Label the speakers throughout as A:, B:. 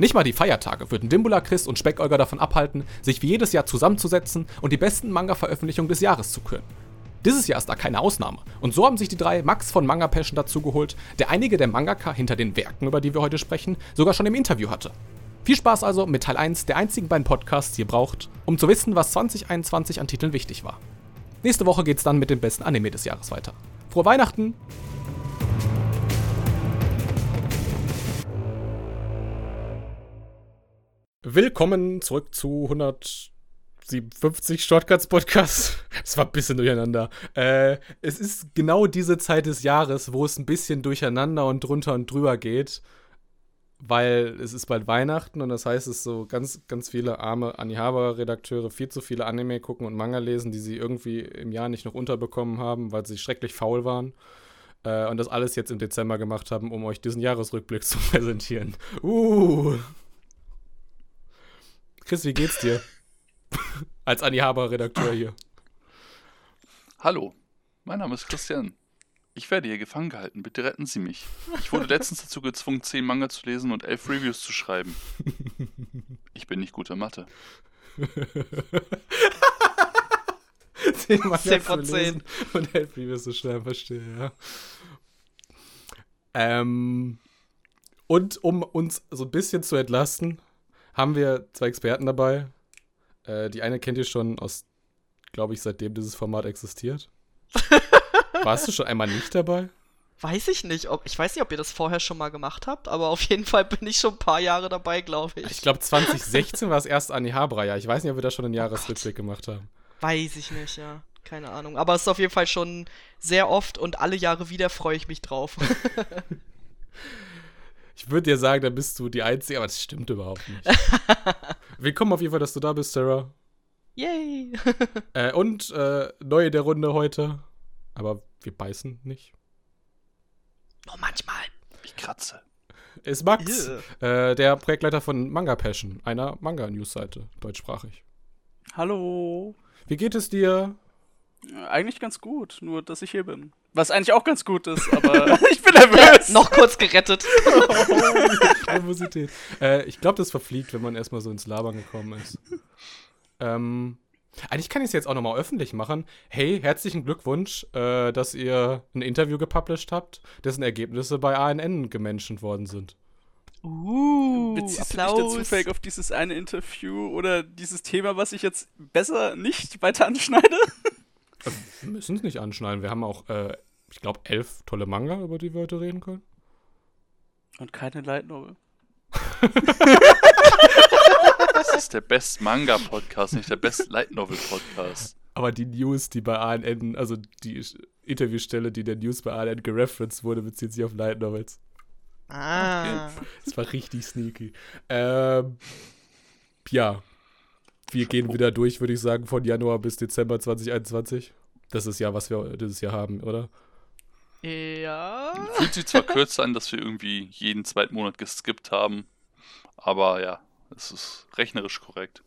A: Nicht mal die Feiertage würden Dimbula Chris und Speckolger davon abhalten, sich wie jedes Jahr zusammenzusetzen und die besten Manga-Veröffentlichungen des Jahres zu küren. Dieses Jahr ist da keine Ausnahme. Und so haben sich die drei Max von Manga Passion dazugeholt, der einige der Mangaka hinter den Werken, über die wir heute sprechen, sogar schon im Interview hatte. Viel Spaß also mit Teil 1 der einzigen beiden Podcasts, die ihr braucht, um zu wissen, was 2021 an Titeln wichtig war. Nächste Woche geht's dann mit dem besten Anime des Jahres weiter. Frohe Weihnachten! Willkommen zurück zu 157 Shortcuts Podcast. Das war ein bisschen durcheinander. Äh, es ist genau diese Zeit des Jahres, wo es ein bisschen durcheinander und drunter und drüber geht, weil es ist bald Weihnachten und das heißt, es so ganz, ganz viele arme Anihabara-Redakteure viel zu viele Anime gucken und Manga lesen, die sie irgendwie im Jahr nicht noch unterbekommen haben, weil sie schrecklich faul waren. Äh, und das alles jetzt im Dezember gemacht haben, um euch diesen Jahresrückblick zu präsentieren. Uh! Chris, wie geht's dir? Als Anihaber-Redakteur hier.
B: Hallo, mein Name ist Christian. Ich werde hier gefangen gehalten. Bitte retten Sie mich. Ich wurde letztens dazu gezwungen, zehn Manga zu lesen und elf Reviews zu schreiben. Ich bin nicht guter Mathe.
A: 10 Manga 10 von 10. Und elf Reviews zu schreiben, verstehe, ja. Ähm, und um uns so ein bisschen zu entlasten, haben wir zwei Experten dabei. Äh, die eine kennt ihr schon aus, glaube ich, seitdem dieses Format existiert. Warst du schon einmal nicht dabei?
C: Weiß ich nicht. Ob, ich weiß nicht, ob ihr das vorher schon mal gemacht habt, aber auf jeden Fall bin ich schon ein paar Jahre dabei, glaube ich.
A: Ich glaube, 2016 war es erst Anni Habra, ja. Ich weiß nicht, ob wir da schon einen oh Jahresrückblick gemacht haben.
C: Weiß ich nicht, ja. Keine Ahnung. Aber es ist auf jeden Fall schon sehr oft und alle Jahre wieder freue ich mich drauf.
A: Ich würde dir sagen, da bist du die Einzige, aber das stimmt überhaupt nicht. Willkommen auf jeden Fall, dass du da bist, Sarah.
C: Yay!
A: äh, und äh, neue der Runde heute. Aber wir beißen nicht.
C: Nur manchmal.
B: Ich kratze.
A: Ist Max, äh, der Projektleiter von Manga Passion, einer Manga-News-Seite, deutschsprachig.
D: Hallo.
A: Wie geht es dir?
D: Eigentlich ganz gut, nur dass ich hier bin. Was eigentlich auch ganz gut ist, aber ich bin nervös.
C: Ja, noch kurz gerettet.
A: oh, Nervosität. Äh, ich glaube, das verfliegt, wenn man erstmal so ins Labern gekommen ist. Ähm, eigentlich kann ich es jetzt auch nochmal öffentlich machen. Hey, herzlichen Glückwunsch, äh, dass ihr ein Interview gepublished habt, dessen Ergebnisse bei ANN gemenschent worden sind.
D: Uh, Beziehst Applaus. du dich da zufällig auf dieses eine Interview oder dieses Thema, was ich jetzt besser nicht weiter anschneide?
A: Wir müssen es nicht anschneiden. Wir haben auch, äh, ich glaube, elf tolle Manga, über die wir heute reden können.
D: Und keine Light Novel.
B: das ist der Best Manga Podcast, nicht der Best Light Novel Podcast.
A: Aber die News, die bei ANN, also die Interviewstelle, die der News bei ANN gereferenced wurde, bezieht sich auf Light Novels.
C: Ah.
A: Okay. Das war richtig sneaky. Ähm, ja, wir gehen wieder durch, würde ich sagen, von Januar bis Dezember 2021. Das ist ja, was wir dieses Jahr haben, oder?
C: Ja.
B: Fühlt sich zwar kürzer an, dass wir irgendwie jeden zweiten Monat geskippt haben, aber ja, es ist rechnerisch korrekt.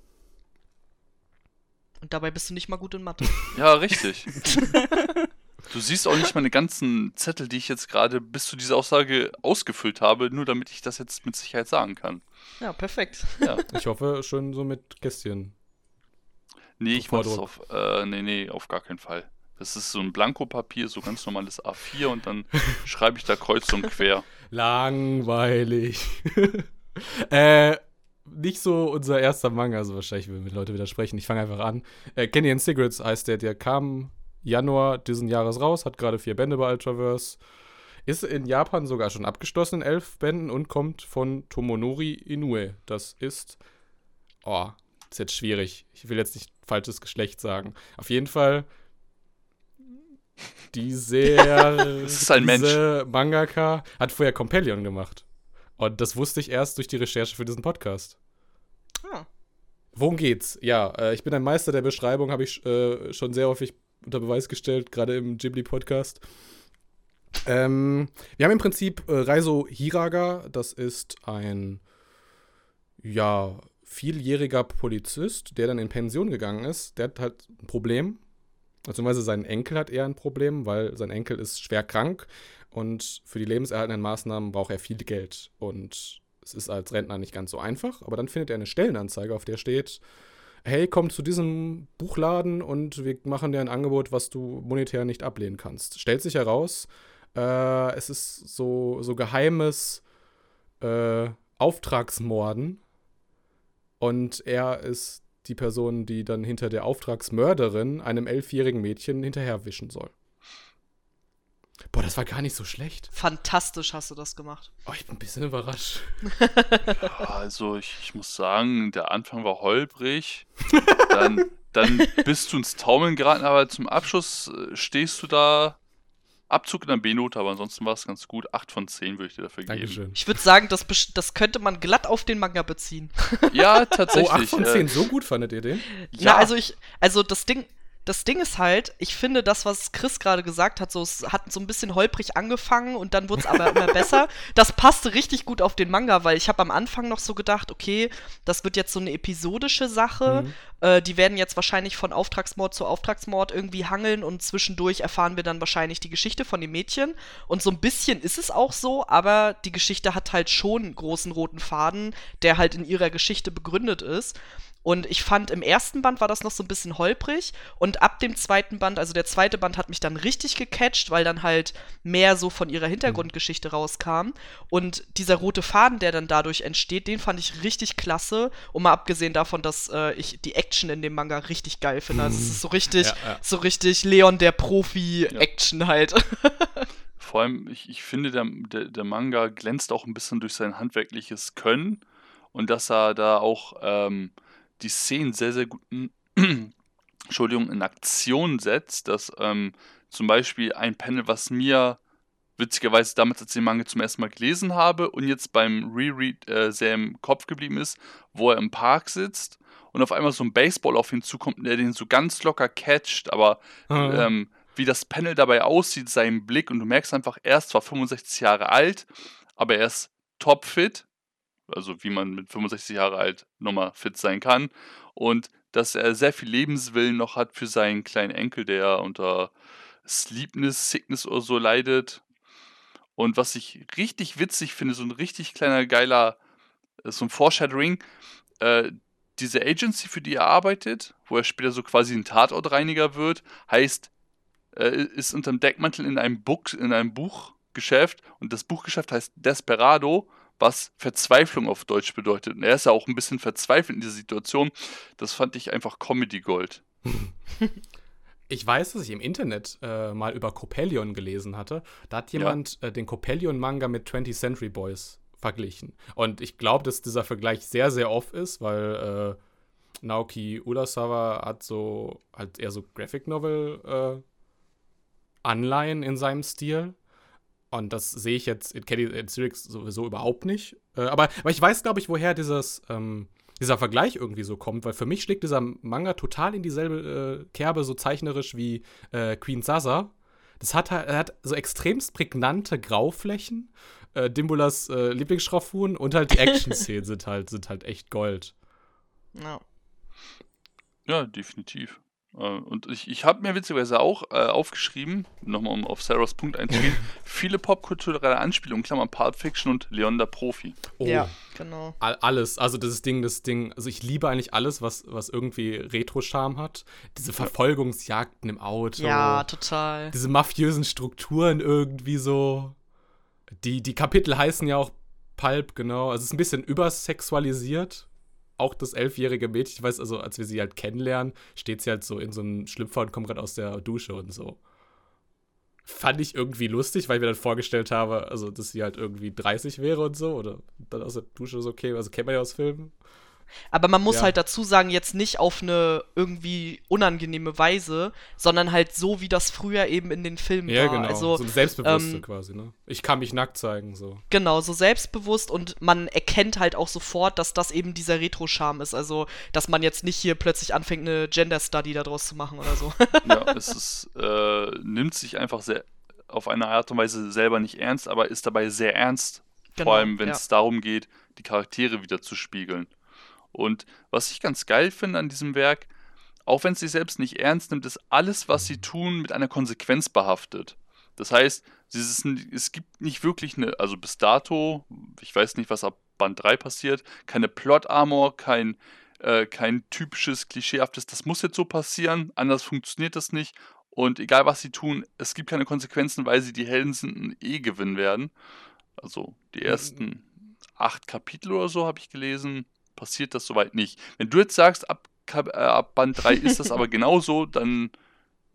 C: Und dabei bist du nicht mal gut in Mathe.
B: Ja, richtig. Du siehst auch nicht meine ganzen Zettel, die ich jetzt gerade bis zu dieser Aussage ausgefüllt habe, nur damit ich das jetzt mit Sicherheit sagen kann.
C: Ja, perfekt.
B: Ja.
A: Ich hoffe schon so mit Kästchen.
B: Nee, ich mache das auf, äh, nee, nee, auf gar keinen Fall. Das ist so ein Blankopapier, so ganz normales A4 und dann schreibe ich da kreuz und quer.
A: Langweilig. äh, nicht so unser erster Manga, also wahrscheinlich würden wir Leute widersprechen. Ich fange einfach an. Äh, Kenny and Cigarettes heißt der, der kam Januar diesen Jahres raus, hat gerade vier Bände bei Ultraverse. Ist in Japan sogar schon abgeschlossen in elf Bänden und kommt von Tomonori Inoue. Das ist. Oh, ist jetzt schwierig. Ich will jetzt nicht falsches Geschlecht sagen. Auf jeden Fall. Die sehr.
B: das ist ein Mensch.
A: Mangaka hat vorher Compellion gemacht. Und das wusste ich erst durch die Recherche für diesen Podcast.
C: Ah.
A: Worum geht's? Ja, äh, ich bin ein Meister der Beschreibung, habe ich äh, schon sehr häufig unter Beweis gestellt, gerade im Ghibli-Podcast. Ähm, wir haben im Prinzip äh, Reiso Hiraga, das ist ein, ja, vieljähriger Polizist, der dann in Pension gegangen ist. Der hat halt ein Problem, beziehungsweise sein Enkel hat eher ein Problem, weil sein Enkel ist schwer krank und für die lebenserhaltenden Maßnahmen braucht er viel Geld. Und es ist als Rentner nicht ganz so einfach, aber dann findet er eine Stellenanzeige, auf der steht, hey, komm zu diesem Buchladen und wir machen dir ein Angebot, was du monetär nicht ablehnen kannst. Stellt sich heraus, äh, es ist so, so geheimes äh, Auftragsmorden und er ist die Person, die dann hinter der Auftragsmörderin einem elfjährigen Mädchen hinterherwischen soll. Boah, das war gar nicht so schlecht.
C: Fantastisch hast du das gemacht.
A: Oh, ich bin ein bisschen überrascht.
B: Ja, also ich, ich muss sagen, der Anfang war holprig. Dann, dann bist du ins Taumeln geraten, aber zum Abschluss äh, stehst du da. Abzug in der B-Note, aber ansonsten war es ganz gut. 8 von 10 würde ich dir dafür geben.
A: Dankeschön.
C: Ich würde sagen, das, das könnte man glatt auf den Manga beziehen.
B: Ja,
A: Oh,
B: tatsächlich.
A: 8 von
B: äh,
A: 10, so gut fandet ihr den?
C: Ja, also ich, also das Ding, das Ding ist halt, ich finde das, was Chris gerade gesagt hat, so es hat so ein bisschen holprig angefangen und dann wurde es aber immer besser. Das passte richtig gut auf den Manga, weil ich habe am Anfang noch so gedacht, okay, das wird jetzt so eine episodische Sache.
A: Mhm.
C: Äh, die werden jetzt wahrscheinlich von Auftragsmord zu Auftragsmord irgendwie hangeln und zwischendurch erfahren wir dann wahrscheinlich die Geschichte von dem Mädchen. Und so ein bisschen ist es auch so, aber die Geschichte hat halt schon einen großen roten Faden, der halt in ihrer Geschichte begründet ist. Und ich fand, im ersten Band war das noch so ein bisschen holprig. Und ab dem zweiten Band, also der zweite Band hat mich dann richtig gecatcht, weil dann halt mehr so von ihrer Hintergrundgeschichte rauskam. Und dieser rote Faden, der dann dadurch entsteht, den fand ich richtig klasse. Und mal abgesehen davon, dass äh, ich die Action in dem Manga richtig geil finde. Also es ist so richtig,
A: Ja, ja.
C: so richtig Leon der Profi-Action halt.
B: Vor allem, ich, ich finde, der, der, der Manga glänzt auch ein bisschen durch sein handwerkliches Können und dass er da auch ähm, die Szenen sehr, sehr gut Entschuldigung, in Aktion setzt, dass ähm, zum Beispiel ein Panel, was mir witzigerweise damals, als ich den Manga zum ersten Mal gelesen habe und jetzt beim Reread äh, sehr im Kopf geblieben ist, wo er im Park sitzt und auf einmal so ein Baseball auf ihn zukommt und der den so ganz locker catcht, aber ähm, wie das Panel dabei aussieht, sein Blick und du merkst einfach, er ist zwar 65 Jahre alt, aber er ist topfit, also wie man mit 65 Jahre alt nochmal fit sein kann. Und dass er sehr viel Lebenswillen noch hat für seinen kleinen Enkel, der unter Sleepness, Sickness oder so leidet. Und was ich richtig witzig finde, so ein richtig kleiner geiler, äh, so ein Foreshadowing, äh, diese Agency, für die er arbeitet, wo er später so quasi ein Tatortreiniger wird, heißt, äh, ist unterm Deckmantel in einem, Buch, in einem Buchgeschäft. Und das Buchgeschäft heißt Desperado, was Verzweiflung auf Deutsch bedeutet. Und er ist ja auch ein bisschen verzweifelt in dieser Situation. Das fand ich einfach Comedy Gold.
A: Ich weiß, dass ich im Internet äh, mal über Copelion gelesen hatte. Da hat jemand äh, den Copelion-Manga mit 20th Century Boys verglichen. Und ich glaube, dass dieser Vergleich sehr, sehr off ist, weil äh, Naoki Urasawa hat so halt eher so Graphic Novel äh, Anleihen in seinem Stil. Und das sehe ich jetzt in Caddy in Sirix sowieso überhaupt nicht. Äh, aber, aber ich weiß, glaube ich, woher dieses, ähm, dieser Vergleich irgendwie so kommt, weil für mich schlägt dieser Manga total in dieselbe äh, Kerbe, so zeichnerisch wie äh, Queen Sasa. Das hat, er hat so extremst prägnante Grauflächen. Äh, Dimbulas äh, Lieblingsschraffuren und halt die Action-Szenen sind halt, sind halt echt Gold.
C: ja.
B: Ja, definitiv. Äh, Und ich, ich habe mir witzigerweise auch äh, aufgeschrieben, nochmal um auf Sarahs Punkt einzugehen, viele popkulturelle Anspielungen, Klammern Pulp Fiction und Leon der Profi.
A: Oh,
C: ja, genau.
A: all- alles. Also das Ding, das Ding, also ich liebe eigentlich alles, was, was irgendwie Retro-Charme hat. Diese Verfolgungsjagden im Auto.
C: Ja, total.
A: diese mafiösen Strukturen irgendwie so. Die, die Kapitel heißen ja auch Pulp, genau. Also es ist ein bisschen übersexualisiert. Auch das elfjährige Mädchen, ich weiß, also als wir sie halt kennenlernen, steht sie halt so in so einem Schlüpfer und kommt gerade aus der Dusche und so. Fand ich irgendwie lustig, weil ich mir dann vorgestellt habe, also dass sie halt irgendwie 30 wäre und so. Oder dann aus der Dusche ist okay, also kennt man ja aus Filmen.
C: Aber man muss
A: Ja.
C: halt dazu sagen, jetzt nicht auf eine irgendwie unangenehme Weise, sondern halt so, wie das früher eben in den Filmen
A: Ja,
C: war.
A: genau.
C: Also
A: so ein Selbstbewusste
C: ähm,
A: quasi, ne? Ich kann mich nackt zeigen, so.
C: genau, so selbstbewusst und man erkennt halt auch sofort, dass das eben dieser Retro-Charme ist. Also, dass man jetzt nicht hier plötzlich anfängt, eine Gender-Study daraus zu machen oder so.
B: Ja, es ist, äh, nimmt sich einfach sehr auf eine Art und Weise selber nicht ernst, aber ist dabei sehr ernst.
C: Genau,
B: Vor allem, wenn
C: ja.
B: es darum geht, die Charaktere wieder zu spiegeln. Und was ich ganz geil finde an diesem Werk, auch wenn es sich selbst nicht ernst nimmt, ist alles, was sie tun, mit einer Konsequenz behaftet. Das heißt, es gibt nicht wirklich eine, also bis dato, ich weiß nicht, was ab Band 3 passiert, keine Plot-Armor, kein, äh, kein typisches, klischeehaftes, das muss jetzt so passieren, anders funktioniert das nicht. Und egal was sie tun, es gibt keine Konsequenzen, weil sie die Helden sind und eh gewinnen werden. Also die mhm. ersten acht Kapitel oder so habe ich gelesen, passiert das soweit nicht. Wenn du jetzt sagst, ab, äh, ab Band 3 ist das aber genauso, dann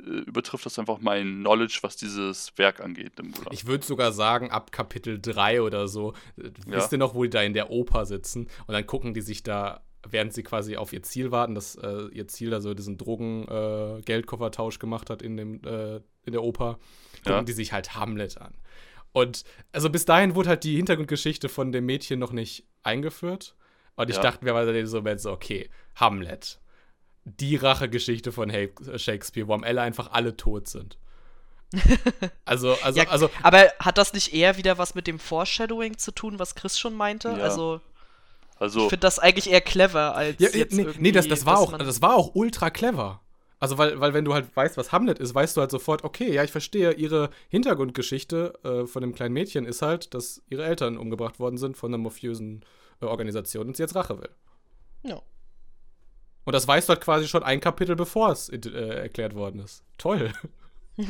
B: äh, übertrifft das einfach mein Knowledge, was dieses Werk angeht.
A: Ich würde sogar sagen, ab Kapitel 3 oder so, äh, ja. wisst ihr noch, wo die da in der Oper sitzen und dann gucken die sich da, während sie quasi auf ihr Ziel warten, dass äh, ihr Ziel da so diesen Drogen-Geldkoffertausch äh, gemacht hat in, dem, äh, in der Oper, gucken ja. die sich halt Hamlet an. Und also bis dahin wurde halt die Hintergrundgeschichte von dem Mädchen noch nicht eingeführt. Und ich ja. dachte mir mal so, so, okay, Hamlet die Rachegeschichte von Shakespeare, wo am Ende einfach alle tot sind. Also, also, ja, also.
C: Aber hat das nicht eher wieder was mit dem Foreshadowing zu tun, was Chris schon meinte? Ja. Also, also. Ich finde das eigentlich eher clever als. Ja, jetzt
A: nee, nee das, das, war auch, das war auch ultra clever. Also, weil, weil wenn du halt weißt, was Hamlet ist, weißt du halt sofort, okay, ja, ich verstehe, ihre Hintergrundgeschichte äh, von dem kleinen Mädchen ist halt, dass ihre Eltern umgebracht worden sind von einer mafiösen äh, Organisation und sie jetzt Rache will. Ja. Und das weißt du halt quasi schon ein Kapitel, bevor es äh, erklärt worden ist. Toll.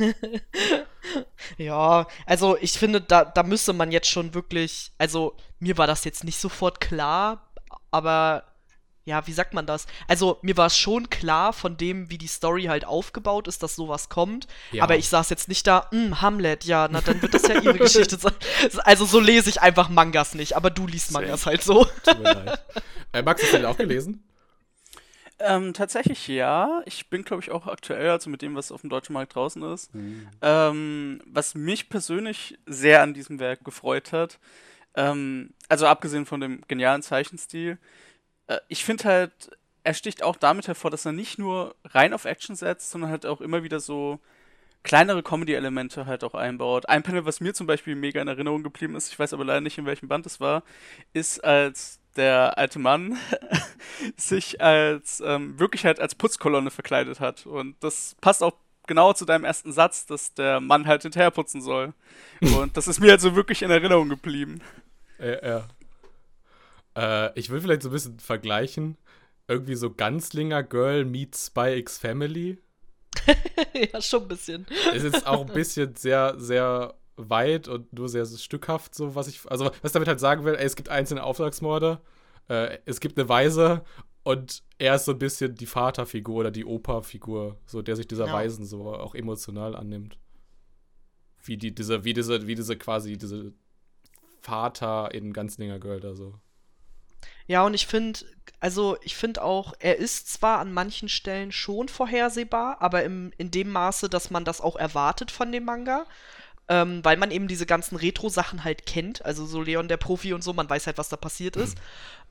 C: ja, also ich finde, da, da müsste man jetzt schon wirklich, also mir war das jetzt nicht sofort klar, aber ja, wie sagt man das? Also mir war es schon klar von dem, wie die Story halt aufgebaut ist, dass sowas kommt. Ja. Aber ich saß jetzt nicht da, hm, Hamlet, ja, na dann wird das ja ihre Geschichte sein. Also so lese ich einfach Mangas nicht, aber du liest Mangas halt so. Tut mir leid.
A: Äh, Max, hast du den auch gelesen?
D: Ähm, tatsächlich ja. Ich bin, glaube ich, auch aktuell, also mit dem, was auf dem deutschen Markt draußen ist. Mhm. Ähm, was mich persönlich sehr an diesem Werk gefreut hat, ähm, also abgesehen von dem genialen Zeichenstil, äh, ich finde halt, er sticht auch damit hervor, dass er nicht nur rein auf Action setzt, sondern halt auch immer wieder so kleinere Comedy-Elemente halt auch einbaut. Ein Panel, was mir zum Beispiel mega in Erinnerung geblieben ist, ich weiß aber leider nicht, in welchem Band es war, ist, als der alte Mann sich als ähm, wirklich halt als Putzkolonne verkleidet hat. Und das passt auch genau zu deinem ersten Satz, dass der Mann halt hinterher putzen soll. Und das ist mir halt so wirklich in Erinnerung geblieben.
A: Ja, ja. Äh, ich will vielleicht so ein bisschen vergleichen. Irgendwie so Ganzlinger Girl meets Spy X Family.
C: ja, schon ein bisschen.
A: Es ist auch ein bisschen sehr, sehr weit und nur sehr, sehr stückhaft, so was ich. Also, was ich damit halt sagen will, ey, es gibt einzelne Auftragsmorde, äh, es gibt eine Weise und er ist so ein bisschen die Vaterfigur oder die Opa-Figur, so der sich dieser ja. Weisen so auch emotional annimmt. Wie die, diese, wie diese, wie diese quasi, diese Vater in Ganzlinger Girl da so.
C: Ja, und ich finde, also ich finde auch, er ist zwar an manchen Stellen schon vorhersehbar, aber im, in dem Maße, dass man das auch erwartet von dem Manga ähm, weil man eben diese ganzen Retro-Sachen halt kennt. Also so Leon der Profi und so, man weiß halt, was da passiert ist. Mhm.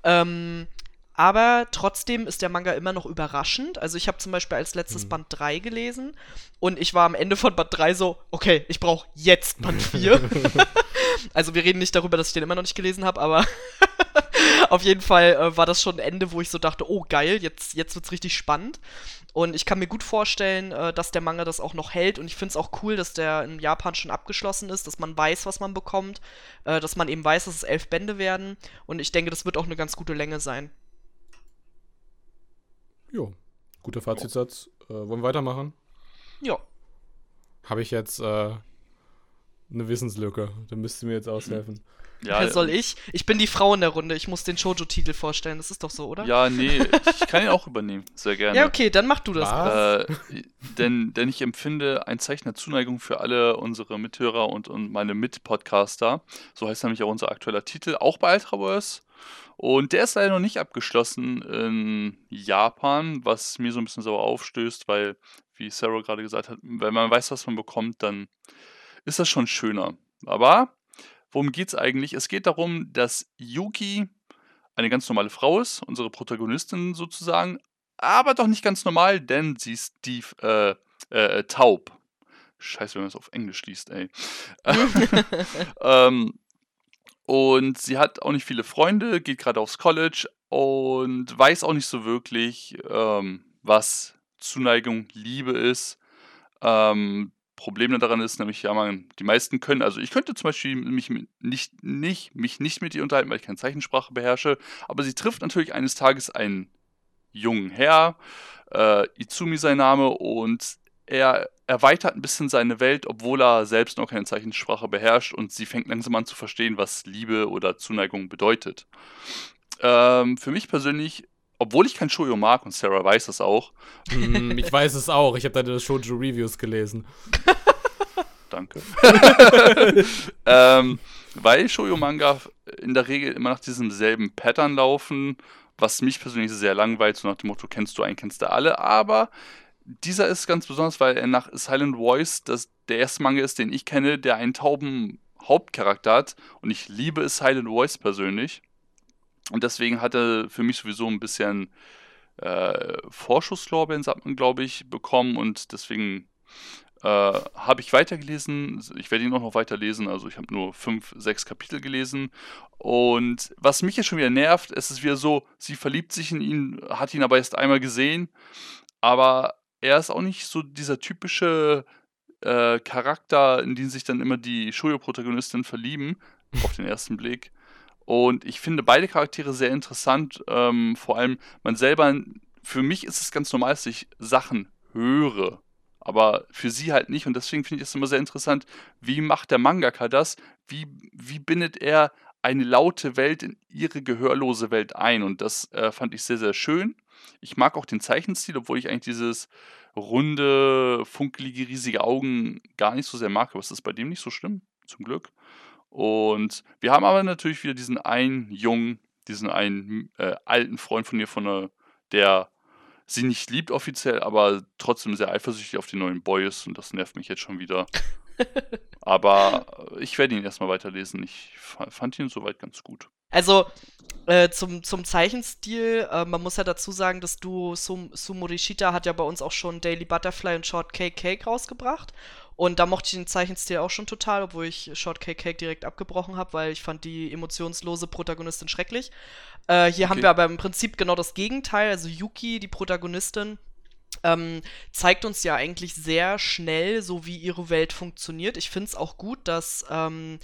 C: Ähm, aber trotzdem ist der Manga immer noch überraschend. Also ich habe zum Beispiel als letztes mhm. Band 3 gelesen und ich war am Ende von Band 3 so, okay, ich brauche jetzt Band 4. also wir reden nicht darüber, dass ich den immer noch nicht gelesen habe, aber auf jeden Fall äh, war das schon ein Ende, wo ich so dachte, oh geil, jetzt, jetzt wird's richtig spannend. Und ich kann mir gut vorstellen, äh, dass der Manga das auch noch hält. Und ich finde es auch cool, dass der in Japan schon abgeschlossen ist, dass man weiß, was man bekommt, äh, dass man eben weiß, dass es elf Bände werden. Und ich denke, das wird auch eine ganz gute Länge sein.
A: Jo, guter Fazitsatz. Äh, wollen wir weitermachen?
C: Ja.
A: Habe ich jetzt äh, eine Wissenslücke? Da müsst ihr mir jetzt aushelfen.
C: Ja, Wer soll ich? Ich bin die Frau in der Runde. Ich muss den Shoujo-Titel vorstellen. Das ist doch so, oder?
B: Ja, nee, ich kann ihn auch übernehmen. Sehr gerne.
C: Ja, okay, dann mach du das.
B: Äh, denn, denn ich empfinde ein Zeichen der Zuneigung für alle unsere Mithörer und, und meine Mitpodcaster. So heißt nämlich auch unser aktueller Titel, auch bei Ultraverse. Und der ist leider noch nicht abgeschlossen in Japan, was mir so ein bisschen sauer aufstößt, weil, wie Sarah gerade gesagt hat, wenn man weiß, was man bekommt, dann ist das schon schöner. Aber Worum geht es eigentlich? Es geht darum, dass Yuki eine ganz normale Frau ist, unsere Protagonistin sozusagen, aber doch nicht ganz normal, denn sie ist die äh, äh, taub. Scheiße, wenn man es auf Englisch liest, ey. ähm, und sie hat auch nicht viele Freunde, geht gerade aufs College und weiß auch nicht so wirklich, ähm, was Zuneigung, Liebe ist. Ähm, Problem daran ist nämlich, ja, man, die meisten können, also ich könnte zum Beispiel mich nicht, nicht, mich nicht mit ihr unterhalten, weil ich keine Zeichensprache beherrsche, aber sie trifft natürlich eines Tages einen jungen Herr, äh, Izumi sein Name, und er erweitert ein bisschen seine Welt, obwohl er selbst noch keine Zeichensprache beherrscht und sie fängt langsam an zu verstehen, was Liebe oder Zuneigung bedeutet. Ähm, für mich persönlich obwohl ich kein Shoujo mag und Sarah weiß das auch.
A: Mm, ich weiß es auch. Ich habe deine Shoujo-Reviews gelesen.
B: Danke. ähm, weil Shoujo-Manga in der Regel immer nach diesem selben Pattern laufen, was mich persönlich sehr langweilt, so nach dem Motto, kennst du einen, kennst du alle, aber dieser ist ganz besonders, weil er nach Silent Voice das, der erste Manga ist, den ich kenne, der einen tauben Hauptcharakter hat und ich liebe Silent Voice persönlich. Und deswegen hat er für mich sowieso ein bisschen äh, Vorschusslorbeeren, sagt man, glaube ich, bekommen. Und deswegen äh, habe ich weitergelesen. Ich werde ihn auch noch weiterlesen. Also ich habe nur fünf, sechs Kapitel gelesen. Und was mich jetzt schon wieder nervt, es ist wieder so, sie verliebt sich in ihn, hat ihn aber erst einmal gesehen. Aber er ist auch nicht so dieser typische äh, Charakter, in den sich dann immer die Shoujo-Protagonistin verlieben, auf den ersten Blick. Und ich finde beide Charaktere sehr interessant. Ähm, vor allem man selber, für mich ist es ganz normal, dass ich Sachen höre. Aber für sie halt nicht. Und deswegen finde ich es immer sehr interessant, wie macht der Mangaka das? Wie, wie bindet er eine laute Welt in ihre gehörlose Welt ein? Und das äh, fand ich sehr, sehr schön. Ich mag auch den Zeichenstil, obwohl ich eigentlich dieses runde, funkelige, riesige Augen gar nicht so sehr mag. Aber es ist bei dem nicht so schlimm, zum Glück. Und wir haben aber natürlich wieder diesen einen Jungen, diesen einen äh, alten Freund von ihr, von der, der sie nicht liebt offiziell, aber trotzdem sehr eifersüchtig auf den neuen Boy ist und das nervt mich jetzt schon wieder. aber ich werde ihn erstmal weiterlesen. Ich fand ihn soweit ganz gut.
C: Also äh, zum, zum Zeichenstil, äh, man muss ja dazu sagen, dass du Sum, Sumorishita hat ja bei uns auch schon Daily Butterfly und Short Cake Cake rausgebracht. Und da mochte ich den Zeichenstil auch schon total, obwohl ich Shortcake Cake direkt abgebrochen habe, weil ich fand die emotionslose Protagonistin schrecklich. Äh, hier okay. haben wir aber im Prinzip genau das Gegenteil. Also Yuki, die Protagonistin, ähm, zeigt uns ja eigentlich sehr schnell, so wie ihre Welt funktioniert. Ich finde es auch gut, dass, ähm,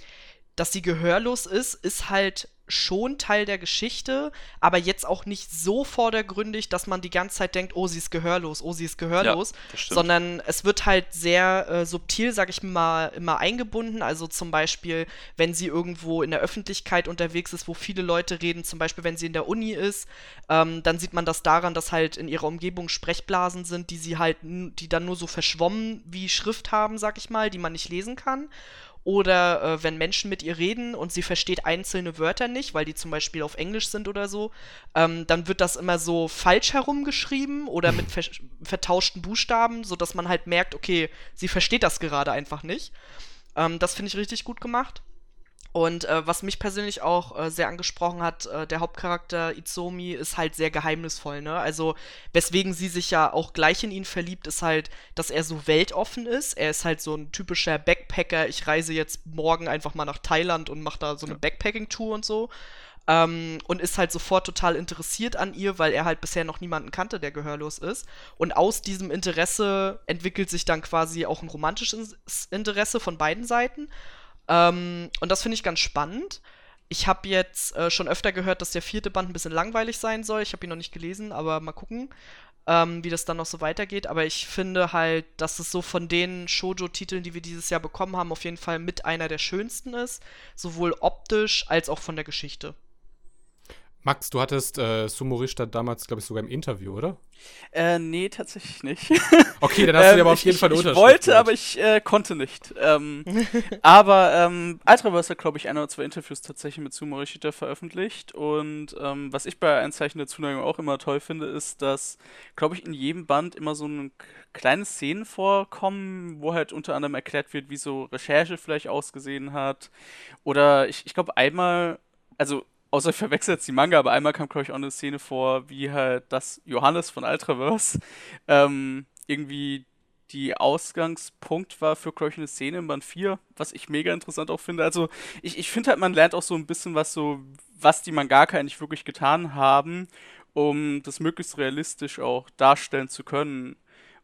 C: dass sie gehörlos ist, ist halt schon Teil der Geschichte, aber jetzt auch nicht so vordergründig, dass man die ganze Zeit denkt, oh, sie ist gehörlos, oh, sie ist gehörlos, ja, sondern es wird halt sehr äh, subtil, sag ich mal, immer eingebunden. Also zum Beispiel, wenn sie irgendwo in der Öffentlichkeit unterwegs ist, wo viele Leute reden, zum Beispiel, wenn sie in der Uni ist, ähm, dann sieht man das daran, dass halt in ihrer Umgebung Sprechblasen sind, die sie halt, die dann nur so verschwommen wie Schrift haben, sag ich mal, die man nicht lesen kann. Oder äh, wenn Menschen mit ihr reden und sie versteht einzelne Wörter nicht, weil die zum Beispiel auf Englisch sind oder so, ähm, dann wird das immer so falsch herumgeschrieben oder mit ver vertauschten Buchstaben, sodass man halt merkt, okay, sie versteht das gerade einfach nicht. Ähm, das finde ich richtig gut gemacht. Und äh, was mich persönlich auch äh, sehr angesprochen hat, äh, der Hauptcharakter Izomi ist halt sehr geheimnisvoll, ne? Also, weswegen sie sich ja auch gleich in ihn verliebt, ist halt, dass er so weltoffen ist. Er ist halt so ein typischer Backpacker. Ich reise jetzt morgen einfach mal nach Thailand und mache da so eine Backpacking-Tour und so. Ähm, und ist halt sofort total interessiert an ihr, weil er halt bisher noch niemanden kannte, der gehörlos ist. Und aus diesem Interesse entwickelt sich dann quasi auch ein romantisches Interesse von beiden Seiten. Ähm, und das finde ich ganz spannend. Ich habe jetzt äh, schon öfter gehört, dass der vierte Band ein bisschen langweilig sein soll. Ich habe ihn noch nicht gelesen, aber mal gucken, ähm, wie das dann noch so weitergeht. Aber ich finde halt, dass es so von den Shoujo-Titeln, die wir dieses Jahr bekommen haben, auf jeden Fall mit einer der schönsten ist. Sowohl optisch als auch von der Geschichte.
A: Max, du hattest äh, Sumorista damals, glaube ich, sogar im Interview, oder?
D: Äh, nee, tatsächlich nicht.
A: Okay, dann hast du dir aber auf jeden Fall eine
D: Ich wollte, gehört. aber ich äh, konnte nicht. Ähm, aber ähm, Ultraverse hat, glaube ich, ein oder zwei Interviews tatsächlich mit Sumorishita veröffentlicht. Und ähm, was ich bei Einzeichen der Zuneigung auch immer toll finde, ist, dass, glaube ich, in jedem Band immer so ein kleine Szenen vorkommen, wo halt unter anderem erklärt wird, wie so Recherche vielleicht ausgesehen hat. Oder ich, ich glaube einmal, also außer ich verwechsel jetzt die Manga, aber einmal kam, glaube ich, auch eine Szene vor, wie halt das Johannes von Ultraverse ähm, irgendwie die Ausgangspunkt war für, glaube ich, eine Szene im Band 4, was ich mega interessant auch finde. Also, ich, ich finde halt, man lernt auch so ein bisschen was so, was die Mangaka eigentlich wirklich getan haben, um das möglichst realistisch auch darstellen zu können.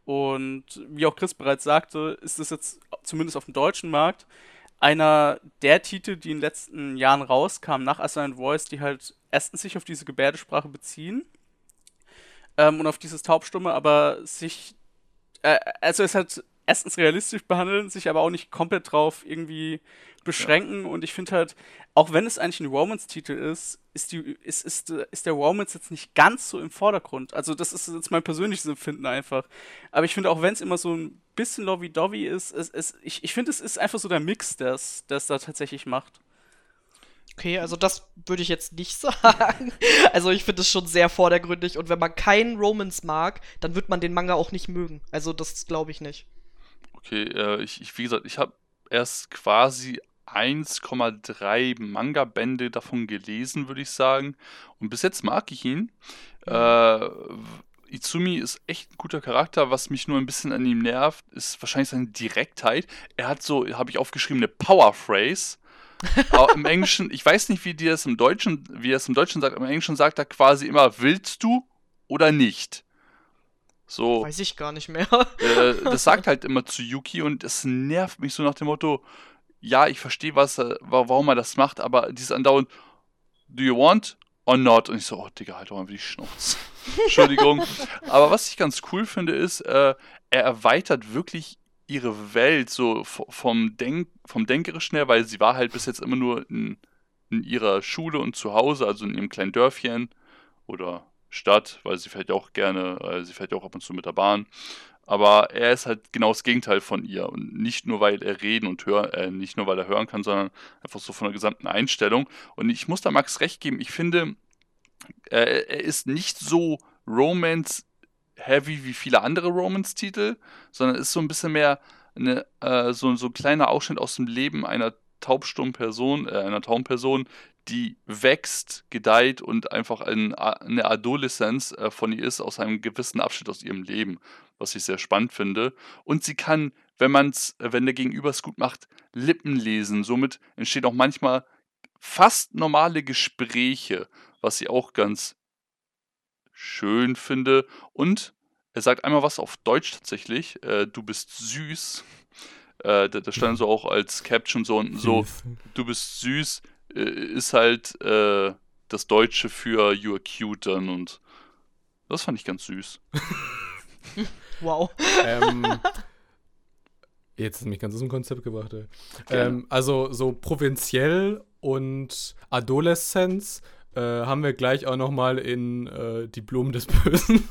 D: Und wie auch Chris bereits sagte, ist es jetzt zumindest auf dem deutschen Markt einer der Titel, die in den letzten Jahren rauskamen, nach Asylum Voice, die halt erstens sich auf diese Gebärdesprache beziehen ähm, und auf dieses Taubstumme, aber sich, äh, also es halt erstens realistisch behandeln, sich aber auch nicht komplett drauf irgendwie beschränken. Ja. Und ich finde halt, auch wenn es eigentlich ein Romance-Titel ist, ist, die, ist, ist, ist der Romance jetzt nicht ganz so im Vordergrund. Also, das ist jetzt mein persönliches Empfinden einfach. Aber ich finde, auch wenn es immer so ein bisschen lovey-dovey ist, es, es, ich, ich finde, es ist einfach so der Mix, der es da tatsächlich macht.
C: Okay, also das würde ich jetzt nicht sagen. Also ich finde es schon sehr vordergründig und wenn man keinen Romance mag, dann wird man den Manga auch nicht mögen. Also das glaube ich nicht.
B: Okay, äh, ich, ich, wie gesagt, ich habe erst quasi 1,3 Manga-Bände davon gelesen, würde ich sagen. Und bis jetzt mag ich ihn. Mhm. Äh, Izumi ist echt ein guter Charakter. Was mich nur ein bisschen an ihm nervt, ist wahrscheinlich seine Direktheit. Er hat so, habe ich aufgeschrieben, eine Power-Phrase. Aber im Englischen, ich weiß nicht, wie die das im Deutschen, wie er es im Deutschen sagt, im Englischen sagt er quasi immer, willst du oder nicht?
C: So. Weiß ich gar nicht mehr.
B: äh, das sagt halt immer zu Yuki und es nervt mich so nach dem Motto, ja, ich verstehe, was, warum er das macht, aber dieses andauernd, do you want or not? Und ich so, oh Digga, halt doch mal die Schnauze. Entschuldigung. aber was ich ganz cool finde, ist, äh, er erweitert wirklich ihre Welt so vom, Denk vom Denkerischen her, weil sie war halt bis jetzt immer nur in, in ihrer Schule und zu Hause, also in ihrem kleinen Dörfchen oder Stadt, weil sie fährt ja auch gerne, äh, sie fährt ja auch ab und zu mit der Bahn. Aber er ist halt genau das Gegenteil von ihr. Und nicht nur, weil er reden und hören, äh, nicht nur, weil er hören kann, sondern einfach so von der gesamten Einstellung. Und ich muss da Max recht geben, ich finde, äh, er ist nicht so Romance-heavy wie viele andere Romance-Titel, sondern ist so ein bisschen mehr eine, äh, so, so ein kleiner Ausschnitt aus dem Leben einer taubstummen Person, äh, einer tauben Person, die wächst, gedeiht und einfach ein, eine Adoleszenz äh, von ihr ist, aus einem gewissen Abschnitt aus ihrem Leben, was ich sehr spannend finde. Und sie kann, wenn man's, äh, wenn der Gegenüber es gut macht, Lippen lesen. Somit entstehen auch manchmal fast normale Gespräche, was ich auch ganz schön finde. Und er sagt einmal was auf Deutsch tatsächlich. Äh, du bist süß. Äh, da, da stand so auch als Caption so unten so, du bist süß, ist halt äh, das Deutsche für you are cute dann und das fand ich ganz süß.
C: wow.
A: Ähm, jetzt ist mich ganz aus dem Konzept gebracht. Ähm, also so provinziell und Adoleszenz äh, haben wir gleich auch noch mal in äh, die Blumen des Bösen.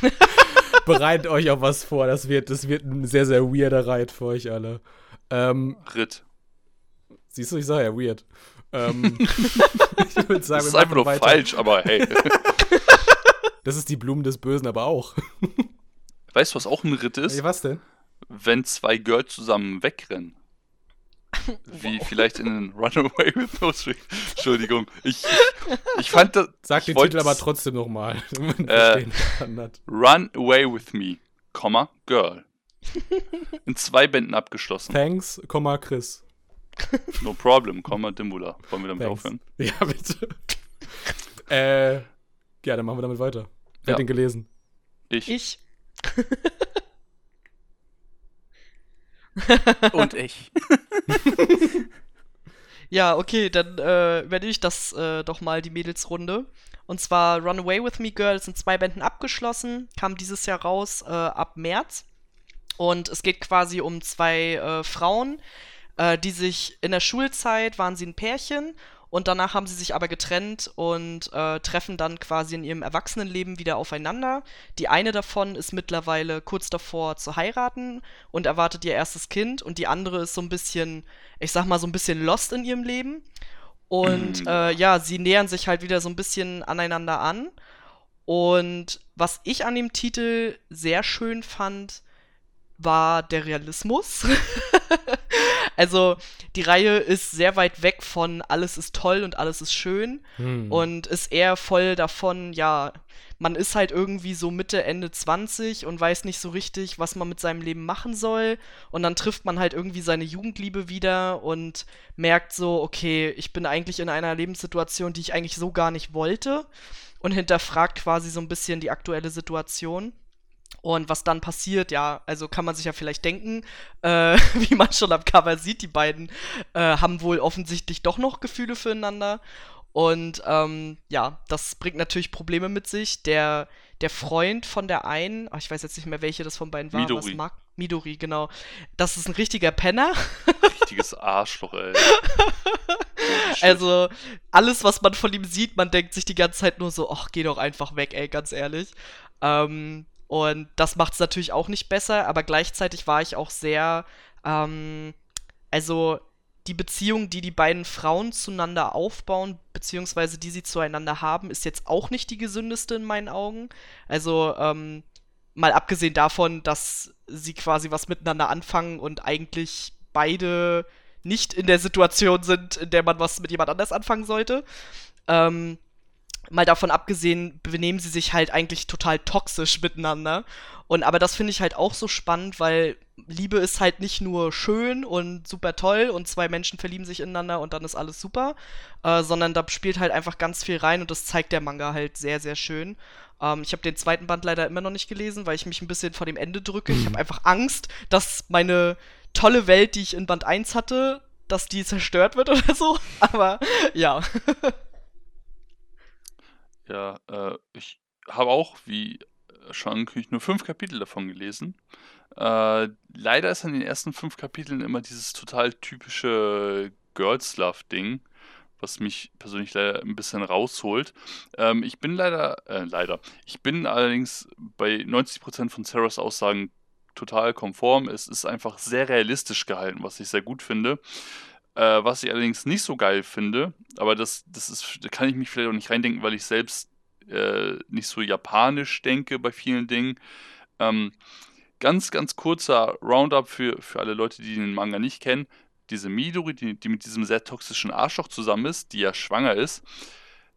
A: Bereitet euch auf was vor. Das wird, das wird ein sehr, sehr weirder Ride für euch alle. Ähm,
B: Ritt.
A: Siehst du, ich sage ja weird. Ähm,
B: ich würde sagen, das ist einfach nur weiter. falsch, aber hey.
A: das ist die Blumen des Bösen aber auch.
B: weißt du, was auch ein Ritt ist?
A: Hey, was denn?
B: Wenn zwei Girls zusammen wegrennen. Wie wow. vielleicht in Runaway with No Strings. Entschuldigung. Ich, ich fand das.
A: Sag den Titel aber trotzdem nochmal.
B: Äh, Run Away with Me, Girl. In zwei Bänden abgeschlossen.
A: Thanks, Chris.
B: No problem, Komma Dimbula. Wollen wir damit Thanks. aufhören?
A: Ja, bitte. äh, ja, dann machen wir damit weiter. Wer ja. hat den gelesen?
B: Ich.
C: Ich.
D: Und ich.
C: ja, okay, dann äh, übernehme ich das äh, doch mal, die Mädelsrunde. Und zwar Runaway With Me Girl ist in zwei Bänden abgeschlossen, kam dieses Jahr raus äh, ab März. Und es geht quasi um zwei äh, Frauen, äh, die sich in der Schulzeit waren sie ein Pärchen und danach haben sie sich aber getrennt und äh, treffen dann quasi in ihrem Erwachsenenleben wieder aufeinander. Die eine davon ist mittlerweile kurz davor zu heiraten und erwartet ihr erstes Kind und die andere ist so ein bisschen, ich sag mal, so ein bisschen lost in ihrem Leben. Und mhm. äh, ja, sie nähern sich halt wieder so ein bisschen aneinander an. Und was ich an dem Titel sehr schön fand, war der Realismus. also die Reihe ist sehr weit weg von alles ist toll und alles ist schön hm. und ist eher voll davon, ja, man ist halt irgendwie so Mitte, Ende 20 und weiß nicht so richtig, was man mit seinem Leben machen soll. Und dann trifft man halt irgendwie seine Jugendliebe wieder und merkt so, okay, ich bin eigentlich in einer Lebenssituation, die ich eigentlich so gar nicht wollte. Und hinterfragt quasi so ein bisschen die aktuelle Situation. Und was dann passiert, ja, also kann man sich ja vielleicht denken, äh, wie man schon am Cover sieht, die beiden äh, haben wohl offensichtlich doch noch Gefühle füreinander. Und ähm, ja, das bringt natürlich Probleme mit sich. Der, der Freund von der einen, oh, ich weiß jetzt nicht mehr, welche das von beiden war,
B: Midori.
C: was mag. Midori, genau. Das ist ein richtiger Penner.
B: Richtiges Arschloch, ey.
C: Also, alles, was man von ihm sieht, man denkt sich die ganze Zeit nur so, ach, geh doch einfach weg, ey, ganz ehrlich. Ähm, und das macht es natürlich auch nicht besser, aber gleichzeitig war ich auch sehr, ähm, also die Beziehung, die die beiden Frauen zueinander aufbauen, beziehungsweise die sie zueinander haben, ist jetzt auch nicht die gesündeste in meinen Augen. Also, ähm, mal abgesehen davon, dass sie quasi was miteinander anfangen und eigentlich beide nicht in der Situation sind, in der man was mit jemand anders anfangen sollte. Ähm, mal davon abgesehen, benehmen sie sich halt eigentlich total toxisch miteinander. Und aber das finde ich halt auch so spannend, weil Liebe ist halt nicht nur schön und super toll und zwei Menschen verlieben sich ineinander und dann ist alles super, äh, sondern da spielt halt einfach ganz viel rein und das zeigt der Manga halt sehr, sehr schön. Ähm, ich habe den zweiten Band leider immer noch nicht gelesen, weil ich mich ein bisschen vor dem Ende drücke. Ich habe einfach Angst, dass meine tolle Welt, die ich in Band 1 hatte, dass die zerstört wird oder so. Aber ja.
B: Ja, äh, ich habe auch, wie äh, schon angekündigt, nur fünf Kapitel davon gelesen. Äh, leider ist an den ersten fünf Kapiteln immer dieses total typische Girls Love-Ding, was mich persönlich leider ein bisschen rausholt. Ähm, ich bin leider, äh, leider, ich bin allerdings bei 90% von Sarahs Aussagen total konform. Es ist einfach sehr realistisch gehalten, was ich sehr gut finde. Äh, was ich allerdings nicht so geil finde, aber das, das ist, da kann ich mich vielleicht auch nicht reindenken, weil ich selbst äh, nicht so japanisch denke bei vielen Dingen. Ähm, ganz, ganz kurzer Roundup für, für alle Leute, die den Manga nicht kennen. Diese Midori, die, die mit diesem sehr toxischen Arschloch zusammen ist, die ja schwanger ist,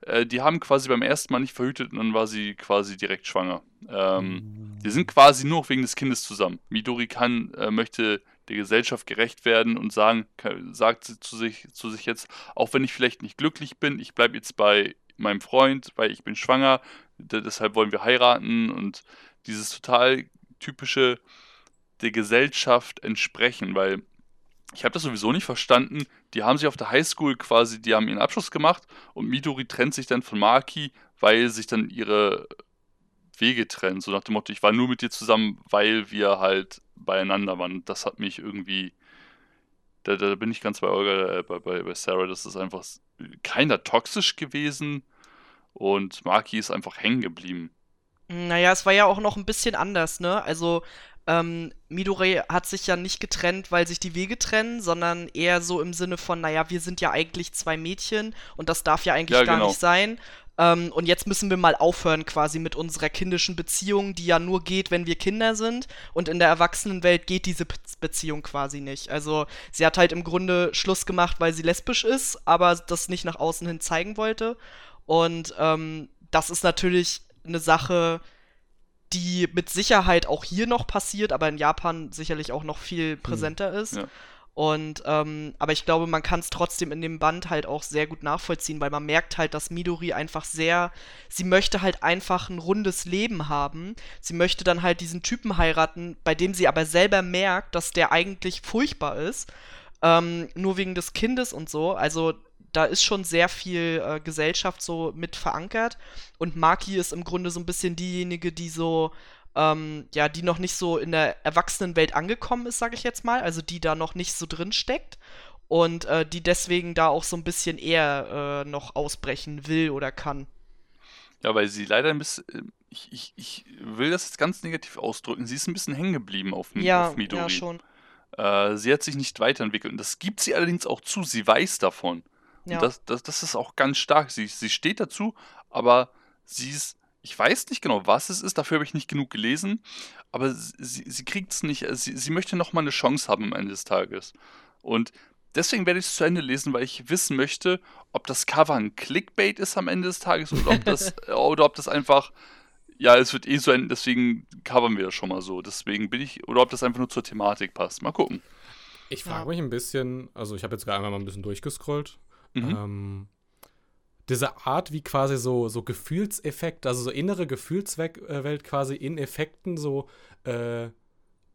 B: äh, die haben quasi beim ersten Mal nicht verhütet und dann war sie quasi direkt schwanger. Ähm, die sind quasi nur wegen des Kindes zusammen. Midori kann, äh, möchte der Gesellschaft gerecht werden und sagen, sagt sie zu sich, zu sich jetzt, auch wenn ich vielleicht nicht glücklich bin, ich bleibe jetzt bei meinem Freund, weil ich bin schwanger, deshalb wollen wir heiraten und dieses total typische der Gesellschaft entsprechen, weil ich habe das sowieso nicht verstanden. Die haben sich auf der Highschool quasi, die haben ihren Abschluss gemacht und Midori trennt sich dann von Maki, weil sich dann ihre Wege trennen. So nach dem Motto, ich war nur mit dir zusammen, weil wir halt beieinander waren. Das hat mich irgendwie. Da, da bin ich ganz bei Olga, äh, bei, bei, bei Sarah. Das ist einfach keiner toxisch gewesen und Maki ist einfach hängen geblieben.
C: Naja, es war ja auch noch ein bisschen anders, ne? Also, ähm, Midori hat sich ja nicht getrennt, weil sich die Wege trennen, sondern eher so im Sinne von, naja, wir sind ja eigentlich zwei Mädchen und das darf ja eigentlich
B: Ja,
C: gar
B: genau.
C: nicht sein. Ähm, und jetzt müssen wir mal aufhören quasi mit unserer kindischen Beziehung, die ja nur geht, wenn wir Kinder sind. Und in der Erwachsenenwelt geht diese Be Beziehung quasi nicht. Also sie hat halt im Grunde Schluss gemacht, weil sie lesbisch ist, aber das nicht nach außen hin zeigen wollte. Und ähm, das ist natürlich eine Sache, die mit Sicherheit auch hier noch passiert, aber in Japan sicherlich auch noch viel präsenter ist.
B: ja.
C: Und, ähm, aber ich glaube, man kann es trotzdem in dem Band halt auch sehr gut nachvollziehen, weil man merkt halt, dass Midori einfach sehr, sie möchte halt einfach ein rundes Leben haben. Sie möchte dann halt diesen Typen heiraten, bei dem sie aber selber merkt, dass der eigentlich furchtbar ist. Ähm, nur wegen des Kindes und so. Also da ist schon sehr viel äh, Gesellschaft so mit verankert. Und Maki ist im Grunde so ein bisschen diejenige, die so, ähm, ja, die noch nicht so in der Erwachsenenwelt angekommen ist, sage ich jetzt mal. Also die da noch nicht so drin steckt. Und äh, die deswegen da auch so ein bisschen eher äh, noch ausbrechen will oder kann.
B: Ja, weil sie leider ein bisschen. Ich, ich, ich will das jetzt ganz negativ ausdrücken. Sie ist ein bisschen hängen geblieben auf,
C: Ja,
B: auf Midori.
C: ja, schon.
B: Äh, sie hat sich nicht weiterentwickelt. Und das gibt sie allerdings auch zu. Sie weiß davon.
C: Ja.
B: Und das, das, das ist auch ganz stark. Sie, sie steht dazu, aber sie ist. Ich weiß nicht genau, was es ist, dafür habe ich nicht genug gelesen, aber sie, sie kriegt es nicht. Sie, sie möchte nochmal eine Chance haben am Ende des Tages. Und deswegen werde ich es zu Ende lesen, weil ich wissen möchte, ob das Cover ein Clickbait ist am Ende des Tages oder ob das, oder ob das einfach, ja, es wird eh so enden, deswegen covern wir das schon mal so. Deswegen bin ich, oder ob das einfach nur zur Thematik passt. Mal gucken.
A: Ich frage
C: Ja.
A: mich ein bisschen, also ich habe jetzt gerade einmal mal ein bisschen durchgescrollt.
B: Mhm.
A: Ähm, diese Art, wie quasi so, so Gefühlseffekt, also so innere Gefühlswelt quasi in Effekten so äh,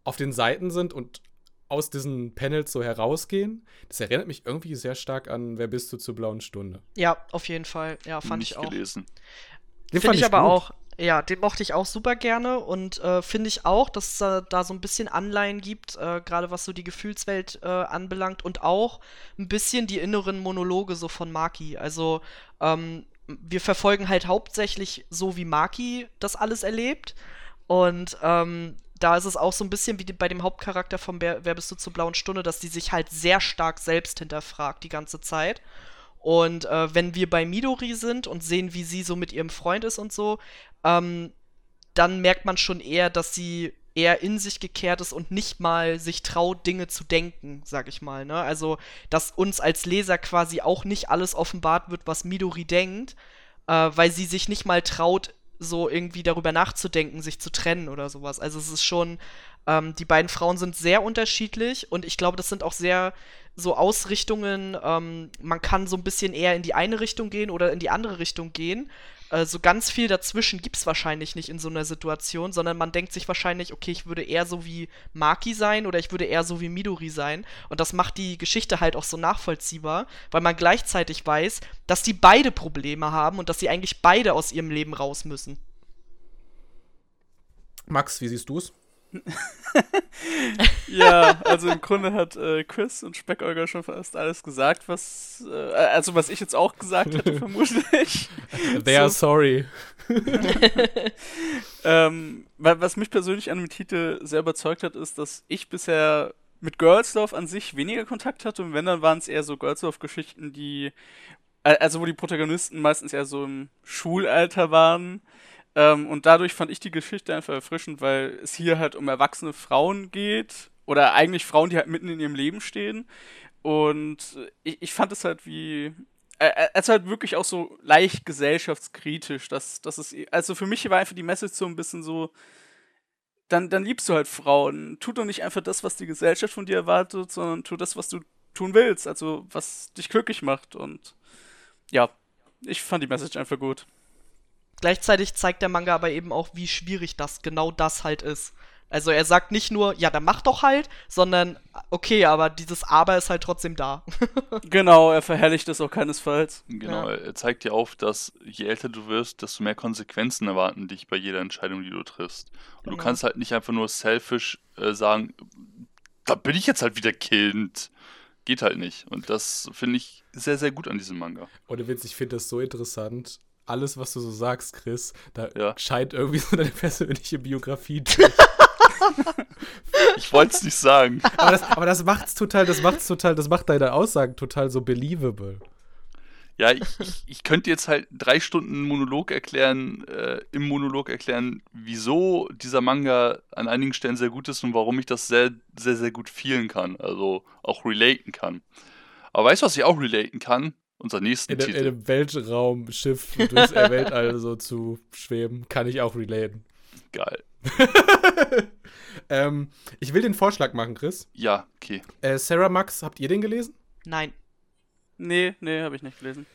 A: auf den Seiten sind und aus diesen Panels so herausgehen. Das erinnert mich irgendwie sehr stark an Wer bist du zur blauen Stunde?
C: Ja, auf jeden Fall. Ja, fand
B: Nicht
C: ich auch.
B: gelesen.
A: Den
C: Finde
A: fand
C: ich aber
A: gut.
C: auch. Ja, den mochte ich auch super gerne und äh, finde ich auch, dass es da, da so ein bisschen Anleihen gibt, äh, gerade was so die Gefühlswelt äh, anbelangt und auch ein bisschen die inneren Monologe so von Maki. Also ähm, wir verfolgen halt hauptsächlich so, wie Maki das alles erlebt und ähm, da ist es auch so ein bisschen wie bei dem Hauptcharakter von Wer, Wer bist du zur blauen Stunde, dass die sich halt sehr stark selbst hinterfragt die ganze Zeit. Und äh, wenn wir bei Midori sind und sehen, wie sie so mit ihrem Freund ist und so, ähm, dann merkt man schon eher, dass sie eher in sich gekehrt ist und nicht mal sich traut, Dinge zu denken, sag ich mal. Ne? Also, dass uns als Leser quasi auch nicht alles offenbart wird, was Midori denkt, äh, weil sie sich nicht mal traut, so irgendwie darüber nachzudenken, sich zu trennen oder sowas. Also es ist schon, ähm, die beiden Frauen sind sehr unterschiedlich und ich glaube, das sind auch sehr so Ausrichtungen, ähm, man kann so ein bisschen eher in die eine Richtung gehen oder in die andere Richtung gehen. Äh, so ganz viel dazwischen gibt es wahrscheinlich nicht in so einer Situation, sondern man denkt sich wahrscheinlich, okay, ich würde eher so wie Maki sein oder ich würde eher so wie Midori sein. Und das macht die Geschichte halt auch so nachvollziehbar, weil man gleichzeitig weiß, dass die beide Probleme haben und dass sie eigentlich beide aus ihrem Leben raus müssen.
A: Max, wie siehst du es?
D: Ja, also im Grunde hat äh, Chris und Speckolger schon fast alles gesagt, was, äh, also was ich jetzt auch gesagt hätte, vermutlich.
A: They are
D: So.
A: sorry.
D: Ähm, wa- was mich persönlich an dem Titel sehr überzeugt hat, ist, dass ich bisher mit Girlsdorf an sich weniger Kontakt hatte und wenn, dann waren es eher so Girlsdorf-Geschichten, die, äh, also wo die Protagonisten meistens eher so im Schulalter waren. Ähm, und dadurch fand ich die Geschichte einfach erfrischend, weil es hier halt um erwachsene Frauen geht oder eigentlich Frauen, die halt mitten in ihrem Leben stehen. Und ich, ich fand es halt wie, äh, äh, es halt wirklich auch so leicht gesellschaftskritisch. Dass, dass es, also für mich war einfach die Message so ein bisschen so, dann, dann liebst du halt Frauen. Tu doch nicht einfach das, was die Gesellschaft von dir erwartet, sondern tu das, was du tun willst. Also was dich glücklich macht. Und ja, ich fand die Message einfach gut.
C: Gleichzeitig zeigt der Manga aber eben auch, wie schwierig das genau das halt ist. Also er sagt nicht nur, ja, dann mach doch halt, sondern okay, aber dieses Aber ist halt trotzdem da.
D: Genau, er verherrlicht es auch keinesfalls.
B: Genau,
C: Ja.
B: er zeigt dir auf, dass je älter du wirst, desto mehr Konsequenzen erwarten dich bei jeder Entscheidung, die du triffst. Und
C: Genau.
B: du kannst halt nicht einfach nur selfish äh, sagen, da bin ich jetzt halt wieder Kind. Geht halt nicht. Und das finde ich sehr, sehr gut an diesem Manga.
A: Ohne Witz, ich finde das so interessant. Alles, was du so sagst, Chris, da
B: Ja.
A: scheint irgendwie so deine persönliche Biografie durch.
B: Ich wollte es nicht sagen.
A: aber, das, aber das macht's total, das macht's total, das macht deine Aussagen total so believable.
B: Ja, ich, ich, ich könnte jetzt halt drei Stunden Monolog erklären, äh, im Monolog erklären, wieso dieser Manga an einigen Stellen sehr gut ist und warum ich das sehr, sehr, sehr gut fühlen kann. Also auch relaten kann. Aber weißt du, was ich auch relaten kann? Unser nächsten
A: In, einem- in
B: Titel.
A: einem Weltraumschiff durchs Weltall so zu schweben, kann ich auch relaten.
B: Geil.
A: Ähm, ich will den Vorschlag machen, Chris.
B: Ja, okay.
A: Äh, Sarah Max, habt ihr den gelesen?
C: Nein.
D: Nee, nee, habe ich nicht gelesen.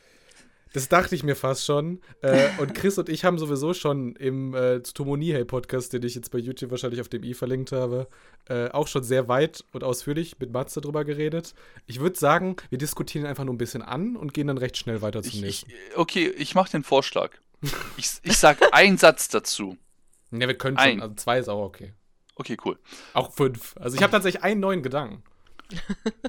A: Das dachte ich mir fast schon. Äh, und Chris und ich haben sowieso schon im äh, Tomonihei-Podcast, den ich jetzt bei YouTube wahrscheinlich auf dem i verlinkt habe, äh, auch schon sehr weit und ausführlich mit Matze drüber geredet. Ich würde sagen, wir diskutieren einfach nur ein bisschen an und gehen dann recht schnell weiter zum
B: Ich, ich,
A: nächsten.
B: okay, ich mache den Vorschlag. Ich, ich sag einen Satz dazu.
A: ja, wir können
B: ein.
A: schon. Also zwei ist auch okay.
B: Okay, cool.
A: Auch fünf. Also ich habe tatsächlich einen neuen Gedanken.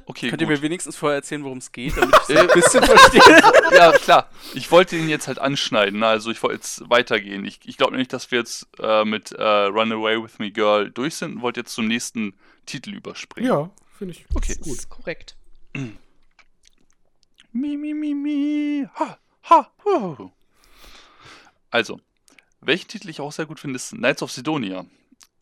B: Okay,
D: Könnt ihr
B: gut.
D: mir wenigst's vorher erzählen, worum es geht, damit ich
B: Äh,
D: ein bisschen verstehe?
B: ja, klar. Ich wollte ihn jetzt halt anschneiden. ne? Also ich wollte jetzt weitergehen. Ich, ich glaube nicht, dass wir jetzt äh, mit äh, Run Away With Me Girl durch sind und wollte jetzt zum nächsten Titel überspringen.
A: Ja, finde ich
B: Okay.
C: Das ist korrekt.
B: Mi, mi, mi, mi. Ha, ha, hu. Also, welchen Titel ich auch sehr gut finde, ist Knights of Sidonia.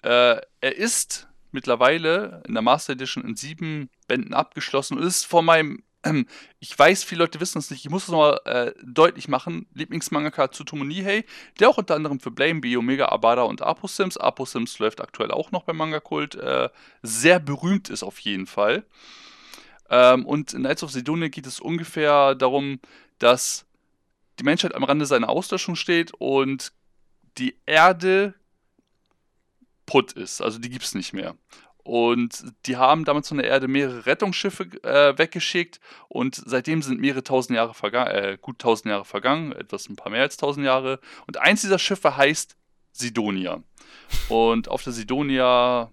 B: Äh, er ist mittlerweile in der Master Edition in sieben Bänden abgeschlossen. Und ist vor meinem, ähm, ich weiß, viele Leute wissen es nicht, ich muss es nochmal äh, deutlich machen, Lieblingsmangaka Tsutomu Nihei, der auch unter anderem für Blame, B, Omega, Abada und Apo-Sims, Apo-Sims läuft aktuell auch noch beim Manga-Kult, äh, sehr berühmt ist auf jeden Fall. Ähm, und in Knights of Sidonia geht es ungefähr darum, dass die Menschheit am Rande seiner Auslöschung steht und die Erde putt ist. Also die gibt es nicht mehr. Und die haben damals von der Erde mehrere Rettungsschiffe äh, weggeschickt und seitdem sind mehrere tausend Jahre vergangen, äh, gut tausend Jahre vergangen, etwas ein paar mehr als tausend Jahre. Und eins dieser Schiffe heißt Sidonia. Und auf der Sidonia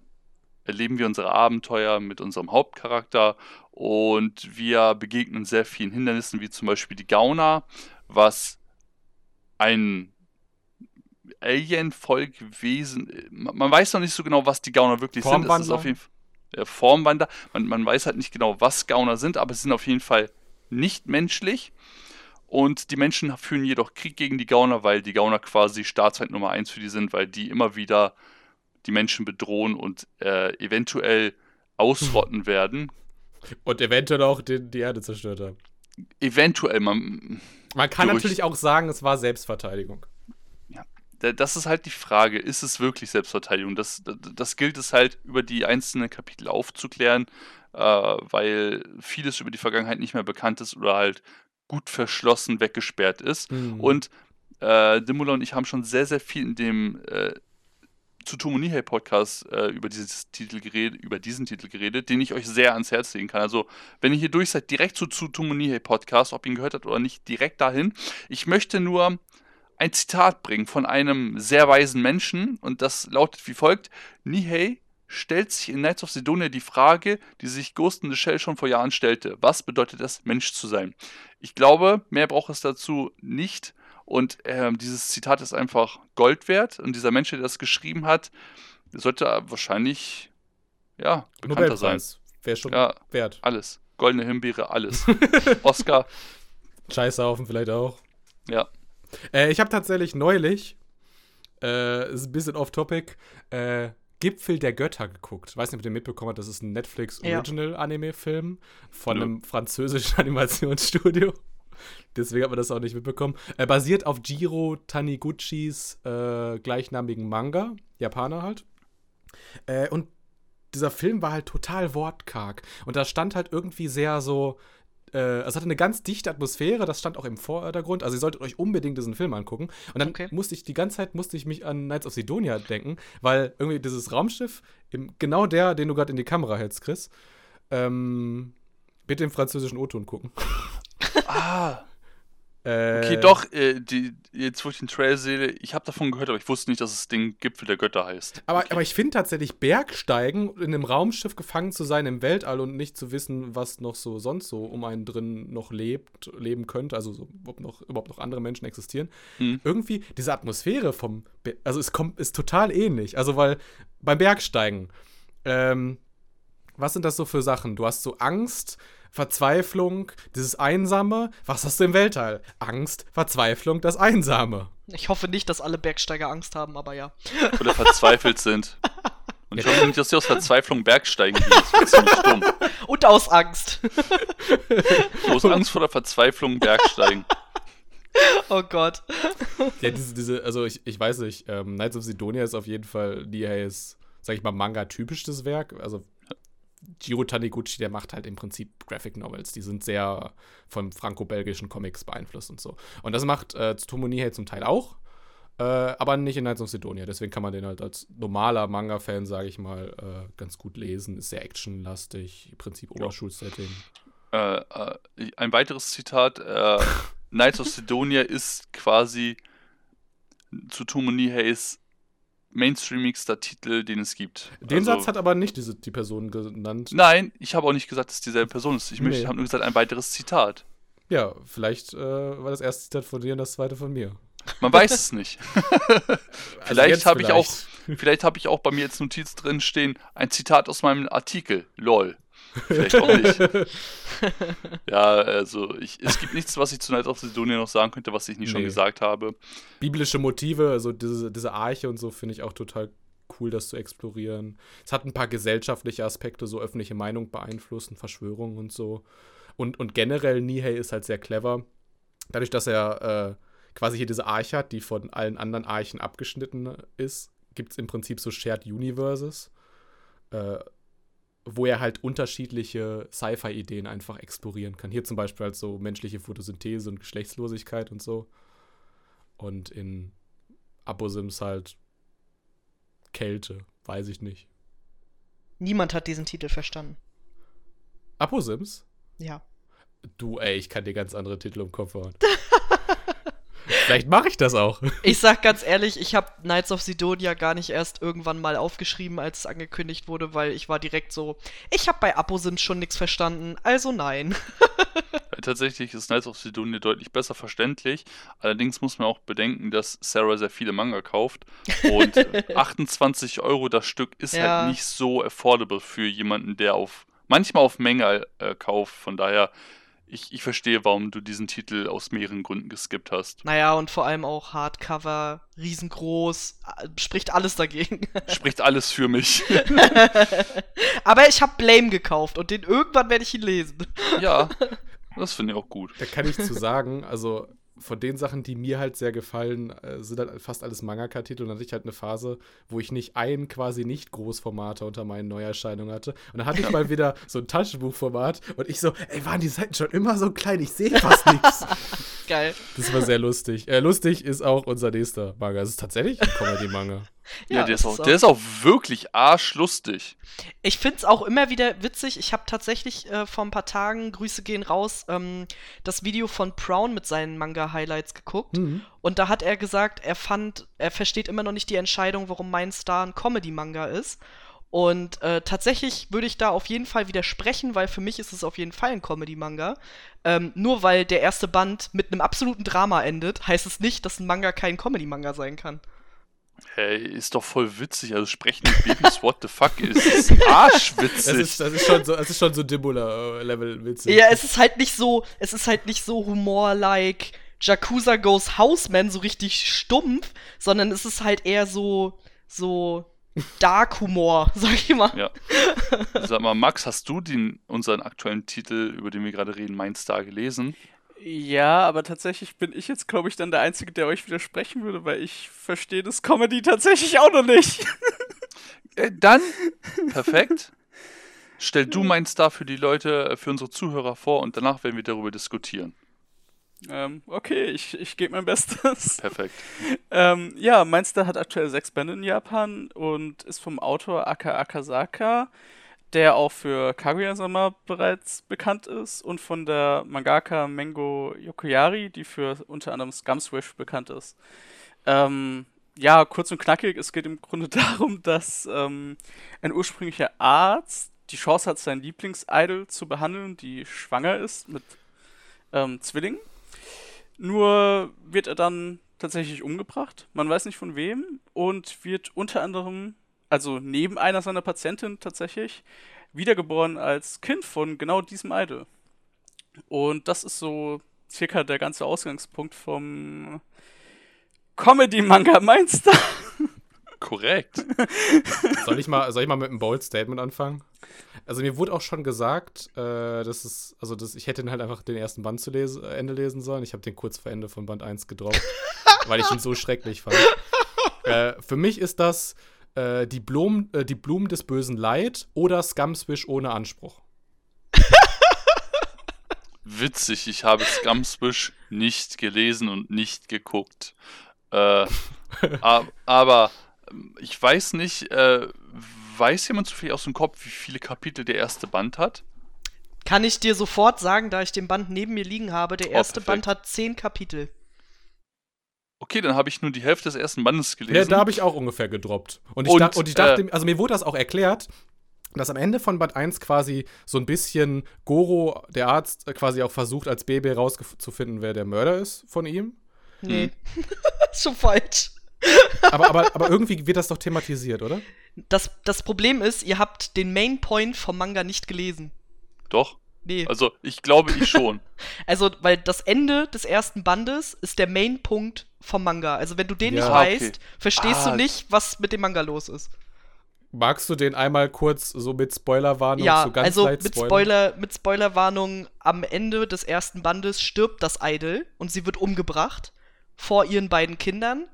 B: erleben wir unsere Abenteuer mit unserem Hauptcharakter und wir begegnen sehr vielen Hindernissen, wie zum Beispiel die Gauner, was ein Alien-Volkwesen, man weiß noch nicht so genau, was die Gauner wirklich sind. Es ist auf jeden Fall äh, Formwandler. Man, man weiß halt nicht genau, was Gauner sind, aber sie sind auf jeden Fall nicht menschlich. Und die Menschen führen jedoch Krieg gegen die Gauner, weil die Gauner quasi Staatsfeind Nummer 1 für die sind, weil die immer wieder die Menschen bedrohen und äh, eventuell ausrotten werden.
A: Und eventuell auch die, die Erde zerstört haben.
B: Eventuell, man.
A: Man kann natürlich auch sagen, es war Selbstverteidigung.
B: Das ist halt die Frage, ist es wirklich Selbstverteidigung? Das, das, gilt es halt über die einzelnen Kapitel aufzuklären, äh, weil vieles über die Vergangenheit nicht mehr bekannt ist oder halt gut verschlossen weggesperrt ist. Mhm. Und äh, Dimula und ich haben schon sehr, sehr viel in dem äh, zu Tomonihei Podcast äh, über, dieses Titel geredet, über diesen Titel geredet, den ich euch sehr ans Herz legen kann. Also, wenn ihr hier durch seid, direkt zu, zu Tomonihei Podcast, ob ihr ihn gehört habt oder nicht, direkt dahin. Ich möchte nur ein Zitat bringen von einem sehr weisen Menschen und das lautet wie folgt: Nihei stellt sich in Knights of Sidonia die Frage, die sich Ghost in the Shell schon vor Jahren stellte. Was bedeutet es, Mensch zu sein? Ich glaube, mehr braucht es dazu nicht. Und äh, dieses Zitat ist einfach Gold wert. Und dieser Mensch, der das geschrieben hat, sollte wahrscheinlich ja, bekannter sein.
A: Wäre schon ja, wert.
B: Alles. Goldene Himbeere, alles. Oscar.
A: Scheißhaufen vielleicht auch.
B: Ja.
A: Äh, ich habe tatsächlich neulich, äh, ist ein bisschen off-topic, äh, Gipfel der Götter geguckt. Ich weiß nicht, ob ihr mitbekommen habt, das ist ein Netflix Original ja. Anime-Film von ja. einem französischen Animationsstudio. Deswegen hat man das auch nicht mitbekommen. Er basiert auf Jiro Taniguchis äh, gleichnamigen Manga, Japaner halt. Äh, und dieser Film war halt total wortkarg. Und da stand halt irgendwie sehr so. Äh, es hatte eine ganz dichte Atmosphäre, das stand auch im Vordergrund. Also ihr solltet euch unbedingt diesen Film angucken. Und dann okay. musste ich die ganze Zeit musste ich mich an Knights of Sidonia denken, weil irgendwie dieses Raumschiff, im, genau der, den du gerade in die Kamera hältst, Chris, ähm, bitte im französischen O-Ton gucken.
B: Ah. Äh, okay, doch, äh, die, jetzt wo ich den Trail sehe, ich habe davon gehört, aber ich wusste nicht, dass es Ding Gipfel der Götter heißt.
A: Aber,
B: okay.
A: aber ich finde tatsächlich Bergsteigen, in einem Raumschiff gefangen zu sein im Weltall und nicht zu wissen, was noch so sonst so um einen drin noch lebt, leben könnte, also so, ob noch, überhaupt noch andere Menschen existieren. Hm. Irgendwie diese Atmosphäre vom, Be also es kommt, ist total ähnlich. Also weil beim Bergsteigen, ähm, was sind das so für Sachen? Du hast so Angst, Verzweiflung, dieses Einsame. Was hast du im Weltall? Angst, Verzweiflung, das Einsame.
C: Ich hoffe nicht, dass alle Bergsteiger Angst haben, aber ja.
B: Oder verzweifelt sind. Und ich hoffe nicht, dass sie aus Verzweiflung Bergsteigen gehen. Das wäre ziemlich dumm.
C: Und aus Angst.
B: aus Angst vor der Verzweiflung Bergsteigen.
C: Oh Gott.
A: Ja, diese, diese also ich, ich weiß nicht, ähm, Knights of Sidonia ist auf jeden Fall, die ist, sag ich mal, Manga-typisches Werk. Also Giro Taniguchi, der macht halt im Prinzip Graphic Novels. Die sind sehr von franco-belgischen Comics beeinflusst und so. Und das macht äh, Tsutomu Nihei zum Teil auch, äh, aber nicht in Knights of Sidonia. Deswegen kann man den halt als normaler Manga-Fan, sage ich mal, äh, ganz gut lesen. Ist sehr actionlastig, im Prinzip Oberschulsetting.
B: Äh, äh, ein weiteres Zitat: äh, Knights of Sidonia ist quasi Tsutomu Niheis mainstreamigster Titel, den es gibt.
A: Den also, Satz hat aber nicht diese, die Person genannt.
B: Nein, ich habe auch nicht gesagt, dass es dieselbe Person ist. Ich nee. habe nur gesagt, ein weiteres Zitat.
A: Ja, vielleicht äh, war das erste Zitat von dir und das zweite von mir.
B: Man weiß es nicht. vielleicht also habe ich auch, vielleicht habe ich auch bei mir jetzt Notiz drin stehen, ein Zitat aus meinem Artikel. LOL. Vielleicht auch nicht. ja, also ich, es gibt nichts, was ich zu Night of Sidonia noch sagen könnte, was ich nicht nee. schon gesagt habe.
A: Biblische Motive, also diese, diese Arche und so, finde ich auch total cool, das zu explorieren. Es hat ein paar gesellschaftliche Aspekte, so öffentliche Meinung beeinflussen, Verschwörungen und so. Und, und generell Nihei ist halt sehr clever. Dadurch, dass er äh, quasi hier diese Arche hat, die von allen anderen Archen abgeschnitten ist, gibt es im Prinzip so Shared Universes. Äh, wo er halt unterschiedliche Sci-Fi-Ideen einfach explorieren kann. Hier zum Beispiel halt so menschliche Photosynthese und Geschlechtslosigkeit und so. Und in Aposims halt Kälte, weiß ich nicht.
C: Niemand hat diesen Titel verstanden.
A: Aposims?
C: Ja.
A: Du, ey, ich kann dir ganz andere Titel im Kopf hauen. Vielleicht mache ich das auch.
C: Ich sag ganz ehrlich, ich habe Knights of Sidonia gar nicht erst irgendwann mal aufgeschrieben, als es angekündigt wurde, weil ich war direkt so, ich habe bei Aposims schon nichts verstanden, also nein.
B: Tatsächlich ist Knights of Sidonia deutlich besser verständlich. Allerdings muss man auch bedenken, dass Sarah sehr viele Manga kauft. Und 28 Euro das Stück ist
C: Ja.
B: halt nicht so affordable für jemanden, der auf manchmal auf Menge äh, kauft. Von daher, ich, ich verstehe, warum du diesen Titel aus mehreren Gründen geskippt hast.
C: Naja, und vor allem auch Hardcover, riesengroß, spricht alles dagegen.
B: Spricht alles für mich.
C: Aber ich habe Blame gekauft und den irgendwann werde ich ihn lesen.
B: ja, das finde ich auch gut.
A: Da kann ich zu sagen, also von den Sachen, die mir halt sehr gefallen, äh, sind halt fast alles Mangaka-Titel. Und dann hatte ich halt eine Phase, wo ich nicht ein quasi nicht Großformater unter meinen Neuerscheinungen hatte. Und dann hatte ich mal wieder so ein Taschenbuchformat und ich so, ey, waren die Seiten schon immer so klein? Ich sehe fast nichts.
C: Geil.
A: Das war sehr lustig. Äh, lustig ist auch unser nächster Manga. Es ist tatsächlich ein Comedy-Manga.
B: Ja, der,
C: das
B: ist auch, der ist auch wirklich arschlustig.
C: Ich finde es auch immer wieder witzig. Ich habe tatsächlich äh, vor ein paar Tagen, Grüße gehen raus, ähm, das Video von Brown mit seinen Manga-Highlights geguckt.
A: Mhm.
C: Und da hat er gesagt, er fand, er versteht immer noch nicht die Entscheidung, warum mein Star ein Comedy-Manga ist. Und äh, tatsächlich würde ich da auf jeden Fall widersprechen, weil für mich ist es auf jeden Fall ein Comedy-Manga. Ähm, nur weil der erste Band mit einem absoluten Drama endet, heißt es nicht, dass ein Manga kein Comedy-Manga sein kann.
B: Hey, ist doch voll witzig. Also sprechen die Babys, what the fuck, ist, ist arschwitzig.
A: Das ist, das ist schon so, das ist schon so Dibbler-Level witzig.
C: Ja, es ist halt nicht so, es ist halt nicht so Humor-like Yakuza Goes Houseman, so richtig stumpf, sondern es ist halt eher so, so Dark-Humor, sag ich mal.
B: Ja. Sag mal, Max, hast du den, unseren aktuellen Titel, über den wir gerade reden, Mein Star, gelesen?
D: Ja, aber tatsächlich bin ich jetzt, glaube ich, dann der Einzige, der euch widersprechen würde, weil ich verstehe das Comedy tatsächlich auch noch nicht.
B: Äh, dann, perfekt. Stell du Mein Star für die Leute, äh, für unsere Zuhörer vor und danach werden wir darüber diskutieren.
D: ähm, okay, ich, ich gebe mein Bestes.
B: Perfekt.
D: Ähm, ja, Mainster hat aktuell sechs Bände in Japan und ist vom Autor Aka Akasaka, der auch für Kaguya-sama bereits bekannt ist und von der Mangaka Mengo Yokoyari, die für unter anderem Scumswish bekannt ist. Ähm, ja, kurz und knackig, es geht im Grunde darum, dass ähm, ein ursprünglicher Arzt die Chance hat, sein Lieblingsidol zu behandeln, die schwanger ist mit ähm, Zwillingen. Nur wird er dann tatsächlich umgebracht. Man weiß nicht von wem und wird unter anderem, also neben einer seiner Patientinnen tatsächlich, wiedergeboren als Kind von genau diesem Idol. Und das ist so circa der ganze Ausgangspunkt vom Comedy-Manga Meister.
B: Korrekt.
A: Soll ich mal, soll ich mal mit einem Bold Statement anfangen? Also mir wurde auch schon gesagt, äh, dass es, also dass ich hätte ihn halt einfach den ersten Band zu lesen, äh, Ende lesen sollen. Ich habe den kurz vor Ende von Band 1 gedroppt, weil ich ihn so schrecklich fand. Äh, für mich ist das äh, die, Blumen, äh, die Blumen des bösen Leid oder Scumswish ohne Anspruch.
B: Witzig, ich habe Scumswish nicht gelesen und nicht geguckt. Äh, ab- aber ähm, ich weiß nicht, äh, weiß jemand zufällig aus dem Kopf, wie viele Kapitel der erste Band hat?
C: Kann ich dir sofort sagen, da ich den Band neben mir liegen habe, der
B: Oh,
C: erste
B: perfekt.
C: Band hat zehn Kapitel.
B: Okay, dann habe ich nur die Hälfte des ersten Bandes gelesen.
A: Ja, da habe ich auch ungefähr gedroppt. Und ich,
B: Und,
A: da, und ich dachte,
B: äh,
A: also mir wurde das auch erklärt, dass am Ende von Band 1 quasi so ein bisschen Goro, der Arzt, äh, quasi auch versucht, als Baby rauszufinden, wer der Mörder ist von ihm.
C: Nee. schon falsch.
A: Aber, aber, aber irgendwie wird das doch thematisiert, oder?
C: Das, das Problem ist, ihr habt den Main Point vom Manga nicht gelesen.
B: Doch.
C: Nee.
B: Also, ich glaube, ich schon.
C: Also, weil das Ende des ersten Bandes ist der Main-Punkt vom Manga. Also, wenn du den
A: Ja.
C: nicht
B: Ah, okay.
C: weißt, verstehst
B: Ah.
C: du nicht, was mit dem Manga los ist.
A: Magst du den einmal kurz so mit Spoilerwarnung
C: ja,
A: so ganz
C: also
A: leicht
C: mit? Spoiler, mit Spoilerwarnung, am Ende des ersten Bandes stirbt das Idol und sie wird umgebracht vor ihren beiden Kindern.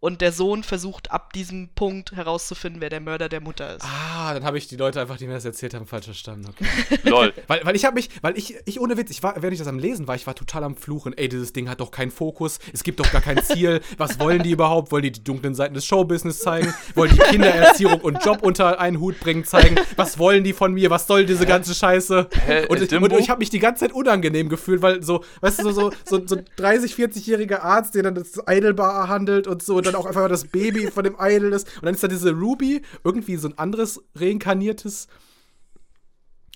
C: Und der Sohn versucht ab diesem Punkt herauszufinden, wer der Mörder der Mutter ist.
A: Ah, dann habe ich die Leute einfach, die mir das erzählt haben, falsch verstanden. Okay.
B: Lol.
A: weil, weil ich habe mich, weil ich, ich ohne Witz, ich war, während ich das am Lesen war, ich war total am Fluchen. Ey, dieses Ding hat doch keinen Fokus, es gibt doch gar kein Ziel. Was wollen die überhaupt? Wollen die die dunklen Seiten des Showbusiness zeigen? Wollen die Kindererziehung und Job unter einen Hut bringen zeigen? Was wollen die von mir? Was soll diese ganze Scheiße?
B: Hä,
A: Und, ich-
B: Dimbo?
A: und ich habe mich die ganze Zeit unangenehm gefühlt, weil so, weißt du, so, so, so 30, 40-jähriger Arzt, der dann das Idolbar handelt und so, und dann auch einfach das Baby von dem Idol ist. Und dann ist da diese Ruby, irgendwie so ein anderes reinkarniertes.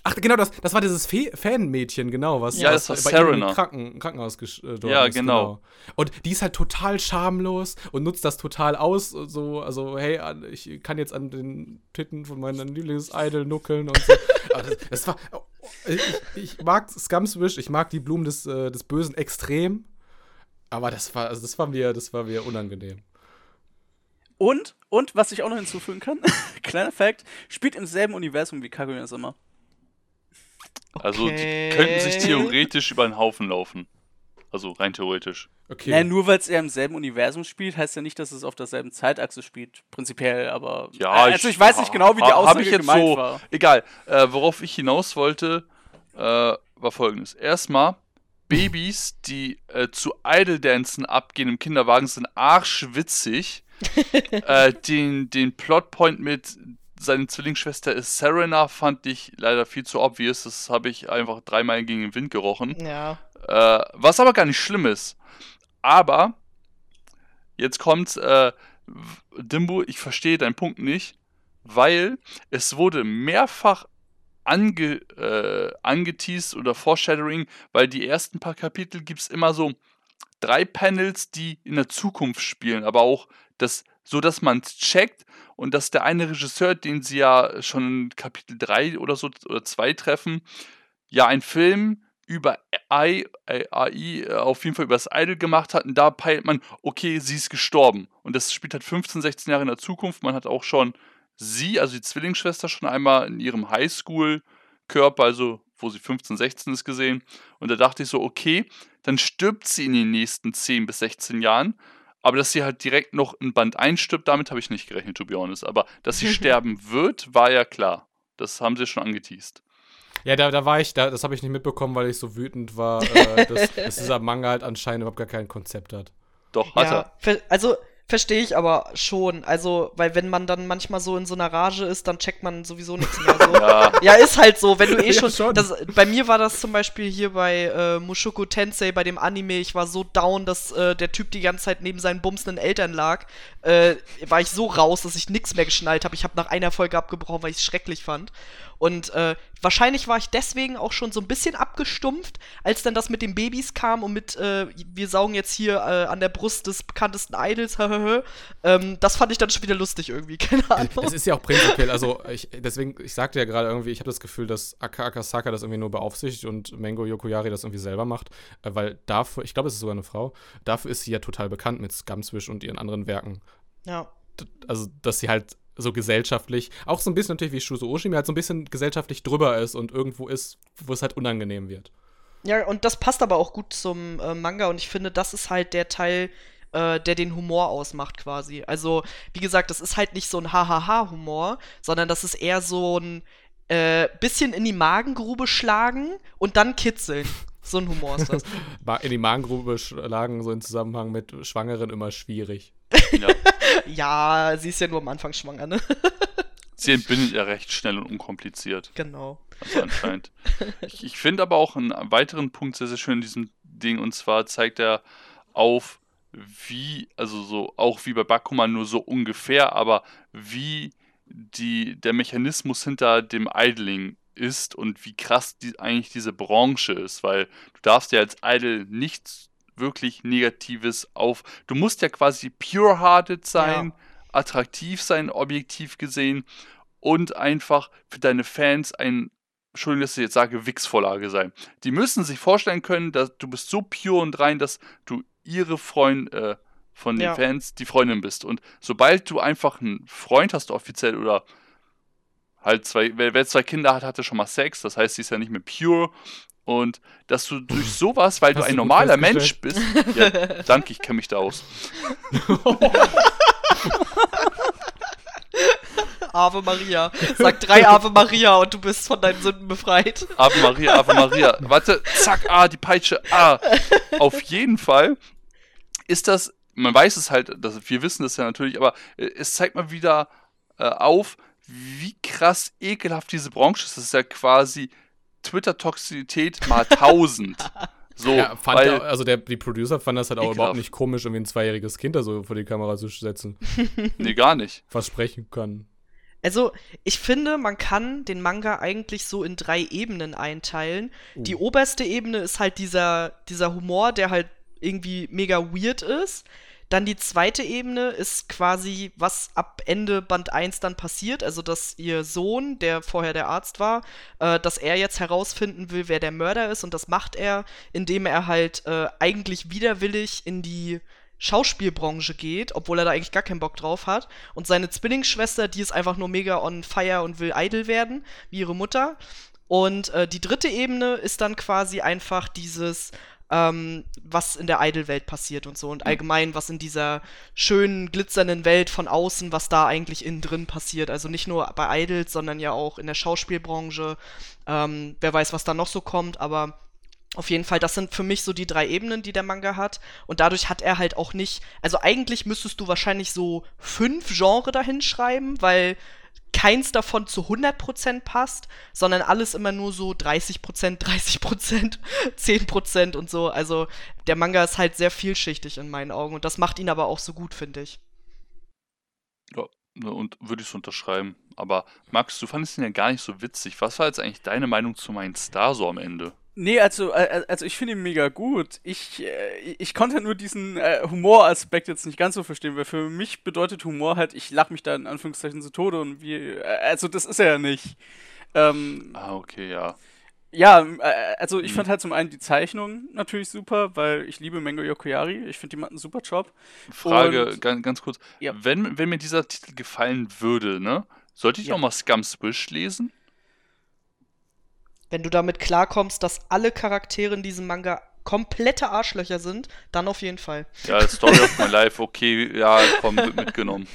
A: Ach, genau, das, das war dieses Fanmädchen, genau, was
B: Ja, das war
A: bei ihm im
B: Serena.
A: Kranken, Krankenhaus gesch- äh,
B: Ja,
A: ist,
B: genau.
A: Und die ist halt total schamlos und nutzt das total aus. So, also, hey, ich kann jetzt an den Titten von meinem Lieblings-Idol nuckeln und so. Das, das war. oh, Ich, ich mag Scumswish, ich mag die Blumen des, äh, des Bösen extrem. Aber das war, also das war mir, das war mir unangenehm.
D: Und, und, was ich auch noch hinzufügen kann, kleiner Fact, spielt im selben Universum wie Kaguya Sama.
B: Also
C: Okay.
B: die könnten sich theoretisch über den Haufen laufen. Also rein theoretisch.
A: Okay.
D: Naja, nur weil es eher im selben Universum spielt, heißt ja nicht, dass es auf derselben Zeitachse spielt, prinzipiell, aber.
B: Ja,
D: also ich, weiß nicht genau, wie die Aussage
B: ich jetzt
D: gemeint
B: so,
D: war.
B: Egal. Äh, worauf ich hinaus wollte, äh, war folgendes. Erstmal, Babys, die äh, zu Idle-Dancen abgehen im Kinderwagen, sind arschwitzig. äh, den, den Plotpoint mit seine Zwillingsschwester ist Serena fand ich leider viel zu obvious. Das habe ich einfach dreimal gegen den Wind gerochen.
C: Ja.
B: Äh, was aber gar nicht schlimm ist. Aber, jetzt kommt, äh, Dimbo, ich verstehe deinen Punkt nicht, weil es wurde mehrfach ange, äh, angeteased oder Foreshadowing, weil die ersten paar Kapitel gibt es immer so drei Panels, die in der Zukunft spielen, aber auch das, so, dass man es checkt und dass der eine Regisseur, den sie ja schon in Kapitel 3 oder so oder 2 treffen, ja einen Film über AI, äh, AI äh, auf jeden Fall über das Idol gemacht hat und da peilt man, okay, sie ist gestorben. Und das spielt halt 15, 16 Jahre in der Zukunft. Man hat auch schon sie, also die Zwillingsschwester, schon einmal in ihrem Highschool-Körper, also wo sie 15, 16 ist, gesehen. Und da dachte ich so, okay, dann stirbt sie in den nächsten 10 bis 16 Jahren. Aber dass sie halt direkt noch in Band 1 stirbt, damit habe ich nicht gerechnet, to be honest. Aber dass sie sterben wird, war ja klar. Das haben sie schon angeteased.
A: Ja, da, da war ich, da, das habe ich nicht mitbekommen, weil ich so wütend war, äh, dass, dass dieser Manga halt anscheinend überhaupt gar kein Konzept hat.
B: Doch, hat er.
C: Ja, ver also verstehe ich aber schon. Also, weil wenn man dann manchmal so in so einer Rage ist, dann checkt man sowieso nichts mehr. So.
B: Ja,
C: Ja, ist halt so, wenn du eh
A: Ja,
C: schon.
A: schon.
C: Das, bei mir war das zum Beispiel hier bei äh, Mushoku Tensei, bei dem Anime. Ich war so down, dass äh, der Typ die ganze Zeit neben seinen bumsenden Eltern lag. Äh, war ich so raus, dass ich nichts mehr geschnallt habe. Ich habe nach einer Folge abgebrochen, weil ich es schrecklich fand. Und äh, wahrscheinlich war ich deswegen auch schon so ein bisschen abgestumpft, als dann das mit den Babys kam und mit, äh, wir saugen jetzt hier äh, an der Brust des bekanntesten Idols, ähm, das fand ich dann schon wieder lustig irgendwie, keine Ahnung.
A: Es ist ja auch prinzipiell, also ich, deswegen, ich sagte ja gerade irgendwie, ich habe das Gefühl, dass Aka Akasaka das irgendwie nur beaufsichtigt und Mango Yokoyari das irgendwie selber macht, äh, weil dafür, ich glaube, es ist sogar eine Frau, dafür ist sie ja total bekannt mit Scumswish und ihren anderen Werken.
C: ja.
A: Also, dass sie halt so gesellschaftlich, auch so ein bisschen natürlich wie Shuzo Oshimi, halt so ein bisschen gesellschaftlich drüber ist und irgendwo ist, wo es halt unangenehm wird.
C: Ja, und das passt aber auch gut zum äh, Manga und ich finde, das ist halt der Teil, äh, der den Humor ausmacht quasi. Also, wie gesagt, das ist halt nicht so ein Hahaha-Humor, sondern das ist eher so ein äh, bisschen in die Magengrube schlagen und dann kitzeln. So ein Humor ist das.
A: In die Magengrube schlagen, so im Zusammenhang mit Schwangeren immer schwierig.
B: Ja.
C: ja, sie ist ja nur am Anfang schwanger, ne?
B: Sie entbindet ja recht schnell und unkompliziert.
C: genau.
B: Also anscheinend. ich ich finde aber auch einen weiteren Punkt sehr, sehr schön in diesem Ding. Und zwar zeigt er auf, wie, also so, auch wie bei Bakuman nur so ungefähr, aber wie die, der Mechanismus hinter dem Idling ist und wie krass die, eigentlich diese Branche ist, weil du darfst ja als Idol nichts wirklich Negatives auf. Du musst ja quasi pure-hearted sein, attraktiv sein, objektiv gesehen und einfach für deine Fans ein, Entschuldigung, dass ich jetzt sage, Wix-Vorlage sein. Die müssen sich vorstellen können, dass du bist so pure und rein, dass du ihre Freund äh, von den
C: Ja.
B: Fans die Freundin bist. Und sobald du einfach einen Freund hast offiziell oder halt zwei, wer, wer zwei Kinder hat, hatte schon mal Sex, das heißt, sie ist ja nicht mehr pure. Und dass du durch sowas, weil
A: Hast
B: du ein normaler Mensch bist. Ja, danke, ich kenne mich da aus.
C: Ave Maria. Sag drei Ave Maria und du bist von deinen Sünden befreit.
B: Ave Maria, Ave Maria. Warte, zack, ah, die Peitsche, ah. Auf jeden Fall ist das, man weiß es halt, das, wir wissen das ja natürlich, aber äh, es zeigt mal wieder äh, auf, wie krass ekelhaft diese Branche ist. Das ist ja quasi Twitter-Toxizität mal 1000. So,
A: Ja, fand
B: weil,
A: er, also der, die Producer fand das halt auch überhaupt nicht komisch, irgendwie ein zweijähriges Kind da so vor die Kamera zu setzen,
B: nee, gar nicht.
A: was sprechen kann.
C: Also, ich finde, man kann den Manga eigentlich so in drei Ebenen einteilen. Die
A: Uh.
C: oberste Ebene ist halt dieser, dieser Humor, der halt irgendwie mega weird ist. Dann die zweite Ebene ist quasi, was ab Ende Band 1 dann passiert. Also, dass ihr Sohn, der vorher der Arzt war, äh, dass er jetzt herausfinden will, wer der Mörder ist. Und das macht er, indem er halt äh, eigentlich widerwillig in die Schauspielbranche geht, obwohl er da eigentlich gar keinen Bock drauf hat. Und seine Zwillingsschwester, die ist einfach nur mega on fire und will idol werden, wie ihre Mutter. Und äh, die dritte Ebene ist dann quasi einfach dieses, ähm, was in der Idol-Welt passiert und so. Und allgemein, was in dieser schönen, glitzernden Welt von außen, was da eigentlich innen drin passiert. Also nicht nur bei Idols, sondern ja auch in der Schauspielbranche. Ähm, wer weiß, was da noch so kommt, aber auf jeden Fall, das sind für mich so die drei Ebenen, die der Manga hat. Und dadurch hat er halt auch nicht. Also eigentlich müsstest du wahrscheinlich so fünf Genre dahin schreiben, weil keins davon zu 100% passt, sondern alles immer nur so 30%, 30%, 10% und so. Also der Manga ist halt sehr vielschichtig in meinen Augen und das macht ihn aber auch so gut, finde ich.
B: Ja, ne, und würde ich so unterschreiben. Aber Max, du fandest ihn ja gar nicht so witzig. Was war jetzt eigentlich deine Meinung zu meinem Star so am Ende?
D: Nee, also, äh, also ich finde ihn mega gut. Ich, äh, ich konnte nur diesen äh, Humoraspekt jetzt nicht ganz so verstehen, weil für mich bedeutet Humor halt, ich lach mich da in Anführungszeichen zu Tode und wie, äh, also das ist er ja nicht. Ähm,
B: Ah, okay, ja.
D: ja, äh, also ich
B: Mhm.
D: fand halt zum einen die Zeichnung natürlich super, weil ich liebe Mango Yokoyari. Ich finde, die macht einen super Job.
B: Frage,
D: Und-
B: ganz, ganz kurz.
D: Ja.
B: Wenn, wenn mir dieser Titel gefallen würde, ne? Sollte ich
D: Ja.
B: noch mal Scum's Wish lesen?
C: Wenn du damit klarkommst, dass alle Charaktere in diesem Manga komplette Arschlöcher sind, dann auf jeden Fall.
B: Ja, Story of My Life, okay, ja, komm, wird mitgenommen.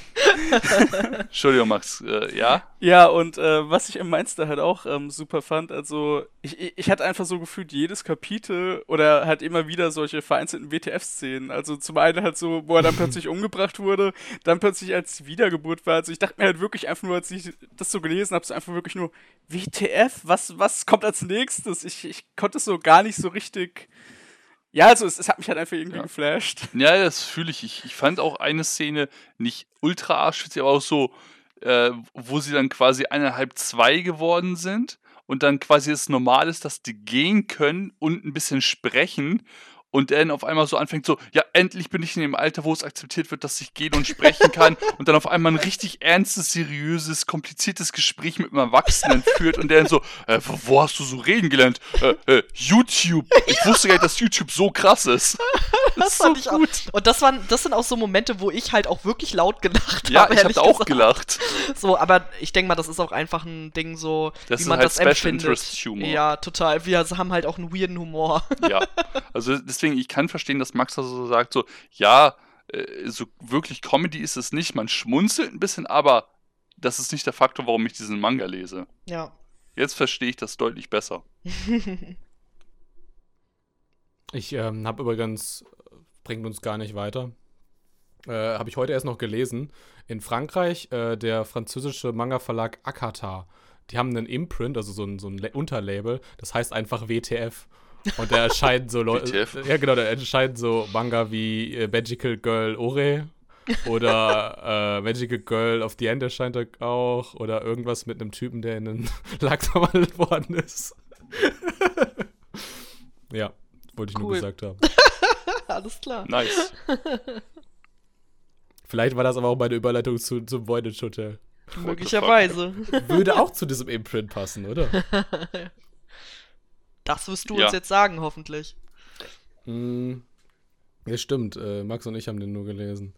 B: Entschuldigung, Max, äh, ja?
D: Ja, und äh, was ich im Mainster halt auch ähm, super fand, also ich, ich, ich hatte einfach so gefühlt jedes Kapitel oder halt immer wieder solche vereinzelten WTF-Szenen. Also zum einen halt so, wo er dann plötzlich umgebracht wurde, dann plötzlich als die Wiedergeburt war. Also ich dachte mir halt wirklich einfach nur, als ich das so gelesen habe, so einfach wirklich nur, WTF? Was, was kommt als nächstes? Ich, ich konnte es so gar nicht so richtig. Ja, also es, es hat mich halt einfach irgendwie
B: Ja.
D: geflasht.
B: Ja, das fühle ich. ich. Ich fand auch eine Szene nicht ultra arschwitzig, aber auch so, äh, wo sie dann quasi eineinhalb, zwei geworden sind und dann quasi es normal ist, dass die gehen können und ein bisschen sprechen und dann auf einmal so anfängt so, ja, endlich bin ich in dem Alter, wo es akzeptiert wird, dass ich gehen und sprechen kann und dann auf einmal ein richtig ernstes, seriöses, kompliziertes Gespräch mit einem Erwachsenen führt und der dann so, äh, wo, hast du so reden gelernt? Äh, äh, YouTube. Ich wusste gar nicht, dass YouTube so krass ist.
C: Das fand ich auch. Und das waren, das sind auch so Momente, wo ich halt auch wirklich laut gelacht
B: Ja,
C: habe.
B: ich
C: ehrlich
B: habe auch
C: gesagt.
B: gelacht.
C: So, aber ich denke mal, das ist auch einfach ein Ding so,
B: Das
C: wie man
B: halt
C: das
B: Special
C: empfindet.
B: Interest Humor.
C: Ja, total. Wir haben halt auch einen weirden Humor.
B: Ja. Also deswegen, ich kann verstehen, dass Max da so sagt, so, ja, äh, so wirklich Comedy ist es nicht. Man schmunzelt ein bisschen, aber das ist nicht der Faktor, warum ich diesen Manga lese.
C: Ja.
B: Jetzt verstehe ich das deutlich besser.
A: Ich ähm, habe übrigens, äh, bringt uns gar nicht weiter, äh, habe ich heute erst noch gelesen. In Frankreich, äh, der französische Manga-Verlag Akata, die haben einen Imprint, also so ein, so ein La- Unterlabel, das heißt einfach WTF. Und da erscheinen so Leute. Ja, genau, da erscheinen so Manga wie äh, Magical Girl Ore oder äh, Magical Girl of the End erscheint da auch oder irgendwas mit einem Typen, der in einen Lachs verwandelt worden ist. ja, wollte ich nur
C: Cool.
A: gesagt haben.
C: Alles klar.
B: Nice.
A: Vielleicht war das aber auch meine Überleitung zu, zum Voynich Hotel.
C: Möglicherweise.
A: Würde auch zu diesem Imprint passen, oder?
C: Das wirst du
B: Ja.
C: uns jetzt sagen, hoffentlich.
A: mm, ja, stimmt. Äh, Max und ich haben den nur gelesen.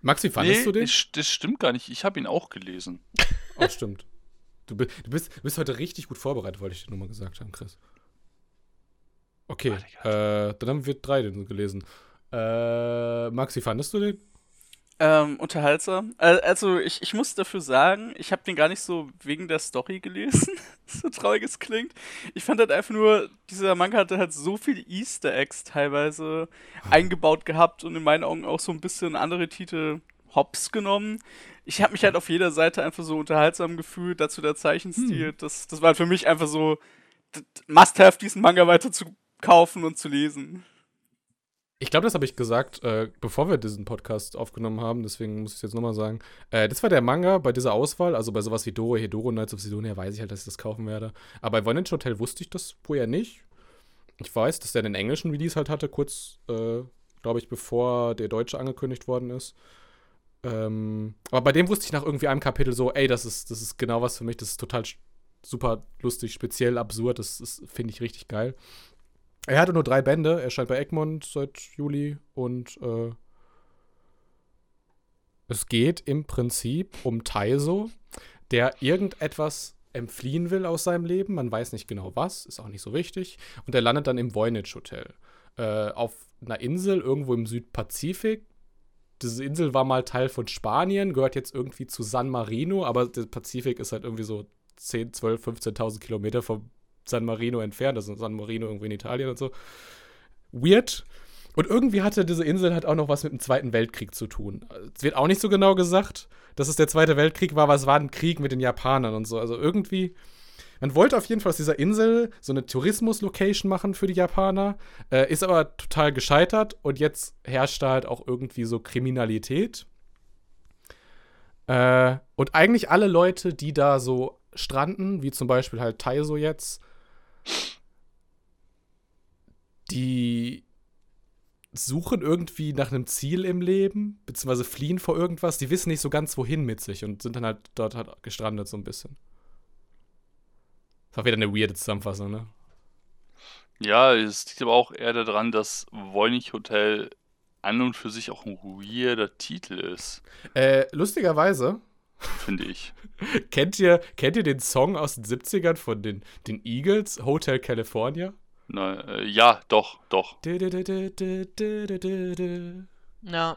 A: Max, wie fandest
B: Nee,
A: du den?
B: ich- das stimmt gar nicht. Ich habe ihn auch gelesen.
A: Oh, stimmt. Du, bi- du, bist, du bist heute richtig gut vorbereitet, wollte ich dir nur mal gesagt haben, Chris. Okay, äh, dann haben wir drei den gelesen. Äh, Max, wie fandest du den?
D: Ähm, unterhaltsam. Also ich, ich muss dafür sagen, ich habe den gar nicht so wegen der Story gelesen, so traurig es klingt. Ich fand halt einfach nur, dieser Manga hatte halt so viele Easter Eggs teilweise eingebaut gehabt und in meinen Augen auch so ein bisschen andere Titel hops genommen. Ich habe mich halt auf jeder Seite einfach so unterhaltsam gefühlt, dazu der Zeichenstil. Hm. Das, das war halt für mich einfach so must-have, diesen Manga weiter zu kaufen und zu lesen.
A: Ich glaube, das habe ich gesagt, äh, bevor wir diesen Podcast aufgenommen haben, deswegen muss ich es jetzt nochmal sagen. Äh, das war der Manga bei dieser Auswahl, also bei sowas wie Doro Hedoro Knights of Sidonia weiß ich halt, dass ich das kaufen werde. Aber bei Voynich Hotel wusste ich das vorher nicht. Ich weiß, dass der den englischen Release halt hatte, kurz, äh, glaube ich, bevor der deutsche angekündigt worden ist. Ähm, aber bei dem wusste ich nach irgendwie einem Kapitel so, ey, das ist, das ist genau was für mich, das ist total super lustig, speziell absurd, das, das finde ich richtig geil. Er hatte nur drei Bände, er scheint bei Egmont seit Juli und äh, es geht im Prinzip um Taiso, der irgendetwas entfliehen will aus seinem Leben. Man weiß nicht genau was, ist auch nicht so wichtig. Und er landet dann im Voynich Hotel. Äh, auf einer Insel irgendwo im Südpazifik. Diese Insel war mal Teil von Spanien, gehört jetzt irgendwie zu San Marino, aber der Pazifik ist halt irgendwie so 10, 12, 15.000 Kilometer vom San Marino entfernt, also San Marino irgendwie in Italien und so. Weird. Und irgendwie hatte diese Insel halt auch noch was mit dem Zweiten Weltkrieg zu tun. Es wird auch nicht so genau gesagt, dass es der Zweite Weltkrieg war, aber es war ein Krieg mit den Japanern und so. Also irgendwie, man wollte auf jeden Fall aus dieser Insel so eine Tourismus-Location machen für die Japaner, äh, ist aber total gescheitert und jetzt herrscht da halt auch irgendwie so Kriminalität. Äh, und eigentlich alle Leute, die da so stranden, wie zum Beispiel halt Taiso jetzt, die suchen irgendwie nach einem Ziel im Leben, beziehungsweise fliehen vor irgendwas. Die wissen nicht so ganz, wohin mit sich und sind dann halt dort halt gestrandet so ein bisschen. Das war wieder eine weirde Zusammenfassung, ne?
B: Ja, es liegt aber auch eher daran, dass Wollnich Hotel an und für sich auch ein weirder Titel ist.
A: Äh, lustigerweise.
B: Finde ich.
A: kennt, ihr, kennt ihr den Song aus den 70ern von den, den Eagles, Hotel California?
B: Na, äh, ja, doch, doch.
C: Ja.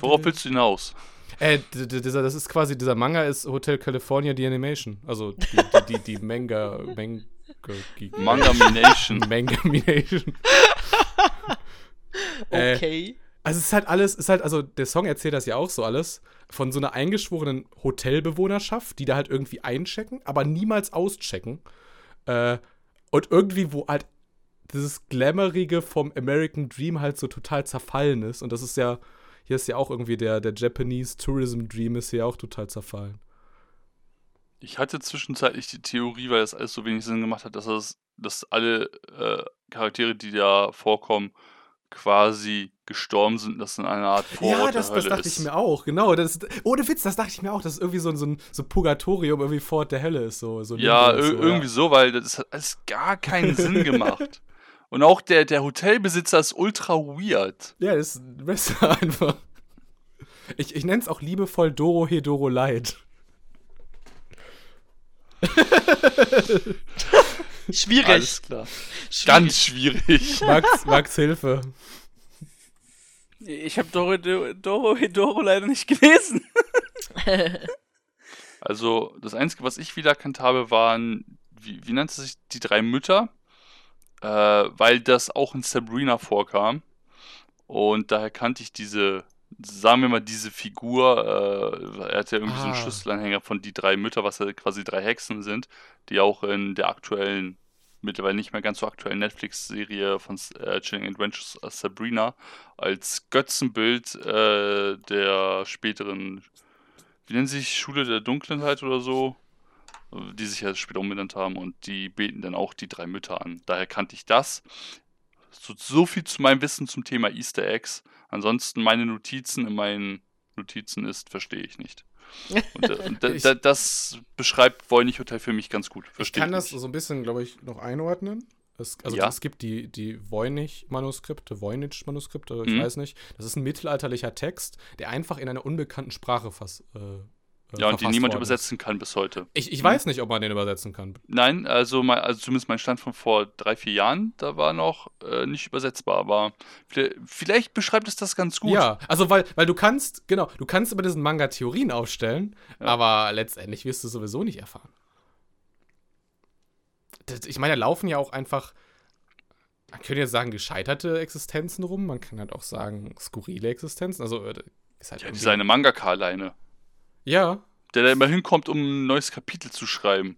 B: Worauf willst du hinaus?
A: Äh, dieser, das ist quasi, dieser Manga ist Hotel California, die Animation. Also die, die, die, die Manga, Manga,
B: Manga-Mination.
A: Manga-Mination.
C: okay.
A: Äh, also es ist halt alles, ist halt, also der Song erzählt das ja auch so alles, von so einer eingeschworenen Hotelbewohnerschaft, die da halt irgendwie einchecken, aber niemals auschecken. Äh, und irgendwie, wo halt dieses Glamourige vom American Dream halt so total zerfallen ist. Und das ist ja, hier ist ja auch irgendwie der, der Japanese Tourism Dream ist hier auch total zerfallen.
B: Ich hatte zwischenzeitlich die Theorie, weil das alles so wenig Sinn gemacht hat, dass das, dass alle äh, Charaktere, die da vorkommen, quasi gestorben sind, dass in einer Art
A: Vorort Ja, das, das dachte ist. ich mir auch, genau. Das, ohne Witz, das dachte ich mir auch, dass es irgendwie so, so ein so Purgatorium irgendwie vor der Hölle ist. So, so
B: ja, so, irgendwie ja. so, weil das hat alles gar keinen Sinn gemacht. Und auch der, der Hotelbesitzer ist ultra weird.
A: Ja, das ist besser einfach. Ich, ich nenne es auch liebevoll Doro Hedoro Light.
C: Schwierig.
B: Alles klar. Schwierig. Ganz schwierig.
A: Max, Max, Hilfe.
D: Ich habe Doro, Doro, Doro leider nicht gelesen.
B: also, das Einzige, was ich wiedererkannt habe, waren, wie, wie nannte sich die drei Mütter? Äh, weil das auch in Sabrina vorkam. Und daher kannte ich diese, sagen wir mal, diese Figur. Äh, er hat ja irgendwie ah. so einen ah. Schlüsselanhänger von die drei Mütter, was ja quasi drei Hexen sind, die auch in der aktuellen mittlerweile nicht mehr ganz so aktuellen Netflix-Serie von äh, Chilling Adventures Sabrina als Götzenbild äh, der späteren, wie nennen sie sich, Schule der Dunkelheit oder so, die sich ja später umbenannt haben und die beten dann auch die drei Mütter an. Daher kannte ich das. So, so viel zu meinem Wissen zum Thema Easter Eggs. Ansonsten meine Notizen in meinen Notizen ist, verstehe ich nicht. Und, äh, und ich, das beschreibt Voynich Hotel für mich ganz gut.
A: Versteht ich kann das so ein bisschen, glaube ich, noch einordnen. Es, also ja. es gibt die, die Voynich-Manuskripte, Voynich-Manuskripte, ich mhm. weiß nicht. Das ist ein mittelalterlicher Text, der einfach in einer unbekannten Sprache fast, äh,
B: Ja, und die niemand übersetzen kann bis heute.
A: Ich, ich weiß nicht, ob man den übersetzen kann.
B: Nein, also, mein, also zumindest mein Stand von vor drei, vier Jahren, da war noch äh, nicht übersetzbar, aber vielleicht, vielleicht beschreibt es das ganz gut.
A: Ja, also weil, weil du kannst, genau, du kannst über diesen Manga Theorien aufstellen,
B: Ja.
A: aber letztendlich wirst du sowieso nicht erfahren. Das, ich meine, da laufen ja auch einfach, man könnte jetzt sagen, gescheiterte Existenzen rum, man kann halt auch sagen, skurrile Existenzen. Also äh, ist halt
B: Ja,
A: irgendwie-
B: seine Mangaka alleine,
A: Ja.
B: der da immer hinkommt, um ein neues Kapitel zu schreiben.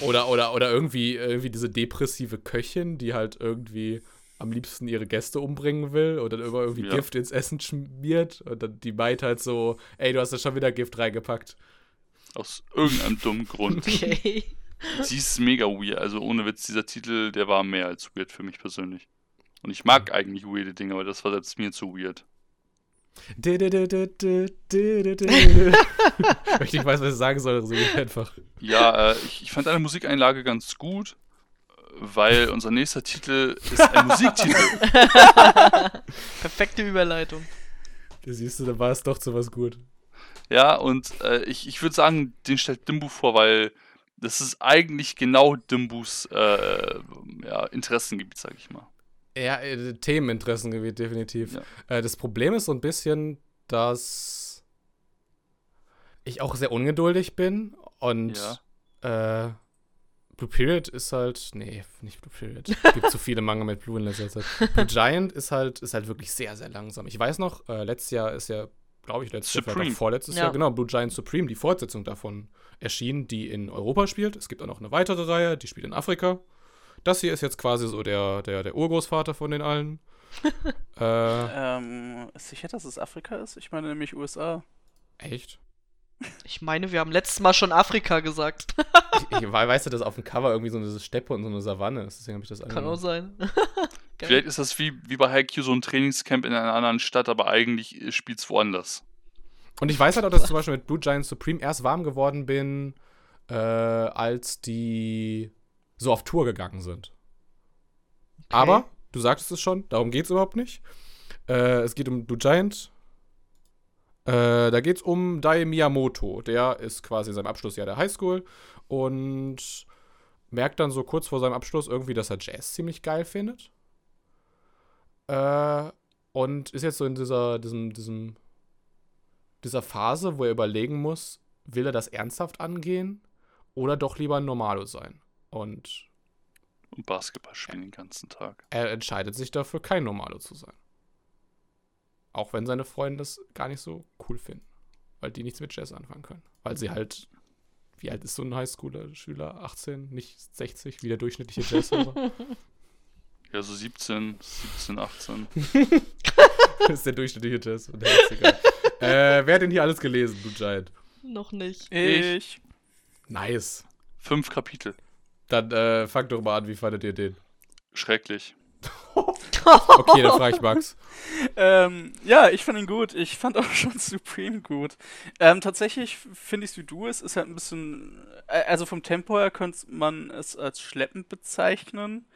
A: Oder, oder, oder irgendwie, irgendwie diese depressive Köchin, die halt irgendwie am liebsten ihre Gäste umbringen will oder immer irgendwie
B: Ja.
A: Gift ins Essen schmiert und dann die meint halt so, ey, du hast da schon wieder Gift reingepackt.
B: Aus irgendeinem dummen Grund.
C: Okay.
B: Sie ist mega weird. Also ohne Witz, dieser Titel, der war mehr als weird für mich persönlich. Und ich mag eigentlich weirde Dinge, aber das war selbst mir zu weird.
A: Ich nicht weiß, was ich sagen soll, so einfach.
B: Ja, äh, ich, ich fand deine Musikeinlage ganz gut, weil unser nächster Titel ist ein Musiktitel.
C: Perfekte Überleitung.
A: Da siehst du, da war es doch zu was gut.
B: Ja, und äh, ich, ich würde sagen, den stellt Dimbu vor, weil das ist eigentlich genau Dimbus äh, ja, Interessengebiet, sag ich mal.
A: Ja, äh, Themeninteressengebiet, definitiv.
B: Ja.
A: Äh, das Problem ist so ein bisschen, dass ich auch sehr ungeduldig bin und äh, Blue Period ist halt, nee, nicht Blue Period. Es gibt zu viele Manga mit Blue in letzter Zeit. Blue Giant ist halt, ist halt wirklich sehr, sehr langsam. Ich weiß noch, äh, letztes Jahr ist ja, glaube ich, letztes Jahr,
B: Supreme.
A: auch vorletztes
C: Ja.
A: Jahr, genau, Blue Giant Supreme, die Fortsetzung davon erschienen, die in Europa spielt. Es gibt auch noch eine weitere Reihe, die spielt in Afrika. Das hier ist jetzt quasi so der, der, der Urgroßvater von den allen. äh,
D: Ähm, ist sicher, dass es Afrika ist? Ich meine nämlich USA.
A: echt?
C: Ich meine, wir haben letztes Mal schon Afrika gesagt.
A: Ich, ich weiß ja, dass auf dem Cover irgendwie so eine Steppe und so eine Savanne ist. Deswegen habe ich das
C: Kann auch
A: angenommen.
C: sein. Geil.
B: Vielleicht ist das wie, wie bei Haikyuu so ein Trainingscamp in einer anderen Stadt, aber eigentlich äh, spielt's woanders.
A: Und ich weiß halt auch, dass ich zum Beispiel mit Blue Giant Supreme erst warm geworden bin, äh, als die so auf Tour gegangen sind. Aber, du sagtest es schon, darum geht es überhaupt nicht. Äh, es geht um Blue Giant. Äh, da geht es um Dai Miyamoto. Der ist quasi in seinem Abschlussjahr der Highschool und merkt dann so kurz vor seinem Abschluss irgendwie, dass er Jazz ziemlich geil findet. Äh, und ist jetzt so in dieser, diesem, diesem dieser Phase, wo er überlegen muss, will er das ernsthaft angehen oder doch lieber ein Normalo sein? Und
B: Und Basketball spielen den ganzen Tag.
A: er entscheidet sich dafür, kein Normalo zu sein. Auch wenn seine Freunde das gar nicht so cool finden, weil die nichts mit Jazz anfangen können. Weil sie halt, wie alt ist so ein Highschooler-Schüler? 18, nicht 60, wie der durchschnittliche Jazzhörer?
B: Ja, so 17, 17, 18.
A: das ist der durchschnittliche Jazz. Äh, wer hat denn hier alles gelesen, du Giant?
C: Noch nicht.
D: Ich.
A: Nice.
B: Fünf Kapitel.
A: Dann äh, fang doch mal an, wie fandet ihr den?
B: Schrecklich.
A: Okay, dann frage ich Max.
D: Ähm, ja, ich fand ihn gut. Ich fand auch schon Supreme gut. Ähm, tatsächlich finde ich es wie du. Es ist halt ein bisschen. äh, Also vom Tempo her könnte man es als schleppend bezeichnen.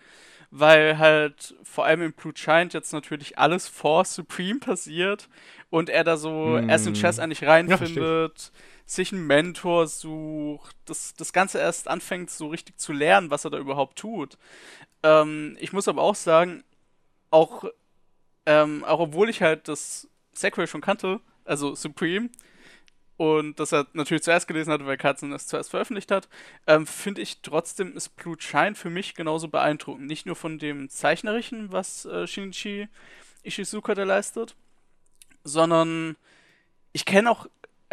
D: Weil halt vor allem im Blue Giant jetzt natürlich alles vor Supreme passiert und er da so
A: Hm.
D: erst in Chess eigentlich
A: Ja,
D: reinfindet, sich einen Mentor sucht, das, das Ganze erst anfängt so richtig zu lernen, was er da überhaupt tut. Ähm, ich muss aber auch sagen, auch ähm, auch obwohl ich halt das Sequel schon kannte, also Supreme, und das er natürlich zuerst gelesen hatte, weil Katzen das zuerst veröffentlicht hat, ähm, finde ich trotzdem ist Blue Shine für mich genauso beeindruckend. Nicht nur von dem Zeichnerischen, was äh, Shinichi Ishizuka da leistet, sondern ich kenne auch,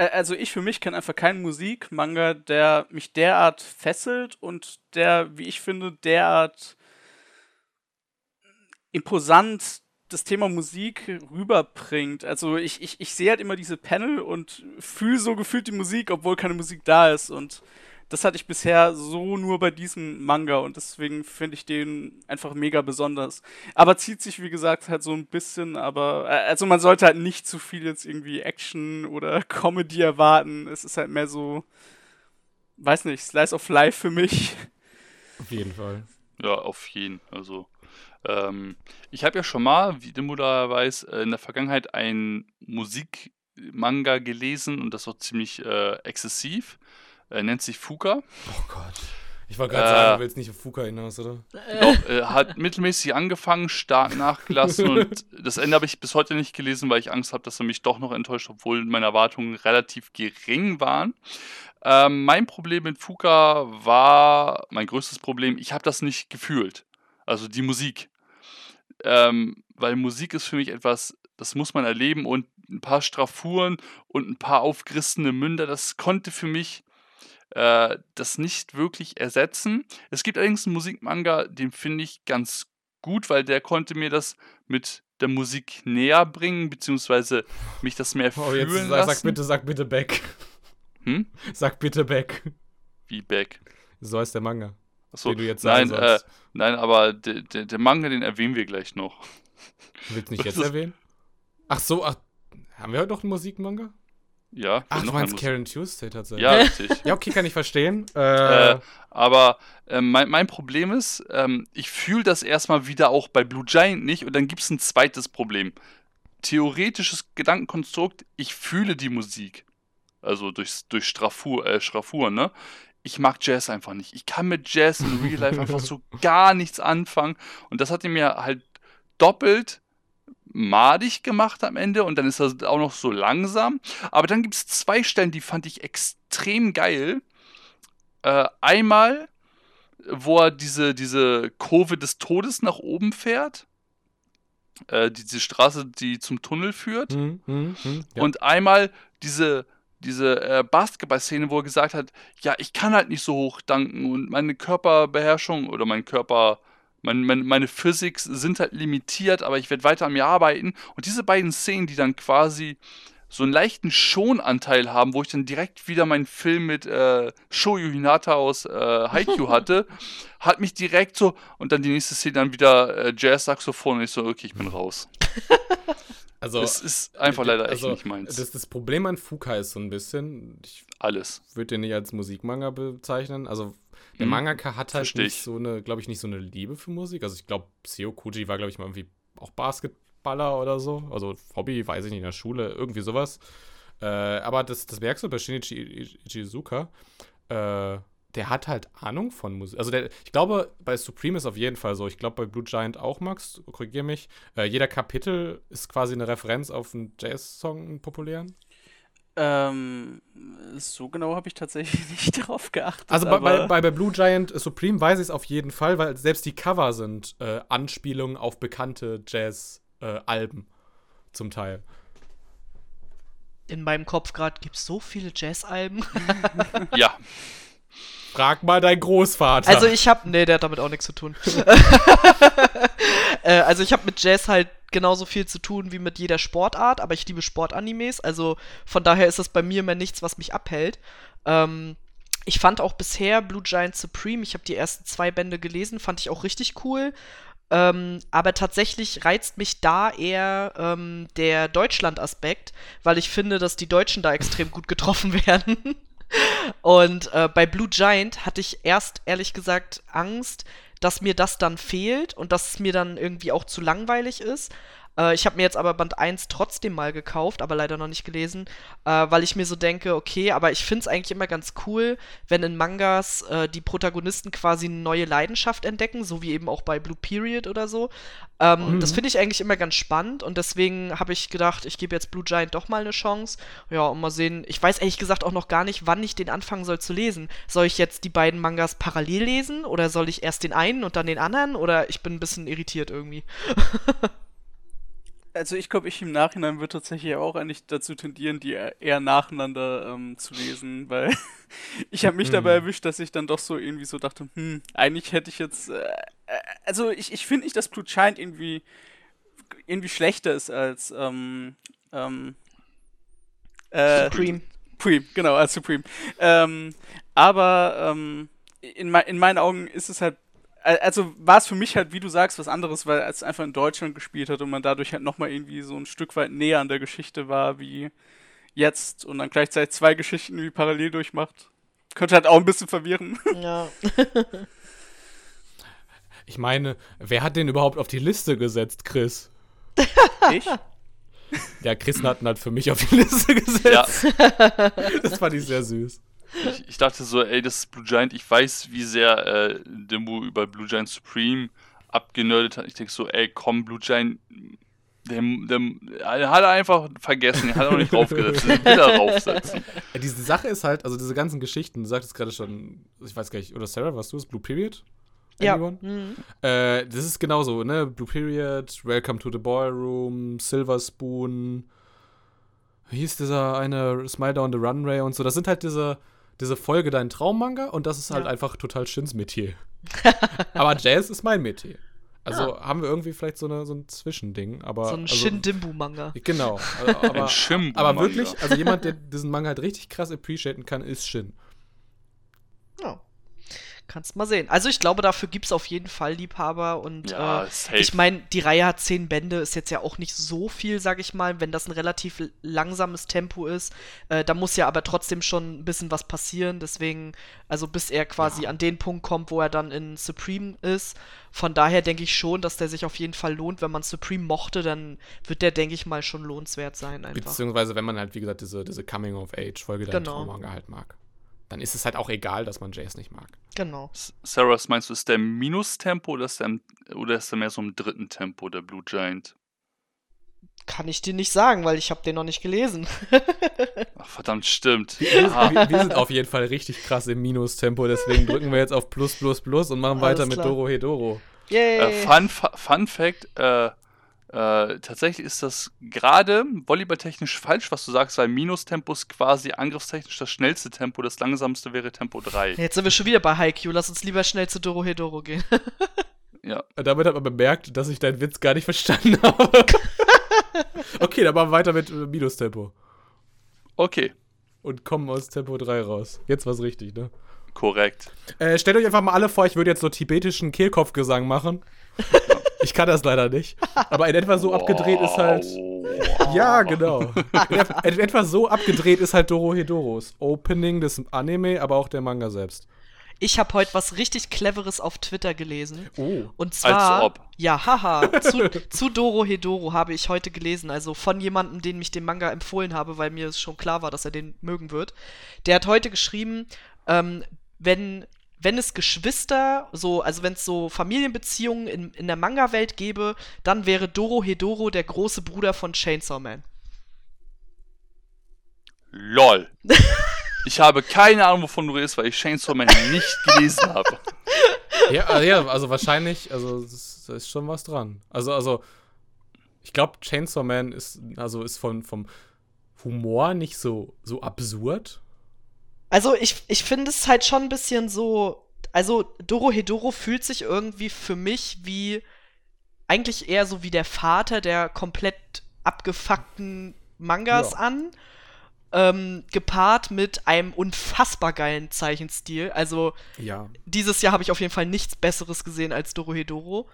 D: also ich für mich kenne einfach keinen Musikmanga, der mich derart fesselt und der, wie ich finde, derart imposant das Thema Musik rüberbringt. Also ich, ich, ich sehe halt immer diese Panel und fühle so gefühlt die Musik, obwohl keine Musik da ist. Und das hatte ich bisher so nur bei diesem Manga und deswegen finde ich den einfach mega besonders. Aber zieht sich, wie gesagt, halt so ein bisschen, aber äh, also man sollte halt nicht zu viel jetzt irgendwie Action oder Comedy erwarten. Es ist halt mehr so, weiß nicht, Slice of Life für mich.
A: Auf jeden Fall.
B: Ja, auf jeden. Also, ähm, ich habe ja schon mal, wie Dimmu da weiß, äh, in der Vergangenheit ein Musik, Manga gelesen und das auch ziemlich äh, exzessiv. Er nennt sich Fuka.
A: Oh Gott. Ich wollte gerade
B: Äh,
A: sagen, du willst nicht auf Fuka hinaus, oder?
B: Doch, äh, hat mittelmäßig angefangen, stark nachgelassen und das Ende habe ich bis heute nicht gelesen, weil ich Angst habe, dass er mich doch noch enttäuscht, obwohl meine Erwartungen relativ gering waren. Ähm, mein Problem mit Fuka war, mein größtes Problem, ich habe das nicht gefühlt. Also die Musik. Ähm, weil Musik ist für mich etwas, das muss man erleben und ein paar Straffuren und ein paar aufgerissene Münder, das konnte für mich äh, das nicht wirklich ersetzen. Es gibt allerdings einen Musikmanga, den finde ich ganz gut, weil der konnte mir das mit der Musik näher bringen, beziehungsweise mich das mehr
A: Oh,
B: fühlen
A: jetzt sag,
B: lassen.
A: sag bitte, sag bitte Back.
B: Hm?
A: Sag bitte Back.
B: Wie Beck.
A: So heißt der Manga.
B: Achso,
A: Den du jetzt
B: nein, äh, nein, aber der, der, der Manga, den erwähnen wir gleich noch.
A: Du willst nicht
B: das
A: jetzt erwähnen? Ach so, ach, haben wir heute noch einen Musikmanga?
B: Ja,
A: Ach, du
B: ein
A: meinst Karen Tuesday tatsächlich.
B: Ja, richtig.
A: Ja, okay, kann ich verstehen. Äh,
B: Äh, aber ähm, mein, mein Problem ist, ähm, ich fühle das erstmal wieder auch bei Blue Giant nicht und dann gibt es ein zweites Problem. Theoretisches Gedankenkonstrukt, ich fühle die Musik. Also durch, durch Strafur, äh, Straffuren, ne? Ich mag Jazz einfach nicht. Ich kann mit Jazz in Real Life einfach so gar nichts anfangen. Und das hat ihn mir halt doppelt madig gemacht am Ende und dann ist das auch noch so langsam. Aber dann gibt es zwei Stellen, die fand ich extrem geil. Äh, einmal, wo er diese, diese Kurve des Todes nach oben fährt. Äh, diese Straße, die zum Tunnel führt.
A: hm, hm, hm, ja.
B: Und einmal diese, diese äh, Basketball-Szene, wo er gesagt hat, ja, ich kann halt nicht so hoch danken und meine Körperbeherrschung oder mein Körper, mein, mein, meine Physics sind halt limitiert, aber ich werde weiter an mir arbeiten. Und diese beiden Szenen, die dann quasi so einen leichten Schonanteil haben, wo ich dann direkt wieder meinen Film mit äh, Shoyu Hinata aus äh, Haikyuu hatte, hat mich direkt so, und dann die nächste Szene dann wieder äh, Jazz-Saxophon und ich so, okay, ich bin raus.
A: also,
B: Es ist einfach leider echt
A: also,
B: nicht meins.
A: Das, das Problem an Fuka ist so ein bisschen, ich
B: Alles.
A: würde den nicht als Musikmanga bezeichnen. Also der
B: Hm,
A: Mangaka hat halt
B: versteh
A: nicht
B: ich.
A: so eine, glaube ich, nicht so eine Liebe für Musik. Also ich glaube, Seo Kuji war, glaube ich, mal irgendwie auch Basketballer oder so. Also Hobby, weiß ich nicht, in der Schule, irgendwie sowas. Äh, aber das, das merkst du bei Shinichi Ichizuka. Äh, der hat halt Ahnung von Musik. Also der, ich glaube, bei Supreme ist auf jeden Fall so. Ich glaube, bei Blue Giant auch, Max, korrigier mich. Äh, jeder Kapitel ist quasi eine Referenz auf einen Jazz-Song, einen populären.
D: Ähm, so genau habe ich tatsächlich nicht darauf geachtet.
A: Also bei, bei,
D: aber-
A: bei, bei Blue Giant Supreme weiß ich es auf jeden Fall, weil selbst die Cover sind äh, Anspielungen auf bekannte Jazz-Alben zum Teil.
C: In meinem Kopf gerade gibt es so viele Jazz-Alben.
B: Ja,
A: Frag mal dein Großvater.
C: Also ich habe, nee, der hat damit auch nichts zu tun. äh, also ich habe mit Jazz halt genauso viel zu tun wie mit jeder Sportart, aber ich liebe Sportanimes, also von daher ist das bei mir immer nichts, was mich abhält. Ähm, ich fand auch bisher Blue Giant Supreme, ich habe die ersten zwei Bände gelesen, fand ich auch richtig cool. Ähm, aber tatsächlich reizt mich da eher ähm, der Deutschland-Aspekt, weil ich finde, dass die Deutschen da extrem gut getroffen werden. Und äh, bei Blue Giant hatte ich erst ehrlich gesagt Angst, dass mir das dann fehlt und dass es mir dann irgendwie auch zu langweilig ist. Äh, ich habe mir jetzt aber Band 1 trotzdem mal gekauft, aber leider noch nicht gelesen, äh, weil ich mir so denke, okay, aber ich finde es eigentlich immer ganz cool, wenn in Mangas äh, die Protagonisten quasi eine neue Leidenschaft entdecken, so wie eben auch bei Blue Period oder so. Ähm,
A: Mhm.
C: Das finde ich eigentlich immer ganz spannend und deswegen habe ich gedacht, ich gebe jetzt Blue Giant doch mal eine Chance. Ja, und mal sehen. Ich weiß ehrlich gesagt auch noch gar nicht, wann ich den anfangen soll zu lesen. Soll ich jetzt die beiden Mangas parallel lesen oder soll ich erst den einen und dann den anderen? Oder ich bin ein bisschen irritiert irgendwie.
D: Also ich glaube, ich im Nachhinein würde tatsächlich auch eigentlich dazu tendieren, die eher eher nacheinander ähm, zu lesen, weil ich habe mich dabei
A: Hm.
D: erwischt, dass ich dann doch so irgendwie so dachte, hm, eigentlich hätte ich jetzt, äh, äh, also ich, ich finde nicht, dass Blue Giant irgendwie irgendwie schlechter ist als ähm, ähm, äh,
C: Supreme.
D: Supreme, genau, als Supreme. Ähm, aber ähm, in, in meinen Augen ist es halt, al- also war es für mich halt, wie du sagst, was anderes, weil es einfach in Deutschland gespielt hat und man dadurch halt nochmal irgendwie so ein Stück weit näher an der Geschichte war wie jetzt und dann gleichzeitig zwei Geschichten wie parallel durchmacht. Könnte halt auch ein bisschen verwirren.
C: Ja.
A: ich meine, wer hat den überhaupt auf die Liste gesetzt, Chris?
D: Ich?
A: Ja, Chris hat ihn halt für mich auf die Liste gesetzt.
B: Ja,
A: Das fand ich sehr süß.
B: Ich, ich dachte so, ey, das ist Blue Giant. Ich weiß, wie sehr äh, Dimbu über Blue Giant Supreme abgenördet hat. Ich denke so, ey, komm, Blue Giant, dem, dem, hat er einfach vergessen, hat er noch nicht draufgesetzt. Den will er draufsetzen.
A: Äh, Diese Sache ist halt, also diese ganzen Geschichten, du sagtest gerade schon, ich weiß gar nicht, oder Sarah, warst du es? Blue Period?
C: Ja. Mhm.
A: Äh, das ist genauso, ne? Blue Period, Welcome to the Ballroom, Silver Spoon, wie hieß dieser eine Smile Down the Runway und so. Das sind halt diese, diese Folge dein Traummanga und das ist halt
C: Ja.
A: einfach total Shins Metier. aber Jazz ist mein Metier. Also haben wir irgendwie vielleicht so, eine, so ein Zwischending, aber.
C: So ein
A: also,
C: Shin-Dimbu-Manga.
A: Genau. Also, aber,
B: Ein Shimbu
A: aber wirklich, also jemand, der diesen Manga halt richtig krass appreciaten kann, ist Shin.
C: Ja. Kannst mal sehen. Also ich glaube, dafür gibt es auf jeden Fall Liebhaber und
B: Ja,
C: äh,
B: safe.
C: ich meine, die Reihe hat zehn Bände, ist jetzt ja auch nicht so viel, sag ich mal, wenn das ein relativ langsames Tempo ist. Äh, da muss ja aber trotzdem schon ein bisschen was passieren, deswegen, also bis er quasi an den Punkt kommt, wo er dann in Supreme ist. Von daher denke ich schon, dass der sich auf jeden Fall lohnt. Wenn man Supreme mochte, dann wird der, denke ich mal, schon lohnenswert sein einfach.
A: Beziehungsweise, wenn man halt, wie gesagt, diese, diese Coming-of-Age-Folge
C: Genau.
A: Traummanga halt mag. Dann ist es halt auch egal, dass man Jace nicht mag.
C: Genau.
B: Sarah, was meinst du, ist der im Minustempo oder ist der, im, oder ist der mehr so im dritten Tempo, der Blue Giant?
C: Kann ich dir nicht sagen, weil ich habe den noch nicht gelesen.
B: Ach, verdammt, stimmt.
A: Wir,
B: Aha.
A: wir, wir sind auf jeden Fall richtig krass im Minustempo, deswegen drücken wir jetzt auf Plus, Plus, Plus und machen
C: Alles
A: weiter mit
C: klar.
A: Doro Hedoro.
C: Yay!
B: Äh, Fun, Fun Fact, äh, äh, tatsächlich ist das gerade volleyballtechnisch falsch, was du sagst, weil Minustempo ist quasi angriffstechnisch das schnellste Tempo, das langsamste wäre Tempo 3.
C: Jetzt sind wir schon wieder bei Haikyuu. Lass uns lieber schnell zu Doro Hedoro gehen.
B: Ja.
A: Damit hat man bemerkt, dass ich deinen Witz gar nicht verstanden habe. okay, dann machen wir weiter mit äh, Minustempo.
B: Okay,
A: Und kommen aus Tempo 3 raus. Jetzt war's richtig, ne?
B: korrekt.
A: Äh, stellt euch einfach mal alle vor, ich würde jetzt so tibetischen Kehlkopfgesang machen. Ich kann das leider nicht. Aber in etwa so abgedreht ist halt.
B: Wow.
A: Ja, genau. In, et- in etwa so abgedreht ist halt Doro Hedoros. Opening des Anime, aber auch der Manga selbst.
C: Ich habe heute was richtig Cleveres auf Twitter gelesen.
A: Oh.
C: Und zwar.
B: ob.
C: Ja, haha. Zu, zu Doro Hedoro habe ich heute gelesen. Also von jemandem, dem ich den Manga empfohlen habe, weil mir es schon klar war, dass er den mögen wird. Der hat heute geschrieben, ähm, wenn. Wenn es Geschwister, so, also wenn es so Familienbeziehungen in, in der Manga-Welt gäbe, dann wäre Doro Hedoro der große Bruder von Chainsaw Man.
B: LOL. Ich habe keine Ahnung, wovon du redest, weil ich Chainsaw Man nicht gelesen habe.
A: Ja, äh, ja, also wahrscheinlich, also es ist, da ist schon was dran. Also, also, ich glaube, Chainsaw Man ist, also ist von, vom Humor nicht so, so absurd.
C: Also ich, ich finde es halt schon ein bisschen so. Also Doro Hedoro fühlt sich irgendwie für mich wie eigentlich eher so wie der Vater der komplett abgefuckten Mangas
A: Ja.
C: an. Ähm, gepaart mit einem unfassbar geilen Zeichenstil. Also
A: Ja.
C: dieses Jahr habe ich auf jeden Fall nichts Besseres gesehen als Doro Hedoro.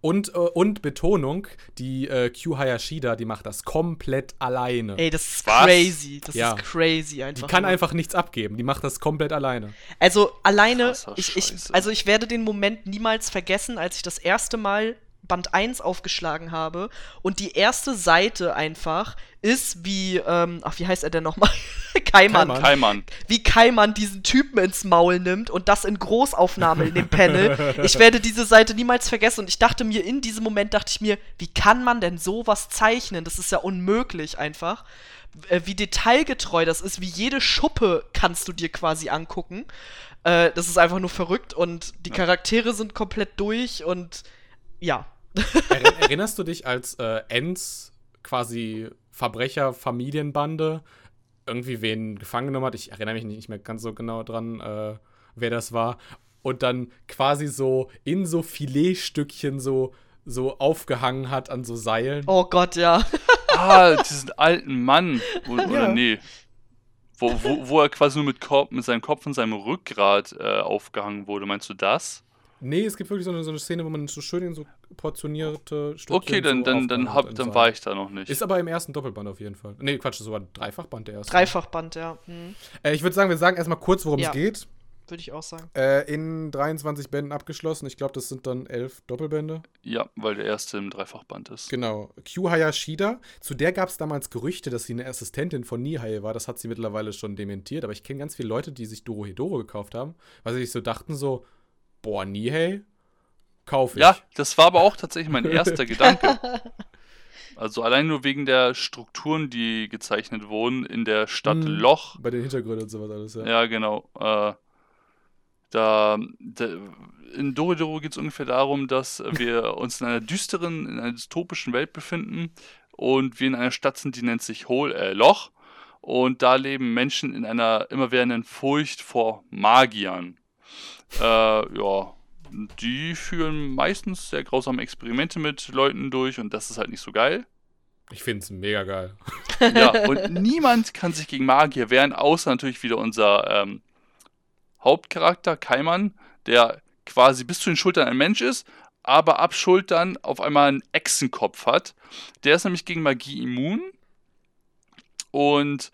A: Und, äh, und Betonung, die äh, Q Hayashida, die macht das komplett alleine.
C: Ey, das ist
B: Was?
C: crazy. Das
A: Ja.
C: ist crazy
A: die
C: einfach.
A: kann
C: nur.
A: einfach nichts abgeben, die macht das komplett alleine.
C: Also alleine,
B: Krasser
C: ich, ich, also ich werde den Moment niemals vergessen, als ich das erste Mal Band 1 aufgeschlagen habe und die erste Seite einfach ist wie, ähm, ach, wie heißt er denn nochmal? Kaiman.
A: Kaiman.
B: Keimann.
C: Wie Kaiman diesen Typen ins Maul nimmt und das in Großaufnahme in dem Panel. Ich werde diese Seite niemals vergessen und ich dachte mir, in diesem Moment dachte ich mir, wie kann man denn sowas zeichnen? Das ist ja unmöglich einfach. Äh, Wie detailgetreu das ist, wie jede Schuppe kannst du dir quasi angucken. Äh, das ist einfach nur verrückt und die Charaktere sind komplett durch und ja.
A: Erinnerst du dich, als äh, Enz quasi Verbrecher-Familienbande irgendwie wen gefangen genommen hat? Ich erinnere mich nicht mehr ganz so genau dran, äh, wer das war. Und dann quasi so in so Filetstückchen so, so aufgehangen hat an so Seilen.
C: Oh Gott, ja.
B: Ah, diesen alten Mann. Wo,
C: Ja.
B: Oder nee. Wo, wo, wo er quasi nur mit, Korb, mit seinem Kopf und seinem Rückgrat äh, aufgehangen wurde. Meinst du das?
A: Nee, es gibt wirklich so eine, so eine Szene, wo man so schön in so portionierte Stückchen
B: Okay, dann,
A: so
B: dann, dann, hab, dann war ich da noch nicht.
A: Ist aber im ersten Doppelband auf jeden Fall. Nee, Quatsch, das war ein Dreifachband der erste.
C: Dreifachband, ja. Hm.
A: Äh, ich würde sagen, wir sagen erstmal kurz, worum
C: Ja.
A: es geht.
C: würde ich auch sagen.
A: Äh, in 23 Bänden abgeschlossen. Ich glaube, das sind dann elf Doppelbände.
B: Ja, weil der erste im Dreifachband ist.
A: Genau. Kyu Hayashida. Zu der gab es damals Gerüchte, dass sie eine Assistentin von Nihei war. Das hat sie mittlerweile schon dementiert. Aber ich kenne ganz viele Leute, die sich Doro Hedoro gekauft haben, weil sie sich so dachten so, boah, Nihei, kaufe ich.
B: Ja, das war aber auch tatsächlich mein erster Gedanke. Also allein nur wegen der Strukturen, die gezeichnet wurden in der Stadt
A: Mhm.
B: Loch.
A: Bei den Hintergründen und sowas alles, ja.
B: Ja, genau. Äh, da, da, in Doridoro geht es ungefähr darum, dass wir uns in einer düsteren, in einer dystopischen Welt befinden und wir in einer Stadt sind, die nennt sich Hol, äh, Loch. Und da leben Menschen in einer immerwährenden Furcht vor Magiern. Äh, ja, die führen meistens sehr grausame Experimente mit Leuten durch und das ist halt nicht so geil.
A: Ich finde es mega geil.
B: Ja, und niemand kann sich gegen Magier wehren, außer natürlich wieder unser ähm, Hauptcharakter, Kaiman, der quasi bis zu den Schultern ein Mensch ist, aber ab Schultern auf einmal einen Echsenkopf hat. Der ist nämlich gegen Magie immun. Und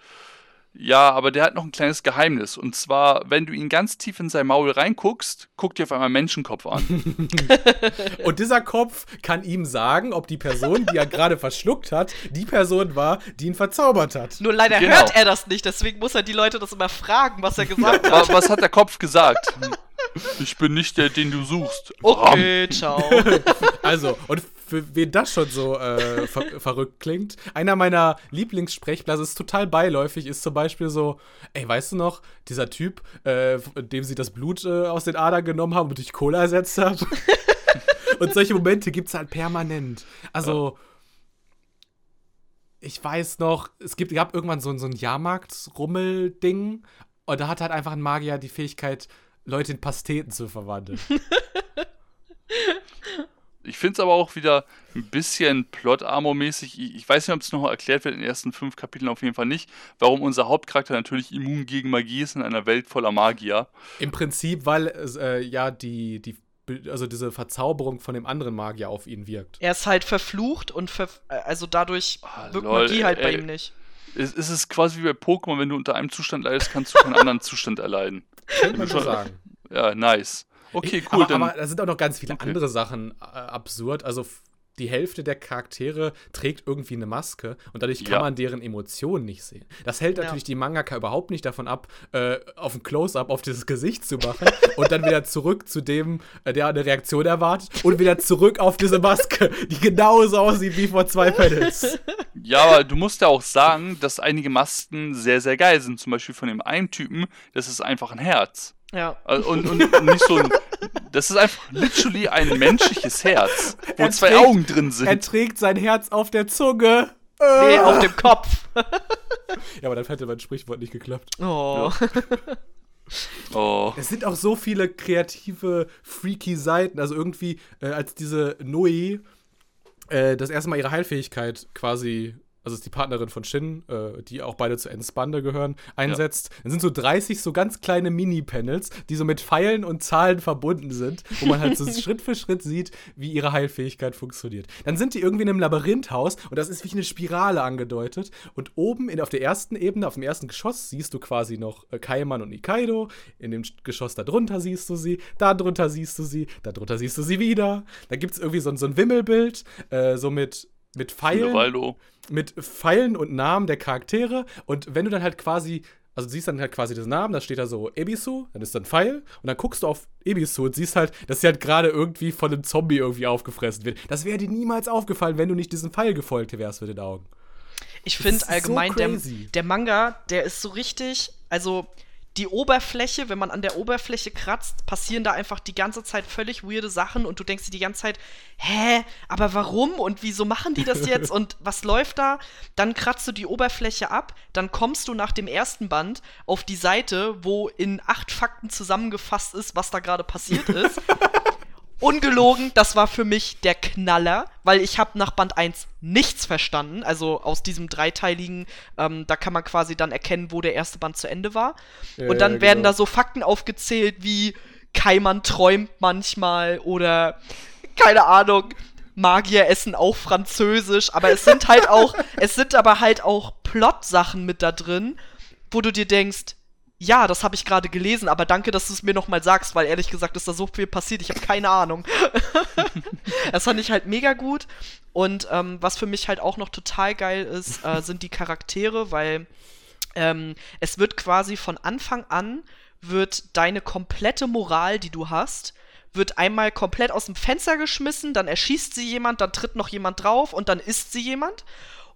B: ja, aber der hat noch ein kleines Geheimnis. Und zwar, wenn du ihn ganz tief in sein Maul reinguckst, guckt dir auf einmal Menschenkopf an.
A: Und dieser Kopf kann ihm sagen, ob die Person, die er gerade verschluckt hat, die Person war, die ihn verzaubert hat.
C: Nur leider
B: Genau.
C: hört er das nicht, deswegen muss er die Leute das immer fragen, was er gesagt hat.
B: Wa- Was hat der Kopf gesagt? Ich bin nicht der, den du suchst.
C: Okay, ciao.
A: Also, und für wen das schon so äh, ver verrückt klingt, einer meiner Lieblingssprechblasen ist total beiläufig, ist zum Beispiel so, ey, weißt du noch, dieser Typ, äh, dem sie das Blut äh, aus den Adern genommen haben und durch Cola ersetzt haben? und solche Momente gibt es halt permanent. Also, ich weiß noch, es gibt, gab irgendwann so, ein- so ein Jahrmarkt-Rummel-Ding und da hat halt einfach ein Magier die Fähigkeit, Leute in Pasteten zu verwandeln.
B: Ich finde es aber auch wieder ein bisschen Plot-Armor-mäßig. Ich ich weiß nicht, ob es noch erklärt wird in den ersten fünf Kapiteln auf jeden Fall nicht, warum unser Hauptcharakter natürlich immun gegen Magie ist in einer Welt voller Magier.
A: Im Prinzip, weil es, äh, ja die, die, also diese Verzauberung von dem anderen Magier auf ihn wirkt.
C: Er ist halt verflucht und ver also dadurch
B: Ah,
C: wirkt
B: lol,
C: Magie halt bei
B: ey.
C: ihm nicht.
B: Es, es ist quasi wie bei Pokémon, wenn du unter einem Zustand leidest, kannst du keinen anderen Zustand erleiden.
A: Könnte man
B: schon-
A: schon sagen.
B: Ja, nice. Okay, cool.
A: aber,
B: dann,
A: aber da sind auch noch ganz viele
B: Okay.
A: andere Sachen äh, absurd. Also die Hälfte der Charaktere trägt irgendwie eine Maske und dadurch kann
B: Ja.
A: man deren Emotionen nicht sehen. Das hält
C: Ja.
A: natürlich die Mangaka überhaupt nicht davon ab, äh, auf ein Close-Up auf dieses Gesicht zu machen und dann wieder zurück zu dem, äh, der eine Reaktion erwartet und wieder zurück auf diese Maske, die genauso aussieht wie vor zwei Panels.
B: ja, aber du musst ja auch sagen, dass einige Masken sehr, sehr geil sind. Zum Beispiel von dem einen Typen, das ist einfach ein Herz.
C: Ja.
B: Äh, Und, und nicht so ein. Das ist einfach literally ein menschliches Herz, wo
A: Er
B: zwei
A: trägt-
B: Augen drin
A: Er
B: sind.
A: trägt sein Herz auf der Zunge.
C: Nee, auf dem Kopf.
A: Ja, aber dann hätte mein Sprichwort nicht geklappt.
C: Oh.
B: Oh.
A: Es sind auch so viele kreative, freaky Seiten. Also irgendwie, äh, als diese Noe äh, das erste Mal ihre Heilfähigkeit quasi, also ist die Partnerin von Shin, äh, die auch beide zu Ensbande gehören, einsetzt, dann sind so 30 so ganz kleine Mini-Panels, die so mit Pfeilen und Zahlen verbunden sind, wo man halt so Schritt für Schritt sieht, wie ihre Heilfähigkeit funktioniert. Dann sind die irgendwie in einem Labyrinthhaus und das ist wie eine Spirale angedeutet. Und oben in, auf der ersten Ebene, auf dem ersten Geschoss, siehst du quasi noch äh, Kaiman und Nikaido. In dem Geschoss darunter siehst du sie, da drunter siehst du sie, da drunter siehst du sie wieder. Da gibt es irgendwie so, ein- so ein Wimmelbild, äh, so mit, mit Pfeilen mit Pfeilen und Namen der Charaktere. Und wenn du dann halt quasi, also du siehst dann halt quasi den Namen, da steht da so Ebisu, dann ist da ein Pfeil. Und dann guckst du auf Ebisu und siehst halt, dass sie halt gerade irgendwie von einem Zombie irgendwie aufgefressen wird. Das wäre dir niemals aufgefallen, wenn du nicht diesem Pfeil gefolgt wärst mit den Augen.
C: Ich
A: Das
C: finde
A: ist so
C: allgemein, der, der Manga, der ist so richtig, also die Oberfläche, wenn man an der Oberfläche kratzt, passieren da einfach die ganze Zeit völlig weirde Sachen und du denkst dir die ganze Zeit, hä, aber warum und wieso machen die das jetzt und was läuft da? Dann kratzt du die Oberfläche ab, dann kommst du nach dem ersten Band auf die Seite, wo in acht Fakten zusammengefasst ist, was da gerade passiert ist. Ungelogen, das war für mich der Knaller, weil ich habe nach Band 1 nichts verstanden. Also aus diesem dreiteiligen, ähm, da kann man quasi dann erkennen, wo der erste Band zu Ende war.
A: Ja,
C: Und dann
A: ja,
C: werden
A: genau.
C: da so Fakten aufgezählt wie Kaiman träumt manchmal oder keine Ahnung, Magier essen auch Französisch, aber es sind halt auch, es sind aber halt auch Plot-Sachen mit da drin, wo du dir denkst, Ja, das habe ich gerade gelesen, aber danke, dass du es mir nochmal sagst, weil ehrlich gesagt ist da so viel passiert, ich habe keine Ahnung. das fand ich halt mega gut. Und ähm, was für mich halt auch noch total geil ist, äh, sind die Charaktere, weil ähm, es wird quasi von Anfang an, wird deine komplette Moral, die du hast, wird einmal komplett aus dem Fenster geschmissen, dann erschießt sie jemand, dann tritt noch jemand drauf und dann isst sie jemand.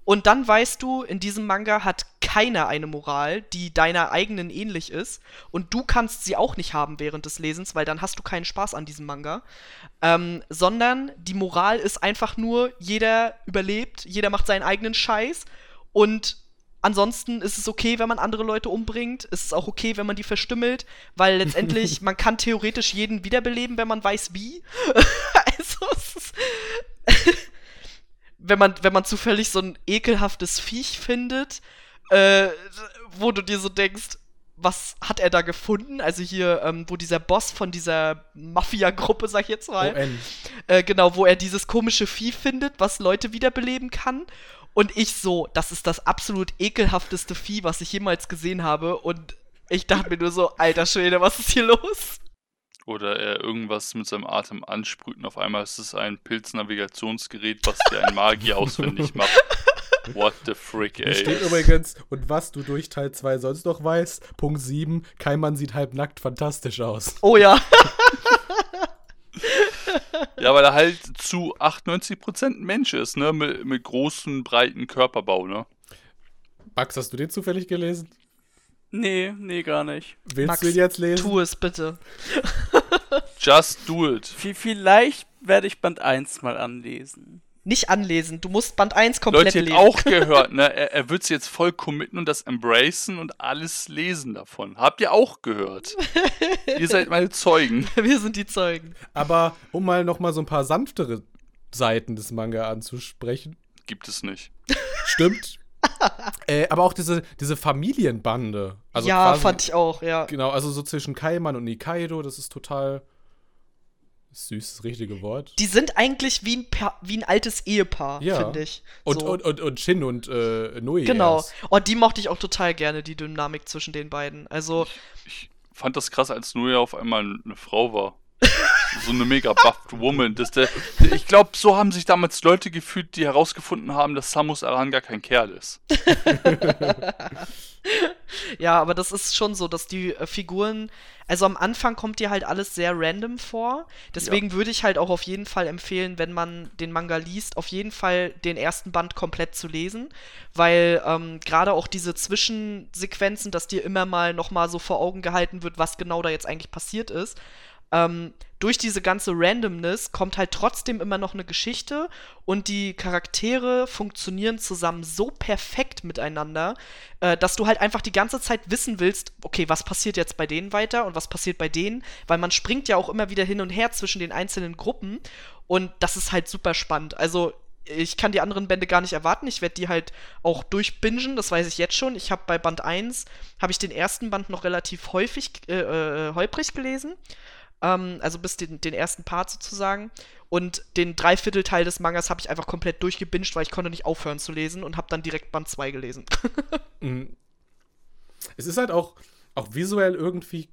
C: Und dann weißt du, in diesem Manga hat keiner eine Moral, die deiner eigenen ähnlich ist. Und du kannst sie auch nicht haben während des Lesens, weil dann hast du keinen Spaß an diesem Manga. Ähm, sondern die Moral ist einfach nur, jeder überlebt, jeder macht seinen eigenen Scheiß. Und ansonsten ist es okay, wenn man andere Leute umbringt. Es ist auch okay, wenn man die verstümmelt, weil letztendlich man kann theoretisch jeden wiederbeleben, wenn man weiß wie. also es ist wenn man, wenn man zufällig so ein ekelhaftes Viech findet, äh, wo du dir so denkst, was hat er da gefunden? Also hier, ähm, wo dieser Boss von dieser Mafia-Gruppe, sag ich jetzt mal, äh, genau, wo er dieses komische Vieh findet, was Leute wiederbeleben kann. Und ich so, das ist das absolut ekelhafteste Vieh, was ich jemals gesehen habe. Und ich dachte mir nur so, alter Schwede, was ist hier los?
B: Oder er irgendwas mit seinem Atem ansprüht und auf einmal ist es ein Pilznavigationsgerät, was dir ein Magier auswendig macht. What the frick, ey.
A: Hier steht übrigens, und was du durch Teil 2 sonst noch weißt, Punkt 7, kein Mann sieht halbnackt fantastisch aus.
C: Oh ja.
B: ja, weil er halt zu 98% Mensch ist, ne? Mit, mit großem, breiten Körperbau, ne?
A: Max, hast du den zufällig gelesen?
D: Nee, nee, gar nicht.
A: Willst
C: Max,
A: du ihn jetzt lesen?
C: Tu es bitte.
B: Just do it.
D: V vielleicht werde ich Band 1 mal anlesen.
C: Nicht anlesen, du musst Band 1 komplett
B: Leute,
C: lesen.
B: auch gehört, ne? Er, er wird es jetzt voll committen und das embracen und alles lesen davon. Habt ihr auch gehört? ihr seid meine Zeugen.
C: Wir sind die Zeugen.
A: Aber um mal noch mal so ein paar sanftere Seiten des Manga anzusprechen.
B: Gibt es nicht.
A: Stimmt. äh, aber auch diese, diese Familienbande. Also
C: ja,
A: quasi,
C: fand ich auch, ja.
A: Genau, also so zwischen Kaiman und Nikaido, das ist total süß, das richtige Wort.
C: Die sind eigentlich wie ein, pa wie ein altes Ehepaar,
A: Ja.
C: finde ich.
A: Und,
C: So.
A: und, und, und Shin und äh, Nui.
C: Genau.
A: erst.
C: Und die mochte ich auch total gerne, die Dynamik zwischen den beiden. Also,
B: Ich fand das krass, als Nuya auf einmal eine Frau war. so eine mega buffed Woman. Das der, ich glaube, so haben sich damals Leute gefühlt, die herausgefunden haben, dass Samus Aran gar kein Kerl ist.
C: ja, aber das ist schon so, dass die äh, Figuren, also am Anfang kommt dir halt alles sehr random vor. Deswegen würde ich halt auch auf jeden Fall empfehlen, wenn man den Manga liest, auf jeden Fall den ersten Band komplett zu lesen, weil ähm, gerade auch diese Zwischensequenzen, dass dir immer mal noch mal so vor Augen gehalten wird, was genau da jetzt eigentlich passiert ist. Ähm, durch diese ganze Randomness kommt halt trotzdem immer noch eine Geschichte und die Charaktere funktionieren zusammen so perfekt miteinander, äh, dass du halt einfach die ganze Zeit wissen willst, okay, was passiert jetzt bei denen weiter und was passiert bei denen, weil man springt ja auch immer wieder hin und her zwischen den einzelnen Gruppen und das ist halt super spannend. Also ich kann die anderen Bände gar nicht erwarten. Ich werde die halt auch durchbingen, das weiß ich jetzt schon. Ich habe bei Band 1, habe ich den ersten Band noch relativ häufig, äh, äh, holprig gelesen. Ähm, also bis den, den ersten Part sozusagen. Und den Dreiviertelteil des Mangas habe ich einfach komplett durchgebinged, weil ich konnte nicht aufhören zu lesen und habe dann direkt Band 2 gelesen.
A: Mhm. Es ist halt auch, auch visuell irgendwie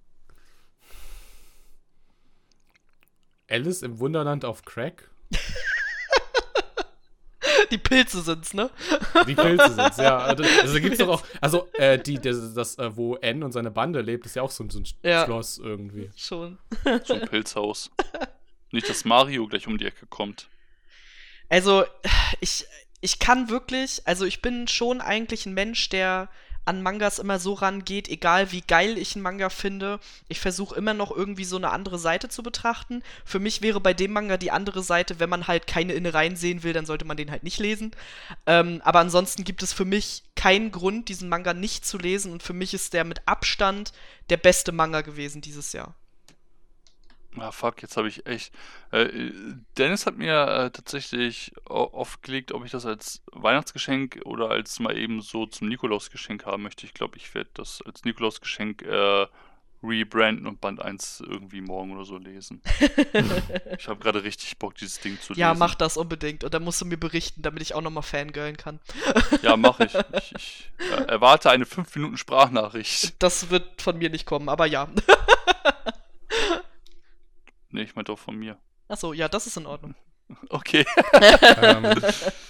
A: Alice im Wunderland auf Crack.
C: die Pilze sind's, ne?
A: Die Pilze sind's, ja. Also, also da gibt's doch auch, also äh, die, das, das äh, wo N und seine Bande lebt, ist ja auch so, ein- so ein
C: Ja.
A: Schloss irgendwie.
C: Schon.
B: So ein Pilzhaus. Nicht, dass Mario gleich um die Ecke kommt.
C: Also, ich, ich kann wirklich, also ich bin schon eigentlich ein Mensch, der an Mangas immer so rangeht, egal wie geil ich einen Manga finde. Ich versuche immer noch irgendwie so eine andere Seite zu betrachten. Für mich wäre bei dem Manga die andere Seite, wenn man halt keine Innereien sehen will, dann sollte man den halt nicht lesen. Ähm, aber ansonsten gibt es für mich keinen Grund, diesen Manga nicht zu lesen. Und für mich ist der mit Abstand der beste Manga gewesen dieses Jahr.
B: Ah, fuck, jetzt habe ich echt. Äh, Dennis hat mir äh, tatsächlich aufgelegt, ob ich das als Weihnachtsgeschenk oder als mal eben so zum Nikolausgeschenk haben möchte. Ich glaube, ich werde das als Nikolausgeschenk äh, rebranden und Band 1 irgendwie morgen oder so lesen. ich habe gerade richtig Bock, dieses Ding zu lesen.
C: Ja, mach das unbedingt. Und dann musst du mir berichten, damit ich auch nochmal fangirlen kann.
B: ja, mach ich. Ich, ich äh, erwarte eine 5 Minuten Sprachnachricht.
C: Das wird von mir nicht kommen, aber ja.
B: nee, ich meinte auch von mir.
C: Achso, ja, das ist in Ordnung.
B: Okay.
A: ähm,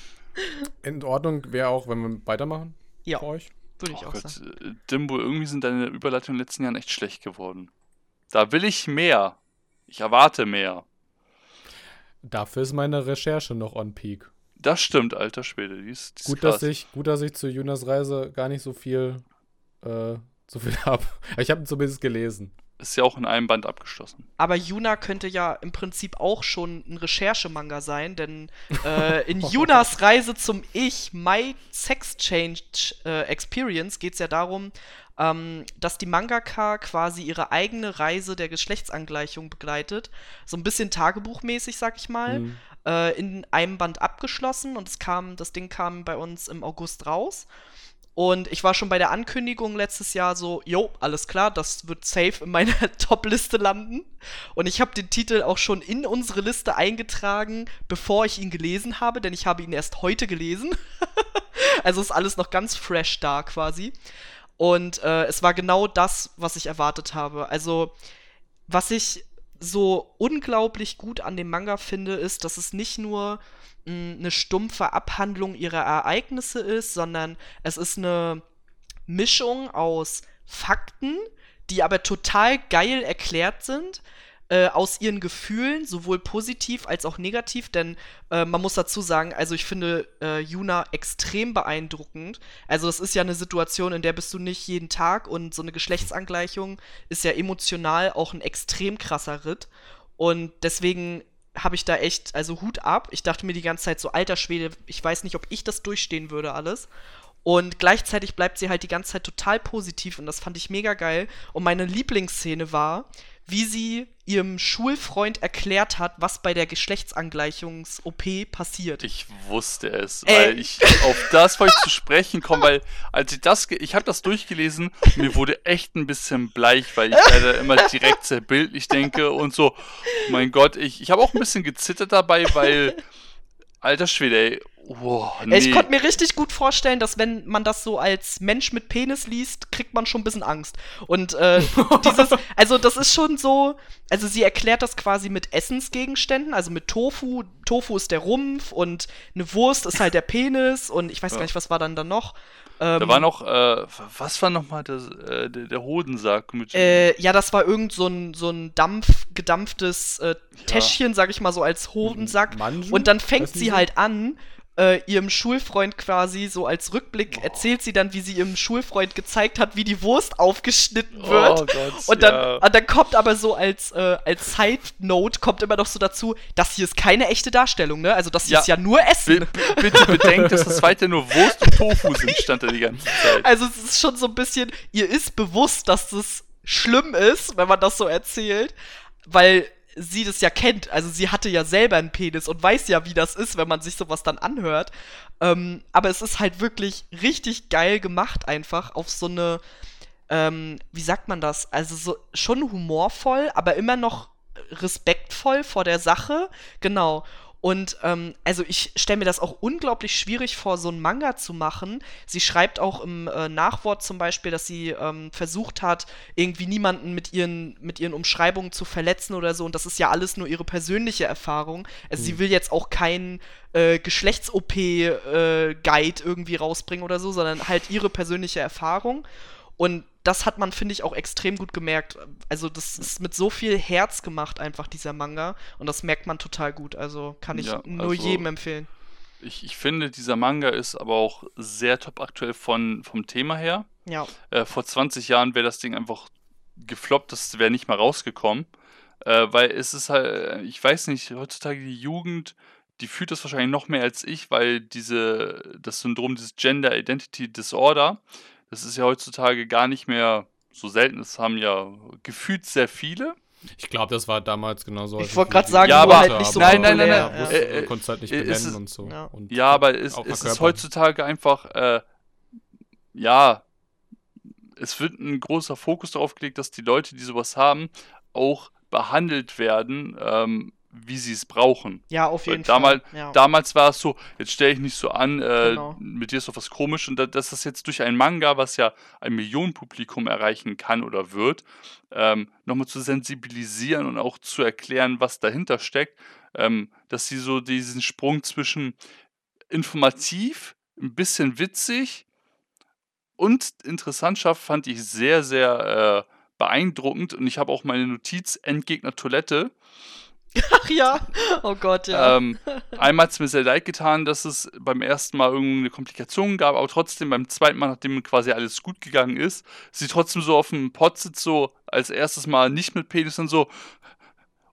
A: in Ordnung wäre auch, wenn wir weitermachen.
C: Ja.
A: Für euch.
C: Würde ich oh auch Gott, sagen.
B: Äh, Dimbo, irgendwie sind deine Überleitungen in den letzten Jahren echt schlecht geworden. Da will ich mehr. Ich erwarte mehr.
A: Dafür ist meine Recherche noch on peak.
B: Das stimmt, alter Schwede. Die ist,
A: die gut, dass ich, gut, dass ich zu Junas Reise gar nicht so viel, äh, so viel habe. Ich habe zumindest gelesen.
B: Ist ja auch in einem Band abgeschlossen.
C: Aber Yuna könnte ja im Prinzip auch schon ein Recherchemanga sein, denn äh, in Yunas Reise zum Ich, My Sex Change äh, Experience, geht es ja darum, ähm, dass die Mangaka quasi ihre eigene Reise der Geschlechtsangleichung begleitet. So ein bisschen tagebuchmäßig, sag ich mal. Mhm. Äh, in einem Band abgeschlossen und es kam, das Ding kam bei uns im August raus. Und ich war schon bei der Ankündigung letztes Jahr so, jo, alles klar, das wird safe in meiner Top-Liste landen. Und ich habe den Titel auch schon in unsere Liste eingetragen, bevor ich ihn gelesen habe, denn ich habe ihn erst heute gelesen. also ist alles noch ganz fresh da quasi. Und äh, es war genau das, was ich erwartet habe. Also, was ich so unglaublich gut an dem Manga finde, ist, dass es nicht nur eine stumpfe Abhandlung ihrer Ereignisse ist, sondern es ist eine Mischung aus Fakten, die aber total geil erklärt sind, äh, aus ihren Gefühlen, sowohl positiv als auch negativ, denn äh, man muss dazu sagen, also ich finde äh, Yuna extrem beeindruckend. Also es ist ja eine Situation, in der bist du nicht jeden Tag und so eine Geschlechtsangleichung ist ja emotional auch ein extrem krasser Ritt. Und deswegen habe ich da echt, also Hut ab. Ich dachte mir die ganze Zeit so, alter Schwede, ich weiß nicht, ob ich das durchstehen würde alles. Und gleichzeitig bleibt sie halt die ganze Zeit total positiv und das fand ich mega geil. Und meine Lieblingsszene war, wie sie ihrem Schulfreund erklärt hat, was bei der Geschlechtsangleichungs-OP passiert.
B: Ich wusste es, Ey. weil ich auf das wollte ich zu sprechen kommen, weil als ich das, ich habe das durchgelesen, mir wurde echt ein bisschen bleich, weil ich leider immer direkt sehr bildlich denke und so, mein Gott, ich, ich habe auch ein bisschen gezittert dabei, weil, alter Schwede, ey, Oh,
C: nee. Ich konnte mir richtig gut vorstellen, dass wenn man das so als Mensch mit Penis liest, kriegt man schon ein bisschen Angst. Und äh, dieses, also das ist schon so, also sie erklärt das quasi mit Essensgegenständen, also mit Tofu. Tofu ist der Rumpf und eine Wurst ist halt der Penis und ich weiß ja. gar nicht, was war dann da noch.
B: Ähm, da war noch, äh, was war nochmal äh, der, der Hodensack? Mit
C: äh, ja, das war irgend so ein, so ein Dampf, gedampftes äh, Täschchen, ja. sag ich mal so, als Hodensack. Manju? Und dann fängt sie halt an äh, ihrem Schulfreund quasi so als Rückblick oh. erzählt sie dann, wie sie ihrem Schulfreund gezeigt hat, wie die Wurst aufgeschnitten oh wird. Oh Gott, und, dann, ja. und dann kommt aber so als, äh, als Side Note kommt immer noch so dazu, das hier ist keine echte Darstellung, ne? Also das hier ja. ist ja nur Essen. B
B: bitte bedenkt, dass das weiter nur Wurst und Tofu sind, stand da die ganze Zeit.
C: Also es ist schon so ein bisschen, ihr ist bewusst, dass das schlimm ist, wenn man das so erzählt, weil sie das ja kennt. Also sie hatte ja selber einen Penis und weiß ja, wie das ist, wenn man sich sowas dann anhört. Ähm, aber es ist halt wirklich richtig geil gemacht, einfach auf so eine, ähm, wie sagt man das? Also so schon humorvoll, aber immer noch respektvoll vor der Sache. Genau. Und ähm, also ich stelle mir das auch unglaublich schwierig vor, so einen Manga zu machen. Sie schreibt auch im äh, Nachwort zum Beispiel, dass sie ähm, versucht hat, irgendwie niemanden mit ihren, mit ihren Umschreibungen zu verletzen oder so. Und das ist ja alles nur ihre persönliche Erfahrung. Also mhm. sie will jetzt auch keinen äh, Geschlechts-OP-Guide äh, irgendwie rausbringen oder so, sondern halt ihre persönliche Erfahrung. Und das hat man, finde ich, auch extrem gut gemerkt. Also, das ist mit so viel Herz gemacht, einfach dieser Manga. Und das merkt man total gut. Also, kann ich ja, nur also, jedem empfehlen.
B: Ich, ich finde, dieser Manga ist aber auch sehr top aktuell von, vom Thema her.
C: Ja.
B: Äh, vor 20 Jahren wäre das Ding einfach gefloppt, das wäre nicht mal rausgekommen. Äh, weil es ist halt, ich weiß nicht, heutzutage die Jugend, die fühlt das wahrscheinlich noch mehr als ich, weil diese, das Syndrom, dieses Gender Identity Disorder, das ist ja heutzutage gar nicht mehr so selten. Das haben ja gefühlt sehr viele.
A: Ich glaube, das war damals genauso.
C: Ich wollte gerade sagen,
B: ja, aber halt nicht so
A: nein, nein, nein, nein, ja. äh, du konntest halt nicht benennen ist, und so.
B: Ja,
A: und
B: ja aber es, es ist heutzutage einfach, äh, ja, es wird ein großer Fokus darauf gelegt, dass die Leute, die sowas haben, auch behandelt werden, ähm, wie sie es brauchen.
C: Ja, auf jeden
B: damals,
C: Fall. Ja.
B: Damals war es so, jetzt stelle ich nicht so an, äh,
C: Genau.
B: mit dir ist doch was komisch und da- dass das jetzt durch ein Manga, was ja ein Millionenpublikum erreichen kann oder wird, ähm, nochmal zu sensibilisieren und auch zu erklären, was dahinter steckt, ähm, dass sie so diesen Sprung zwischen informativ, ein bisschen witzig und interessant schafft, fand ich sehr, sehr äh, beeindruckend und ich habe auch meine Notiz Endgegner Toilette.
C: Ach ja. Oh Gott, ja.
B: Ähm, einmal hat es mir sehr leid getan, dass es beim ersten Mal irgendeine Komplikation gab, aber trotzdem beim zweiten Mal, nachdem quasi alles gut gegangen ist, sie trotzdem so auf dem Pott sitzt, so als erstes Mal nicht mit Penis und so,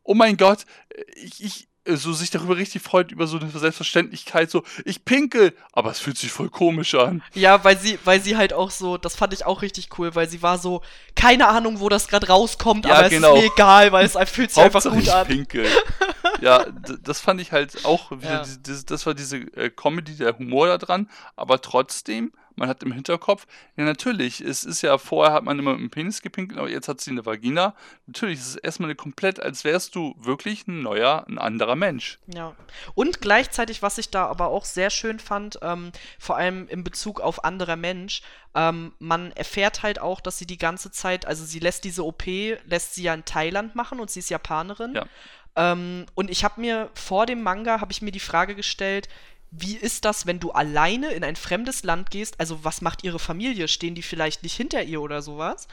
B: oh mein Gott, ich, ich so sich darüber richtig freut, über so eine Selbstverständlichkeit, so, ich pinkel, aber es fühlt sich voll komisch an.
C: Ja, weil sie, weil sie halt auch so, das fand ich auch richtig cool, weil sie war so, keine Ahnung, wo das gerade rauskommt,
B: Ja,
C: aber
B: genau.
C: es ist mir egal, weil es fühlt sich einfach gut
B: ich
C: an.
B: pinkel. ja, das fand ich halt auch wieder,
C: Ja.
B: diese- das war diese äh, Comedy, der Humor da dran, aber trotzdem, man hat im Hinterkopf, ja natürlich, es ist ja, vorher hat man immer mit dem Penis gepinkelt, aber jetzt hat sie eine Vagina. Natürlich, es ist erstmal eine komplett, als wärst du wirklich ein neuer, ein anderer Mensch.
C: Ja. Und gleichzeitig, was ich da aber auch sehr schön fand, ähm, vor allem in Bezug auf anderer Mensch, ähm, man erfährt halt auch, dass sie die ganze Zeit, also sie lässt diese OP, lässt sie ja in Thailand machen und sie ist Japanerin.
B: Ja.
C: Ähm, und ich habe mir vor dem Manga, habe ich mir die Frage gestellt, wie ist das, wenn du alleine in ein fremdes Land gehst? Also was macht ihre Familie? Stehen die vielleicht nicht hinter ihr oder sowas?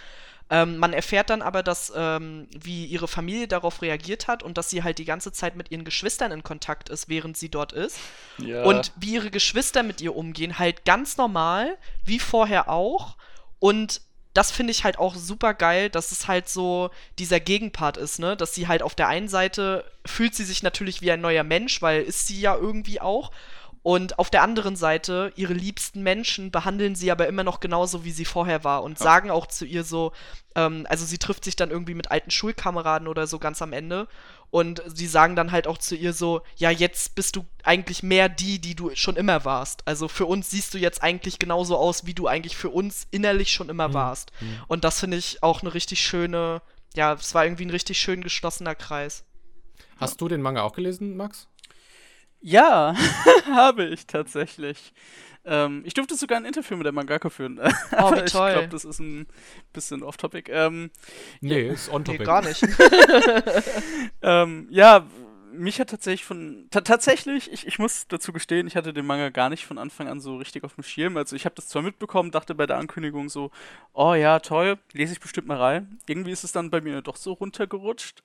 C: Ähm, man erfährt dann aber, dass ähm, wie ihre Familie darauf reagiert hat und dass sie halt die ganze Zeit mit ihren Geschwistern in Kontakt ist, während sie dort ist.
B: Ja.
C: Und wie ihre Geschwister mit ihr umgehen, halt ganz normal, wie vorher auch. Und das finde ich halt auch super geil, dass es halt so dieser Gegenpart ist, ne? Dass sie halt auf der einen Seite fühlt sie sich natürlich wie ein neuer Mensch, weil ist sie ja irgendwie auch. Und auf der anderen Seite, ihre liebsten Menschen behandeln sie aber immer noch genauso, wie sie vorher war und
B: Ja.
C: sagen auch zu ihr so, ähm, also sie trifft sich dann irgendwie mit alten Schulkameraden oder so ganz am Ende und sie sagen dann halt auch zu ihr so, ja, jetzt bist du eigentlich mehr die, die du schon immer warst. Also für uns siehst du jetzt eigentlich genauso aus, wie du eigentlich für uns innerlich schon immer warst. Und das finde ich auch eine richtig schöne, ja, es war irgendwie ein richtig schön geschlossener Kreis.
A: Hast du den Manga auch gelesen, Max?
D: Ja, habe ich tatsächlich. Ähm, ich durfte sogar ein Interview mit der Mangaka führen.
C: Oh, wie
D: ich glaube, das ist ein bisschen off-topic. Ähm,
A: Nee, ist on
C: Nee, gar nicht.
D: ähm, ja, mich hat tatsächlich von. Ta tatsächlich, ich, ich muss dazu gestehen, ich hatte den Manga gar nicht von Anfang an so richtig auf dem Schirm. Also ich habe das zwar mitbekommen, dachte bei der Ankündigung so, oh ja, toll, lese ich bestimmt mal rein. Irgendwie ist es dann bei mir doch so runtergerutscht.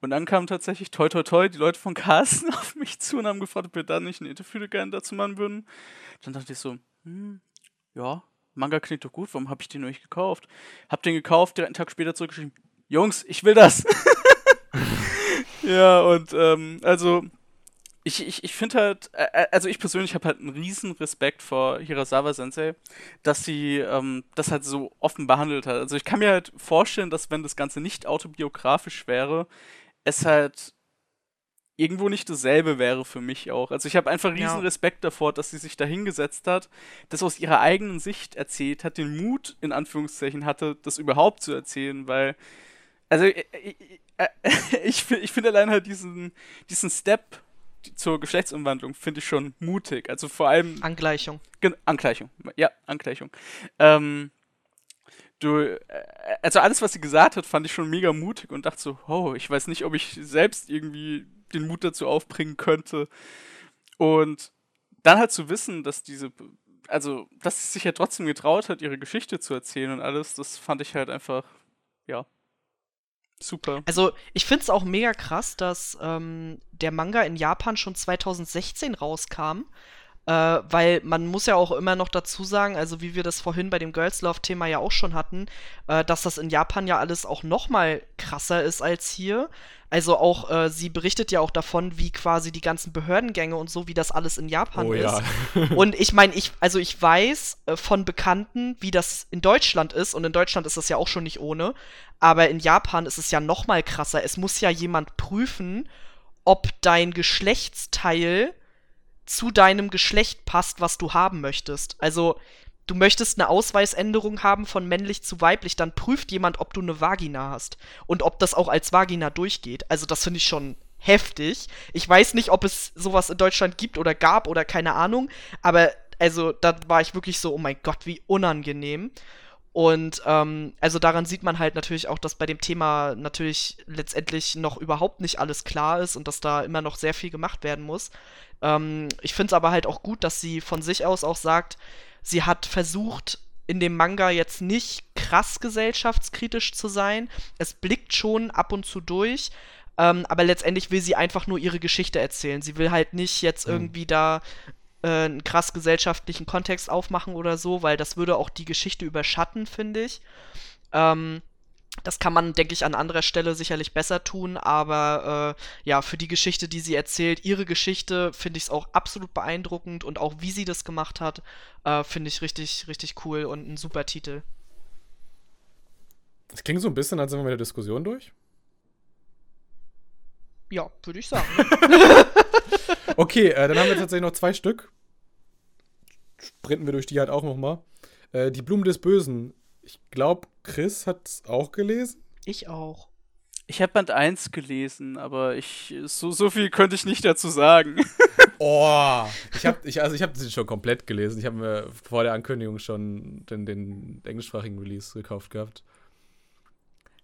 D: Und dann kam tatsächlich toi toi toi die Leute von Carsten auf mich zu und haben gefragt, ob wir da nicht ein Interview gerne dazu machen würden. Dann dachte ich so, hm, ja, Manga klingt doch gut, warum habe ich den noch nicht gekauft? Hab den gekauft, direkt einen Tag später zurückgeschrieben, Jungs, ich will das. ja, und ähm, also ich, ich, ich finde halt, äh, also ich persönlich habe halt einen riesen Respekt vor Hirasawa Sensei, dass sie ähm, das halt so offen behandelt hat. Also ich kann mir halt vorstellen, dass wenn das Ganze nicht autobiografisch wäre, es halt irgendwo nicht dasselbe wäre für mich auch. Also ich habe einfach riesen
C: Ja.
D: Respekt davor, dass sie sich da hingesetzt hat, das aus ihrer eigenen Sicht erzählt hat, den Mut in Anführungszeichen hatte, das überhaupt zu erzählen, weil also äh, äh, äh, ich, fi- ich finde allein halt diesen, diesen Step zur Geschlechtsumwandlung finde ich schon mutig. Also vor allem
C: Angleichung.
D: Angleichung. Ja, Angleichung. Ähm, du, äh, also alles, was sie gesagt hat, fand ich schon mega mutig und dachte so, oh, ich weiß nicht, ob ich selbst irgendwie den Mut dazu aufbringen könnte. Und dann halt zu wissen, dass diese, also, dass sie sich ja trotzdem getraut hat, ihre Geschichte zu erzählen und alles, das fand ich halt einfach, ja, super.
C: Also, ich finde es auch mega krass, dass ähm, der Manga in Japan schon 2016 rauskam. Äh, weil man muss ja auch immer noch dazu sagen, also wie wir das vorhin bei dem Girls Love-Thema ja auch schon hatten, äh, dass das in Japan ja alles auch noch mal krasser ist als hier. Also auch, äh, sie berichtet ja auch davon, wie quasi die ganzen Behördengänge und so, wie das alles in Japan
A: Oh
C: ist.
A: ja.
C: Und ich meine, ich, also ich weiß äh, von Bekannten, wie das in Deutschland ist, und in Deutschland ist das ja auch schon nicht ohne, aber in Japan ist es ja noch mal krasser. Es muss ja jemand prüfen, ob dein Geschlechtsteil zu deinem Geschlecht passt, was du haben möchtest. Also du möchtest eine Ausweisänderung haben von männlich zu weiblich, dann prüft jemand, ob du eine Vagina hast und ob das auch als Vagina durchgeht. Also das finde ich schon heftig. Ich weiß nicht, ob es sowas in Deutschland gibt oder gab oder keine Ahnung, aber also da war ich wirklich so, oh mein Gott, wie unangenehm. Und ähm, also daran sieht man halt natürlich auch, dass bei dem Thema natürlich letztendlich noch überhaupt nicht alles klar ist und dass da immer noch sehr viel gemacht werden muss. Ähm, ich finde es aber halt auch gut, dass sie von sich aus auch sagt, sie hat versucht, in dem Manga jetzt nicht krass gesellschaftskritisch zu sein. Es blickt schon ab und zu durch, ähm, aber letztendlich will sie einfach nur ihre Geschichte erzählen. Sie will halt nicht jetzt mhm. irgendwie da äh, einen krass gesellschaftlichen Kontext aufmachen oder so, weil das würde auch die Geschichte überschatten, finde ich. Ähm, das kann man, denke ich, an anderer Stelle sicherlich besser tun, aber äh, ja, für die Geschichte, die sie erzählt, ihre Geschichte, finde ich es auch absolut beeindruckend und auch wie sie das gemacht hat, äh, finde ich richtig, richtig cool und ein super Titel.
A: Das klingt so ein bisschen, als sind wir mit der Diskussion durch.
C: Ja, würde ich sagen.
A: okay, äh, dann haben wir tatsächlich noch zwei Stück. Sprinten wir durch die halt auch nochmal. Äh, die Blume des Bösen ich glaube, Chris hat es auch gelesen.
C: Ich auch.
D: Ich habe Band 1 gelesen, aber ich so, so viel könnte ich nicht dazu sagen.
A: oh, ich habe ich, also ich habe den schon komplett gelesen. Ich habe mir vor der Ankündigung schon den, den englischsprachigen Release gekauft gehabt.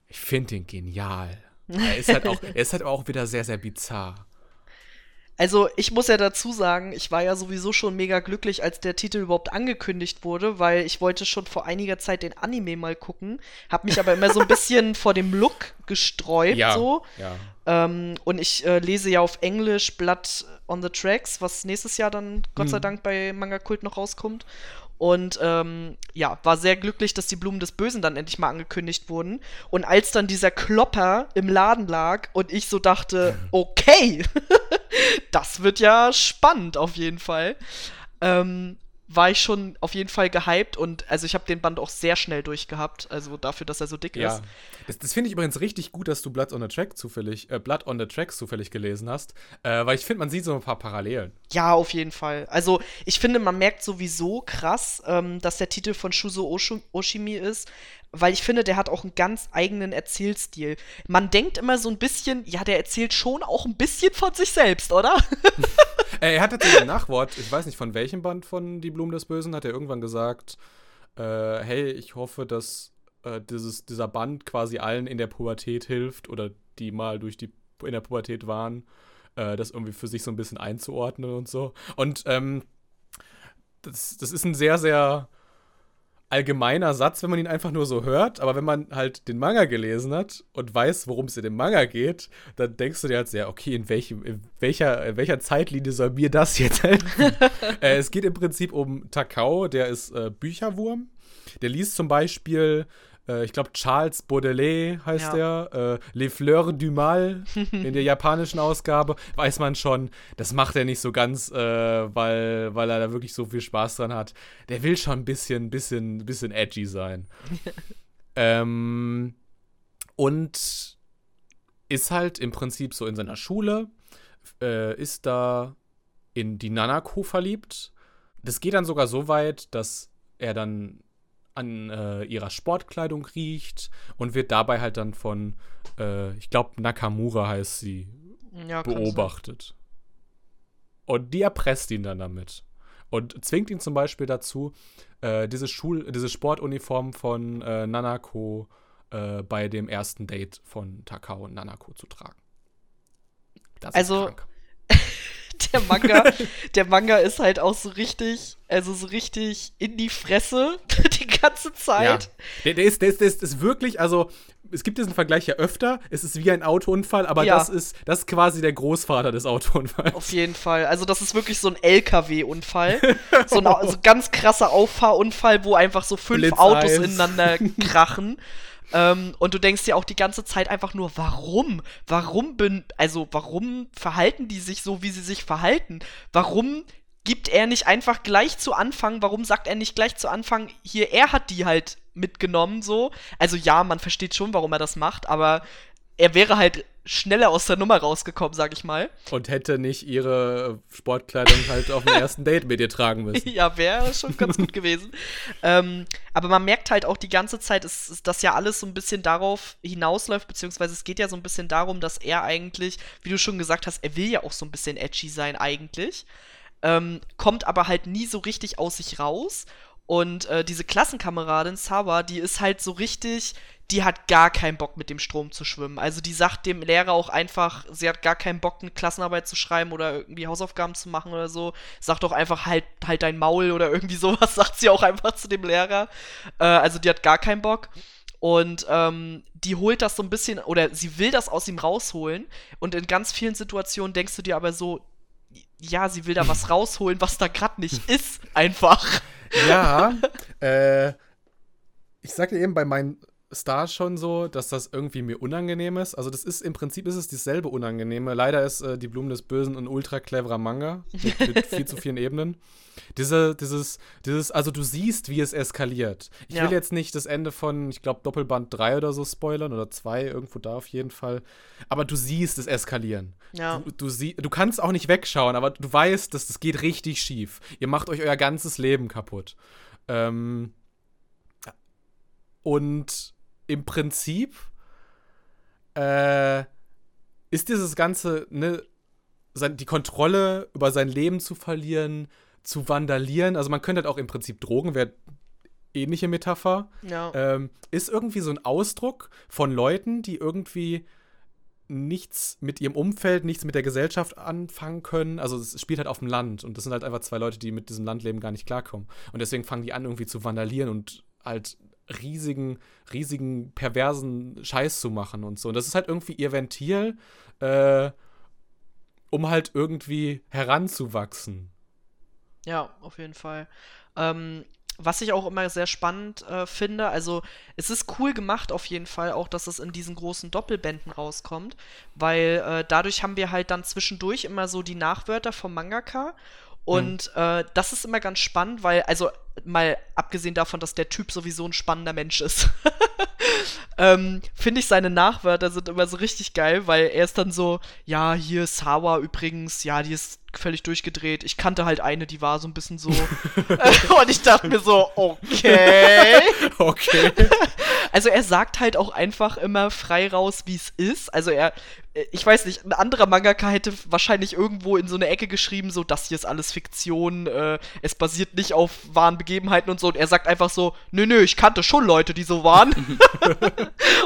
A: Ich finde den genial. Er ist, halt auch, er ist halt auch wieder sehr, sehr bizarr.
C: Also, ich muss ja dazu sagen, ich war ja sowieso schon mega glücklich, als der Titel überhaupt angekündigt wurde, weil ich wollte schon vor einiger Zeit den Anime mal gucken, hab mich aber immer so ein bisschen vor dem Look gesträubt, ja, so. Ja. Ähm, und ich äh, lese ja auf Englisch Blood on the Tracks, was nächstes Jahr dann Gott sei hm. Dank bei Manga Kult noch rauskommt. Und ähm, ja, war sehr glücklich, dass die Blumen des Bösen dann endlich mal angekündigt wurden. Und als dann dieser Klopper im Laden lag und ich so dachte, okay, das wird ja spannend auf jeden Fall. Ähm, war ich schon auf jeden Fall gehypt und also ich habe den Band auch sehr schnell durchgehabt, also dafür, dass er so dick ja. ist.
A: Das, das finde ich übrigens richtig gut, dass du Blood on the Track zufällig, äh, Blood on the Tracks zufällig gelesen hast, äh, weil ich finde, man sieht so ein paar Parallelen.
C: Ja, auf jeden Fall. Also ich finde, man merkt sowieso krass, ähm, dass der Titel von Shuzo Oshimi ist, weil ich finde, der hat auch einen ganz eigenen Erzählstil. Man denkt immer so ein bisschen, ja, der erzählt schon auch ein bisschen von sich selbst, oder?
A: er hat tatsächlich ein Nachwort, ich weiß nicht von welchem Band von Die Blumen des Bösen, hat er irgendwann gesagt, äh, hey, ich hoffe, dass äh, dieses, dieser Band quasi allen in der Pubertät hilft oder die mal durch die in der Pubertät waren, äh, das irgendwie für sich so ein bisschen einzuordnen und so. Und ähm, das, das ist ein sehr, sehr allgemeiner Satz, wenn man ihn einfach nur so hört, aber wenn man halt den Manga gelesen hat und weiß, worum es in dem Manga geht, dann denkst du dir halt sehr, okay, in, welchem, in welcher, in welcher Zeitlinie soll mir das jetzt helfen? äh, es geht im Prinzip um Takao, der ist äh, Bücherwurm. Der liest zum Beispiel ich glaube, Charles Baudelaire heißt ja. er, äh, Les Fleurs du Mal in der japanischen Ausgabe, weiß man schon, das macht er nicht so ganz, äh, weil, weil er da wirklich so viel Spaß dran hat. Der will schon ein bisschen, bisschen, bisschen edgy sein. ähm, und ist halt im Prinzip so in seiner Schule, äh, ist da in die Nanako verliebt. Das geht dann sogar so weit, dass er dann an äh, ihrer Sportkleidung riecht und wird dabei halt dann von, äh, ich glaube, Nakamura heißt sie, ja, beobachtet. Und die erpresst ihn dann damit. Und zwingt ihn zum Beispiel dazu, äh, diese, Schul diese Sportuniform von äh, Nanako äh, bei dem ersten Date von Takao und Nanako zu tragen.
C: Das also, der Manga, der Manga ist halt auch so richtig, also so richtig in die Fresse ganze Zeit. Ja.
A: Der, der, ist, der, ist, der ist wirklich, also es gibt diesen Vergleich ja öfter. Es ist wie ein Autounfall, aber ja. das, ist, das ist quasi der Großvater des Autounfalls.
C: Auf jeden Fall. Also, das ist wirklich so ein LKW-Unfall. so ein also ganz krasser Auffahrunfall, wo einfach so fünf Blitz Autos ineinander krachen. Ähm, und du denkst dir auch die ganze Zeit einfach nur, warum? Warum bin, also warum verhalten die sich so, wie sie sich verhalten? Warum gibt er nicht einfach gleich zu Anfang, warum sagt er nicht gleich zu Anfang, hier, er hat die halt mitgenommen, so? Also ja, man versteht schon, warum er das macht, aber er wäre halt schneller aus der Nummer rausgekommen, sag ich mal.
A: Und hätte nicht ihre Sportkleidung halt auf dem ersten Date mit ihr tragen müssen.
C: ja, wäre schon ganz gut gewesen. Ähm, aber man merkt halt auch die ganze Zeit, dass das ja alles so ein bisschen darauf hinausläuft, beziehungsweise es geht ja so ein bisschen darum, dass er eigentlich, wie du schon gesagt hast, er will ja auch so ein bisschen edgy sein eigentlich. Ähm, kommt aber halt nie so richtig aus sich raus. Und äh, diese Klassenkameradin Sawa, die ist halt so richtig, die hat gar keinen Bock mit dem Strom zu schwimmen. Also die sagt dem Lehrer auch einfach, sie hat gar keinen Bock, eine Klassenarbeit zu schreiben oder irgendwie Hausaufgaben zu machen oder so. Sagt doch einfach halt, halt dein Maul oder irgendwie sowas, sagt sie auch einfach zu dem Lehrer. Äh, also die hat gar keinen Bock. Und ähm, die holt das so ein bisschen, oder sie will das aus ihm rausholen. Und in ganz vielen Situationen denkst du dir aber so, ja, sie will da was rausholen, was da gerade nicht ist, einfach.
A: Ja, äh, ich sagte eben bei meinen Stars schon so, dass das irgendwie mir unangenehm ist. Also das ist im Prinzip ist es dieselbe Unangenehme. Leider ist äh, die Blumen des Bösen ein ultra cleverer Manga mit, mit viel zu vielen Ebenen. Diese, dieses, dieses, also du siehst, wie es eskaliert. Ich
C: Ja.
A: will jetzt nicht das Ende von, ich glaube, Doppelband 3 oder so spoilern oder 2, irgendwo da auf jeden Fall. Aber du siehst es eskalieren.
C: Ja.
A: Du, du, sie, du kannst auch nicht wegschauen, aber du weißt, dass das geht richtig schief. Ihr macht euch euer ganzes Leben kaputt. Ähm, und im Prinzip äh, ist dieses Ganze, ne, sein, die Kontrolle über sein Leben zu verlieren, zu vandalieren. Also man könnte halt auch im Prinzip Drogen, wäre ähnliche Metapher.
C: Ja.
A: Ähm, ist irgendwie so ein Ausdruck von Leuten, die irgendwie nichts mit ihrem Umfeld, nichts mit der Gesellschaft anfangen können. Also es spielt halt auf dem Land und das sind halt einfach zwei Leute, die mit diesem Landleben gar nicht klarkommen. Und deswegen fangen die an, irgendwie zu vandalieren und halt riesigen, riesigen, perversen Scheiß zu machen und so. Und das ist halt irgendwie ihr Ventil, äh, um halt irgendwie heranzuwachsen.
C: Ja, auf jeden Fall. Ähm, was ich auch immer sehr spannend äh, finde, also es ist cool gemacht auf jeden Fall auch, dass es in diesen großen Doppelbänden rauskommt, weil äh, dadurch haben wir halt dann zwischendurch immer so die Nachwörter vom Mangaka und äh, das ist immer ganz spannend, weil, also mal abgesehen davon, dass der Typ sowieso ein spannender Mensch ist, ähm, finde ich seine Nachwörter sind immer so richtig geil, weil er ist dann so, ja, hier Sawa übrigens, ja, die ist völlig durchgedreht. Ich kannte halt eine, die war so ein bisschen so. und ich dachte mir so, okay.
A: Okay.
C: Also er sagt halt auch einfach immer frei raus, wie es ist. Also er, äh, ich weiß nicht, ein anderer Mangaka hätte wahrscheinlich irgendwo in so eine Ecke geschrieben, so, das hier ist alles Fiktion, äh, es basiert nicht auf wahren Begebenheiten und so. Und er sagt einfach so, nö, nö, ich kannte schon Leute, die so waren.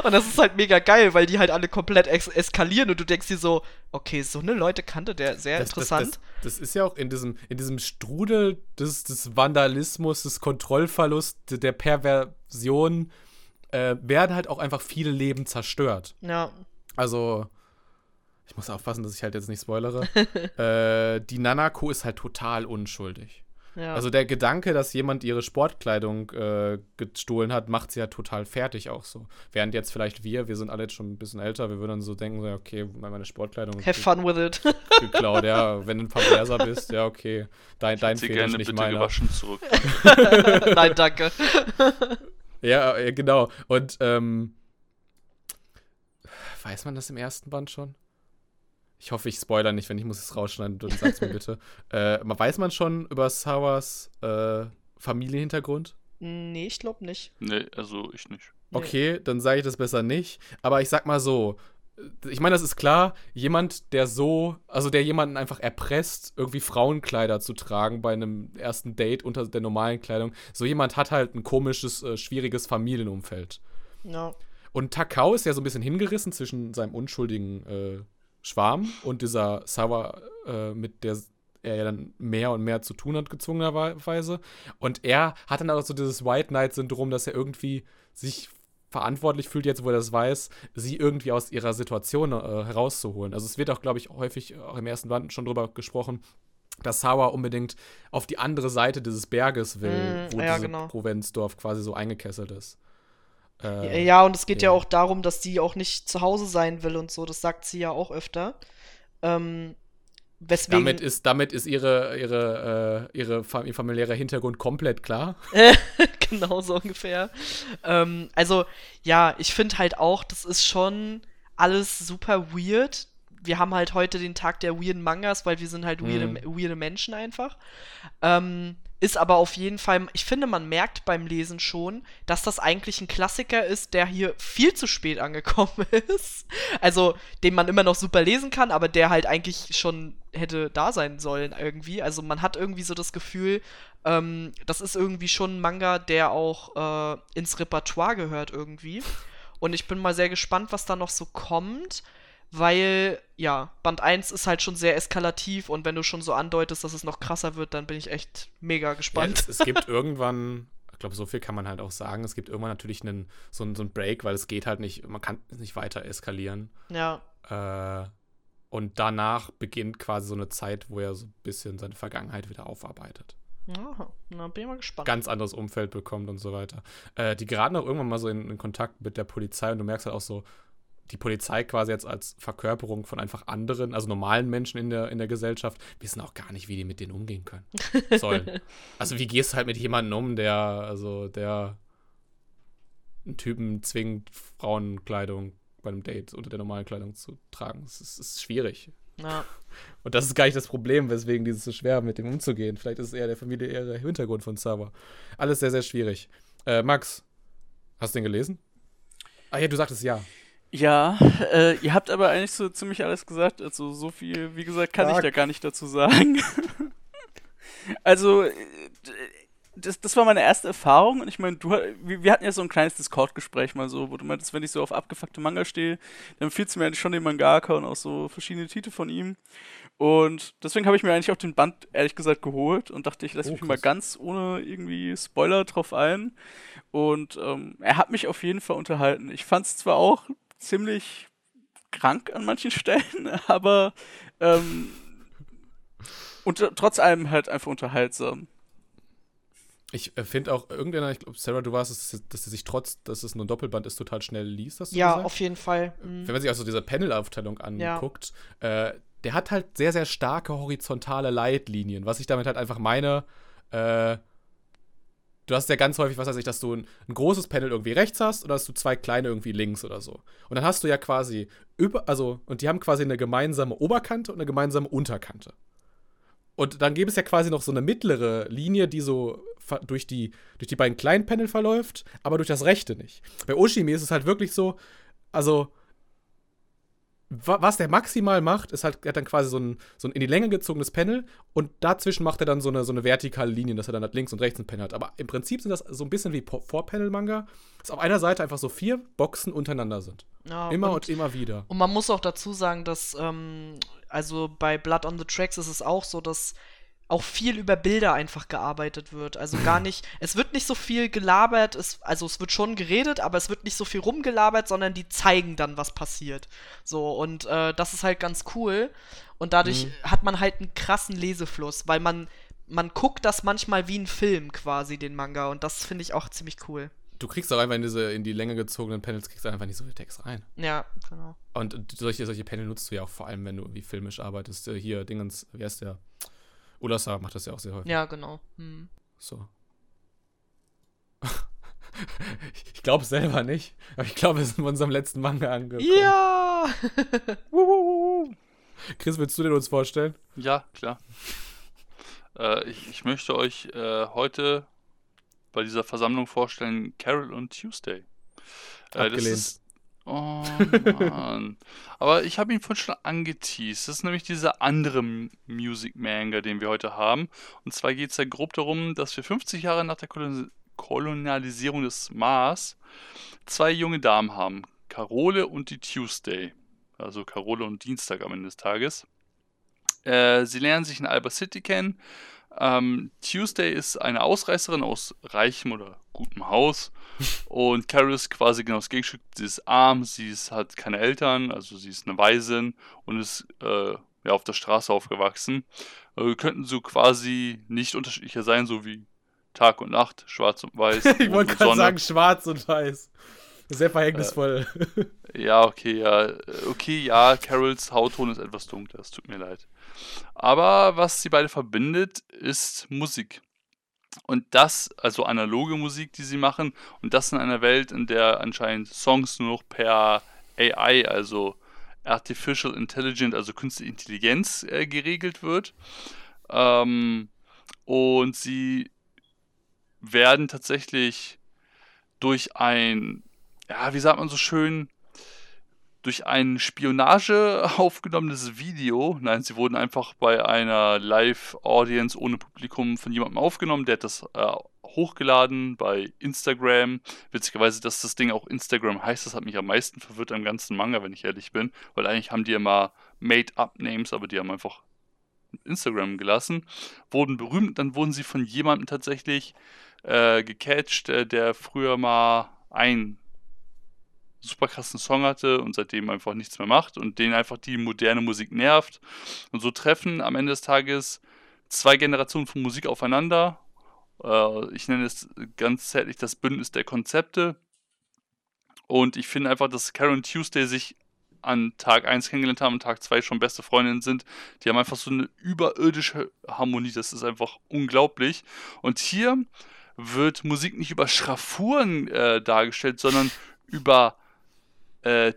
C: und das ist halt mega geil, weil die halt alle komplett es eskalieren und du denkst dir so, okay, so eine Leute kannte der, sehr
A: Das-
C: interessant.
A: Das, das, das ist ja auch in diesem, in diesem Strudel des, des Vandalismus, des Kontrollverlusts, der Perversion, äh, werden halt auch einfach viele Leben zerstört.
C: ja.
A: Also, ich muss aufpassen, dass ich halt jetzt nicht spoilere. äh, die Nanako ist halt total unschuldig.
C: Ja.
A: Also der Gedanke, dass jemand ihre Sportkleidung äh, gestohlen hat, macht sie ja total fertig auch so. Während jetzt vielleicht wir, wir sind alle jetzt schon ein bisschen älter, wir würden dann so denken, so, okay, meine Sportkleidung ist
C: Have fun with it.
A: geklaut, ja. Wenn du ein Perverser bist, ja, okay. Dein, dein
B: Sie
A: Fetisch,
B: gerne
A: nicht
B: bitte
A: meiner.
B: gewaschen zurück.
C: Nein, danke.
A: Ja, äh, genau. Und, ähm, weiß man das im ersten Band schon? Ich hoffe, ich spoiler nicht, wenn ich muss es rausschneiden, dann sag's mir bitte. Äh, weiß man schon über Sawas äh, Familienhintergrund?
C: Nee, ich glaube nicht.
B: Nee, also ich nicht.
A: Okay, dann sage ich das besser nicht. Aber ich sag mal so, ich meine, das ist klar, jemand, der so, also der jemanden einfach erpresst, irgendwie Frauenkleider zu tragen bei einem ersten Date unter der normalen Kleidung, so jemand hat halt ein komisches, äh, schwieriges Familienumfeld.
C: Ja.
A: Und Takao ist ja so ein bisschen hingerissen zwischen seinem unschuldigen äh, Schwarm und dieser Sawa, äh, mit der er ja dann mehr und mehr zu tun hat, gezwungenerweise. Und er hat dann auch so dieses White Knight-Syndrom, dass er irgendwie sich verantwortlich fühlt, jetzt wo er das weiß, sie irgendwie aus ihrer Situation äh, herauszuholen. Also es wird auch, glaube ich, häufig auch im ersten Band schon drüber gesprochen, dass Sawa unbedingt auf die andere Seite dieses Berges will,
C: Mm,
A: wo
C: ja,
A: dieses
C: genau.
A: Provenzdorf quasi so eingekesselt ist. Äh,
C: Ja, und es geht ja.
A: ja.
C: auch darum, dass die auch nicht zu Hause sein will und so. Das sagt sie ja auch öfter. Ähm, weswegen.
A: Damit ist, damit ist ihre, ihre, äh, ihre ihr familiärer Hintergrund komplett klar.
C: genau so ungefähr. Ähm, also, ja, ich finde halt auch, das ist schon alles super weird. Wir haben halt heute den Tag der weirden Mangas, weil wir sind halt weirde,
A: Mhm.
C: weirde Menschen einfach. Ähm, ist aber auf jeden Fall, ich finde, man merkt beim Lesen schon, dass das eigentlich ein Klassiker ist, der hier viel zu spät angekommen ist. Also, den man immer noch super lesen kann, aber der halt eigentlich schon hätte da sein sollen irgendwie. Also, man hat irgendwie so das Gefühl, ähm, das ist irgendwie schon ein Manga, der auch äh, ins Repertoire gehört irgendwie. Und ich bin mal sehr gespannt, was da noch so kommt, weil, ja, Band 1 ist halt schon sehr eskalativ und wenn du schon so andeutest, dass es noch krasser wird, dann bin ich echt mega
A: Ja,
C: gespannt.
A: es, es gibt irgendwann, ich glaube, so viel kann man halt auch sagen, es gibt irgendwann natürlich einen, so, einen, so einen Break, weil es geht halt nicht, man kann es nicht weiter eskalieren.
C: Ja,
A: Äh, und danach beginnt quasi so eine Zeit, wo er so ein bisschen seine Vergangenheit wieder aufarbeitet.
C: Aha, na, bin ich mal gespannt.
A: Ganz anderes Umfeld bekommt und so weiter. Äh, die geraten auch irgendwann mal so in, in Kontakt mit der Polizei und du merkst halt auch so, die Polizei quasi jetzt als Verkörperung von einfach anderen, also normalen Menschen in der, in der Gesellschaft, wissen auch gar nicht, wie die mit denen umgehen können. Sollen. also wie gehst du halt mit jemandem um, der, also der einen Typen zwingt, Frauenkleidung bei einem Date unter der normalen Kleidung zu tragen. Es ist, ist schwierig.
C: Ja.
A: Und das ist gar nicht das Problem, weswegen dieses so schwer mit dem umzugehen. Vielleicht ist es eher der familiäre Hintergrund von Saba. Alles sehr, sehr schwierig. Äh, Max, hast du den gelesen? Ah ja, du sagtest ja.
D: Ja, äh, ihr habt aber eigentlich so ziemlich alles gesagt. Also so viel, wie gesagt, kann ich
A: Fuck.
D: da gar nicht dazu sagen. also, äh, das, das war meine erste Erfahrung und ich meine, du, wir, hatten ja so ein kleines Discord-Gespräch mal so, wo du meintest, wenn ich so auf abgefuckte Manga stehe, dann empfiehlst du mir eigentlich schon den Mangaka und auch so verschiedene Titel von ihm. Und deswegen habe ich mir eigentlich auch den Band ehrlich gesagt geholt und dachte, ich lasse
A: Oh,
D: mich mal ganz ohne irgendwie Spoiler drauf ein. Und ähm, er hat mich auf jeden Fall unterhalten. Ich fand es zwar auch ziemlich krank an manchen Stellen, aber ähm, und trotz allem halt einfach unterhaltsam.
A: Ich äh, finde auch irgendeiner, ich glaube, Sarah, du warst es, dass sie sich trotz, dass es nur ein Doppelband ist, total schnell liest, hast du
C: Ja,
A: gesagt?
C: auf jeden Fall. Mhm.
A: Wenn man sich also diese Panel-Aufteilung
C: Ja.
A: anguckt, äh, der hat halt sehr, sehr starke horizontale Leitlinien. Was ich damit halt einfach meine, äh, du hast ja ganz häufig, was weiß ich, dass du ein, ein großes Panel irgendwie rechts hast oder dass du zwei kleine irgendwie links oder so. Und dann hast du ja quasi über, also, und die haben quasi eine gemeinsame Oberkante und eine gemeinsame Unterkante. Und dann gibt es ja quasi noch so eine mittlere Linie, die so durch die, durch die beiden kleinen Panel verläuft, aber durch das rechte nicht. Bei Oshimi ist es halt wirklich so, also was der maximal macht, ist halt, er hat dann quasi so ein, so ein in die Länge gezogenes Panel und dazwischen macht er dann so eine, so eine vertikale Linie, dass er dann halt links und rechts ein Panel hat. Aber im Prinzip sind das so ein bisschen wie Vorpanel-Manga, dass auf einer Seite einfach so vier Boxen untereinander sind.
C: Ja,
A: Immer und,
C: und,
A: immer wieder.
C: und man muss auch dazu sagen, dass, ähm, also bei Blood on the Tracks ist es auch so, dass auch viel über Bilder einfach gearbeitet wird. Also gar nicht, es wird nicht so viel gelabert, es, also es wird schon geredet, aber es wird nicht so viel rumgelabert, sondern die zeigen dann, was passiert. So, und äh, das ist halt ganz cool. Und dadurch
A: Mhm.
C: hat man halt einen krassen Lesefluss, weil man, man guckt das manchmal wie ein Film quasi, den Manga. Und das finde ich auch ziemlich cool.
A: Du kriegst auch einfach in diese in die Länge gezogenen Panels kriegst du einfach nicht so viel Text rein.
C: Ja, genau.
A: Und, solche, solche Panel nutzt du ja auch vor allem, wenn du irgendwie filmisch arbeitest. Äh, Hier, Dingens, wie heißt der? Ulasa macht das ja auch sehr häufig.
C: Ja, genau. Hm.
A: So. ich glaube selber nicht, aber ich glaube, wir sind bei unserem letzten Manga angekommen.
C: Ja!
A: Chris, willst du den uns vorstellen?
B: Ja, klar. Äh, ich, ich möchte euch äh, heute bei dieser Versammlung vorstellen Carol und Tuesday. Äh. Das ist, oh Mann. Aber ich habe ihn vorhin schon angeteased. Das ist nämlich dieser andere Music Manga, den wir heute haben. Und zwar geht es ja grob darum, dass wir 50 Jahre nach der Kolon Kolonialisierung des Mars zwei junge Damen haben. Carole und die Tuesday. Also Carole und Dienstag am Ende des Tages. Äh, sie lernen sich in Alba City kennen. Ähm, Tuesday ist eine Ausreißerin aus reichem oder gutem Haus. Und Carol ist quasi genau das Gegenstück. Sie ist arm, sie ist, hat keine Eltern, also sie ist eine Waisin und ist äh, ja, auf der Straße aufgewachsen. Äh, könnten so quasi nicht unterschiedlicher sein, so wie Tag und Nacht, schwarz und weiß.
A: Ich wollte gerade sagen, schwarz und weiß. Sehr verhängnisvoll.
B: Ja, okay, ja. Okay, ja, Carols Hautton ist etwas dunkler, es tut mir leid. Aber was sie beide verbindet, ist Musik. Und das, also analoge Musik, die sie machen, und das in einer Welt, in der anscheinend Songs nur noch per AI, also Artificial Intelligence, also künstliche Intelligenz, äh, geregelt wird. Ähm, und sie werden tatsächlich durch ein, ja, wie sagt man so schön, durch ein Spionage aufgenommenes Video. Nein, sie wurden einfach bei einer Live-Audience ohne Publikum von jemandem aufgenommen. Der hat das äh, hochgeladen bei Instagram. Witzigerweise, dass das Ding auch Instagram heißt, das hat mich am meisten verwirrt am ganzen Manga, wenn ich ehrlich bin. Weil eigentlich haben die immer Made-up-Names, aber die haben einfach Instagram gelassen. Wurden berühmt, dann wurden sie von jemandem tatsächlich äh, gecatcht, äh, der früher mal ein super krassen Song hatte und seitdem einfach nichts mehr macht und den einfach die moderne Musik nervt. Und so treffen am Ende des Tages zwei Generationen von Musik aufeinander. Äh, ich nenne es ganz zärtlich das Bündnis der Konzepte. Und ich finde einfach, dass Karen Tuesday sich an Tag 1 kennengelernt haben und Tag 2 schon beste Freundinnen sind. Die haben einfach so eine überirdische Harmonie. Das ist einfach unglaublich. Und hier wird Musik nicht über Schraffuren äh, dargestellt, sondern über äh,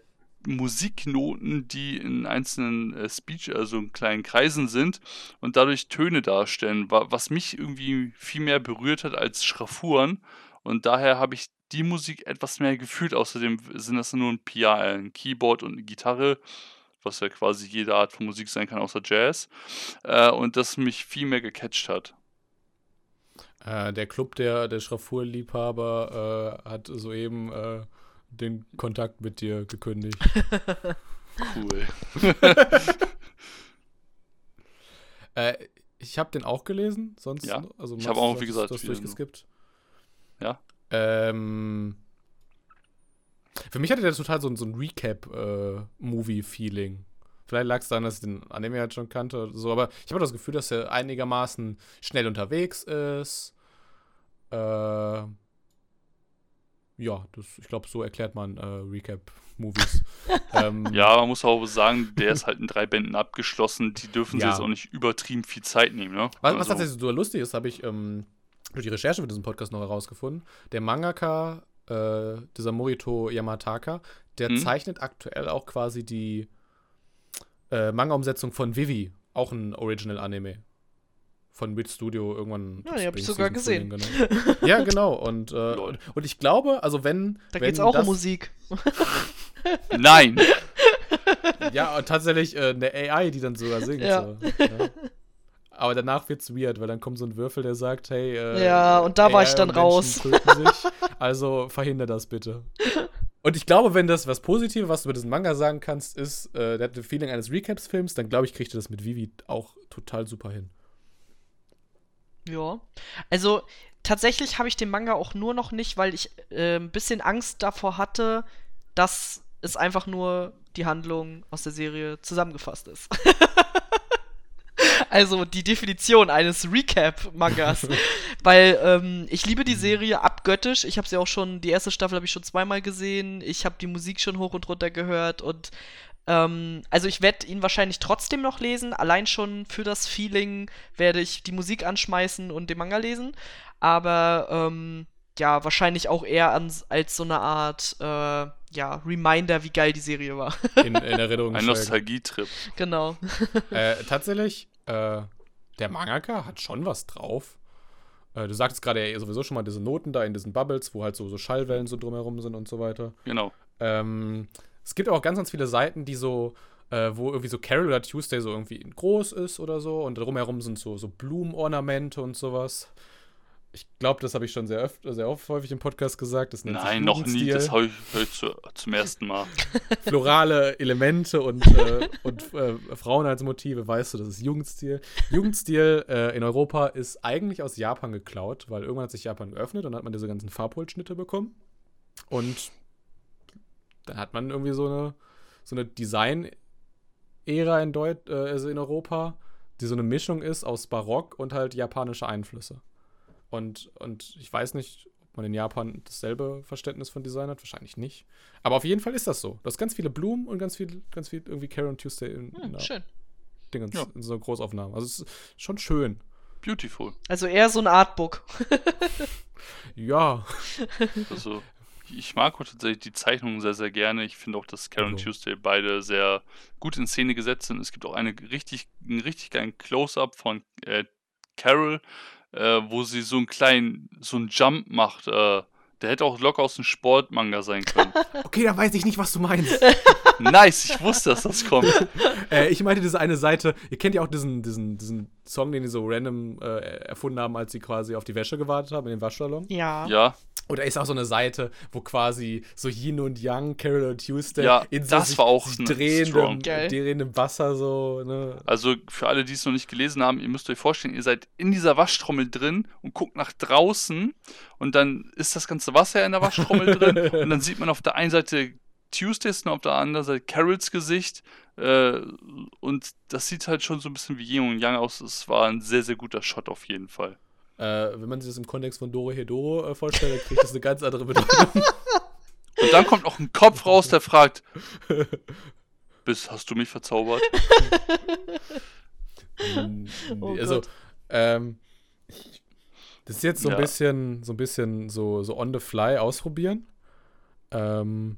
B: Musiknoten, die in einzelnen äh, Speech, also in kleinen Kreisen sind und dadurch Töne darstellen, was mich irgendwie viel mehr berührt hat als Schraffuren. Und daher habe ich die Musik etwas mehr gefühlt. Außerdem sind das nur ein PA, ein Keyboard und eine Gitarre, was ja quasi jede Art von Musik sein kann, außer Jazz. Äh, und das mich viel mehr gecatcht hat.
A: Äh, der Club der, der Schraffurliebhaber äh, hat soeben äh, den Kontakt mit dir gekündigt.
B: cool.
A: äh, ich habe den auch gelesen, sonst.
B: Ja,
A: also
B: ich habe auch, wie gesagt,
A: das durchgeskippt.
B: Ja.
A: Ähm, für mich hatte der total so, so ein Recap-Movie-Feeling. Äh, Vielleicht lag es daran, dass ich den Anime halt schon kannte oder so, aber ich habe das Gefühl, dass er einigermaßen schnell unterwegs ist. Äh, ja, das, ich glaube, so erklärt man äh, Recap-Movies.
B: ähm, ja, man muss auch sagen, der ist halt in drei Bänden abgeschlossen. Die dürfen ja. sich jetzt auch nicht übertrieben viel Zeit nehmen. Ne?
A: Was, also. was tatsächlich so lustig ist, habe ich ähm, durch die Recherche für diesen Podcast noch herausgefunden. Der Mangaka, äh, dieser Morito Yamataka, der hm? zeichnet aktuell auch quasi die äh, Manga-Umsetzung von Vivi, auch ein Original-Anime von Wit Studio irgendwann.
C: Ja, die habe ich sogar gesehen.
A: Genau. ja, genau. Und, äh, und ich glaube, also wenn.
C: Da
A: geht
C: es auch um Musik.
B: Nein!
A: ja, tatsächlich äh, eine AI, die dann sogar singt. Ja. So. ja. Aber danach wird's weird, weil dann kommt so ein Würfel, der sagt, hey, äh,
C: Ja, und da AI war ich dann raus.
A: also verhindere das bitte. Und ich glaube, wenn das was Positives, was du über diesen Manga sagen kannst, ist, äh, der hat das Feeling eines Recaps-Films, dann glaube ich, kriegt er das mit Vivi auch total super hin.
C: Ja. Also tatsächlich habe ich den Manga auch nur noch nicht, weil ich äh, ein bisschen Angst davor hatte, dass es einfach nur die Handlung aus der Serie zusammengefasst ist. also die Definition eines Recap-Mangas. Weil ähm, ich liebe die Serie abgöttisch. Ich habe sie auch schon, die erste Staffel habe ich schon zweimal gesehen. Ich habe die Musik schon hoch und runter gehört und ähm, also ich werde ihn wahrscheinlich trotzdem noch lesen. Allein schon für das Feeling werde ich die Musik anschmeißen und den Manga lesen. Aber ähm, ja, wahrscheinlich auch eher als, als so eine Art äh, ja, Reminder, wie geil die Serie war.
A: in, in Erinnerung.
B: Ein Nostalgietrip.
C: Genau.
A: äh, tatsächlich, äh, der Mangaka hat schon was drauf. Äh, du sagtest gerade ja sowieso schon mal diese Noten da in diesen Bubbles, wo halt so, so Schallwellen so drumherum sind und so weiter.
B: Genau.
A: Ähm, es gibt auch ganz, ganz viele Seiten, die so, äh, wo irgendwie so Carol oder Tuesday so irgendwie groß ist oder so und drumherum sind so, so Blumenornamente und sowas. Ich glaube, das habe ich schon sehr, oft, sehr oft häufig im Podcast gesagt. Das
B: Nein, noch nie. Das habe ich heute zu, zum ersten Mal.
A: Florale Elemente und, äh, und äh, Frauen als Motive, weißt du, das ist Jugendstil. Jugendstil äh, in Europa ist eigentlich aus Japan geklaut, weil irgendwann hat sich Japan geöffnet und hat man diese ganzen Farbholzschnitte bekommen. Und dann hat man irgendwie so eine, so eine Design-Ära in, Deut äh, also in Europa, die so eine Mischung ist aus Barock und halt japanische Einflüsse. Und, und ich weiß nicht, ob man in Japan dasselbe Verständnis von Design hat, wahrscheinlich nicht. Aber auf jeden Fall ist das so. Du hast ganz viele Blumen und ganz viel, ganz viel irgendwie Karen Tuesday in,
C: hm, in, schön.
A: Dingens, ja. in so einer Großaufnahme. Also es ist schon schön.
B: Beautiful.
C: Also eher so ein Artbook.
A: ja.
B: Also ich mag auch tatsächlich die Zeichnungen sehr, sehr gerne. Ich finde auch, dass Karen
A: Also.
B: Tuesday beide sehr gut in Szene gesetzt sind. Es gibt auch eine richtig, einen richtig geilen Close-Up von äh, Carol, äh, wo sie so einen kleinen, so einen Jump macht. Äh, der hätte auch locker aus einem Sportmanga sein können.
A: Okay, da weiß ich nicht, was du meinst.
B: nice, ich wusste, dass das kommt.
A: äh, ich meinte diese eine Seite, ihr kennt ja auch diesen, diesen, diesen Song, den die so random äh, erfunden haben, als sie quasi auf die Wäsche gewartet haben in den Waschsalon.
C: Ja.
B: Ja,
A: Und da ist auch so eine Seite, wo quasi so Yin und Yang, Carol und Tuesday
B: Ja,
A: in so
B: das
A: sich,
B: war auch
A: drehendem, drehendem Wasser so, ne?
B: Also für alle, die es noch nicht gelesen haben, ihr müsst euch vorstellen, ihr seid in dieser Waschtrommel drin und guckt nach draußen und dann ist das ganze Wasser in der Waschtrommel drin und dann sieht man auf der einen Seite Tuesdays und auf der anderen Seite Carols Gesicht äh, und das sieht halt schon so ein bisschen wie Yin und Yang aus. Es war ein sehr, sehr guter Shot auf jeden Fall.
A: Äh, wenn man sich das im Kontext von Doro Hedoro äh, vorstellt, dann kriegt das eine ganz andere Bedeutung.
B: Und dann kommt noch ein Kopf raus, der fragt, Bist, hast du mich verzaubert?
A: Mm,
C: Oh
A: also, ähm, ich- das ist jetzt so ein
B: Ja.
A: bisschen, so ein bisschen so, so on the fly ausprobieren. Ähm,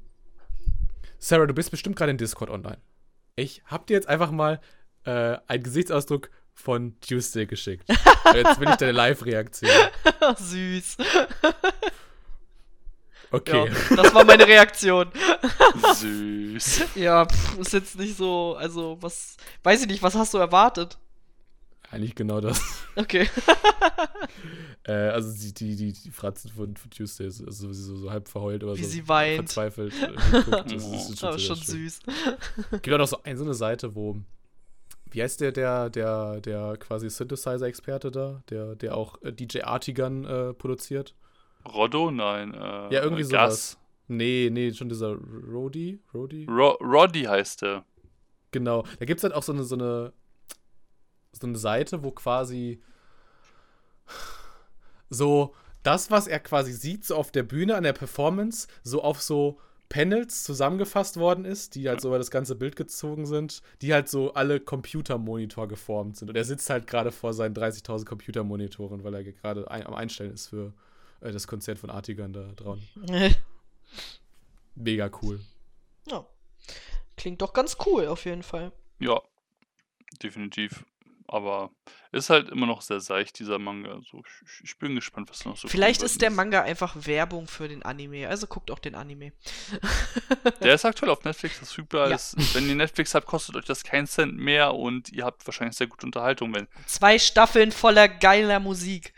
A: Sarah, du bist bestimmt gerade in Discord online. Ich hab dir jetzt einfach mal äh, einen Gesichtsausdruck von Tuesday geschickt. jetzt will ich deine Live-Reaktion.
C: Süß.
A: Okay.
C: Ja, das war meine Reaktion.
B: Süß.
C: Ja, pff, ist jetzt nicht so, also was, weiß ich nicht, was hast du erwartet?
A: Eigentlich genau das.
C: Okay.
A: Äh, also die, die, die, die Fratzen von, von Tuesday, ist- also sie so, so halb verheult oder
C: Wie
A: so
C: sie weint.
A: verzweifelt. Äh, geguckt. das ist, ist
C: Aber
A: sehr
C: schon
A: schön.
C: süß.
A: gibt auch noch so, ein, so eine Seite, wo. Wie heißt der, der, der, der quasi Synthesizer-Experte da, der, der auch äh, DJ Artigan äh, produziert?
B: Roddo? Nein. Äh,
A: Ja, irgendwie
B: äh,
A: sowas. Nee, nee, schon dieser Rody? Rody?
B: Ro Roddy heißt er.
A: Genau. Da gibt es halt auch so eine, so eine so eine Seite, wo quasi so das, was er quasi sieht, so auf der Bühne an der Performance, so auf so Panels zusammengefasst worden ist, die halt so über das ganze Bild gezogen sind, die halt so alle Computermonitor geformt sind. Und er sitzt halt gerade vor seinen 30.000 Computermonitoren, weil er gerade ein, am Einstellen ist für äh, das Konzert von Artigan da dran. Mega cool.
C: ja. Klingt doch ganz cool, auf jeden Fall.
B: Ja, definitiv. Aber ist halt immer noch sehr seicht, dieser Manga. So, ich, ich bin gespannt, was da noch so
C: Vielleicht ist der Manga einfach Werbung für den Anime. Also guckt auch den Anime.
B: Der ist aktuell auf Netflix verfügbar.
C: Ja.
B: Ist, wenn ihr Netflix habt, kostet euch das keinen Cent mehr und ihr habt wahrscheinlich sehr gute Unterhaltung. Wenn,
C: Zwei Staffeln voller geiler Musik.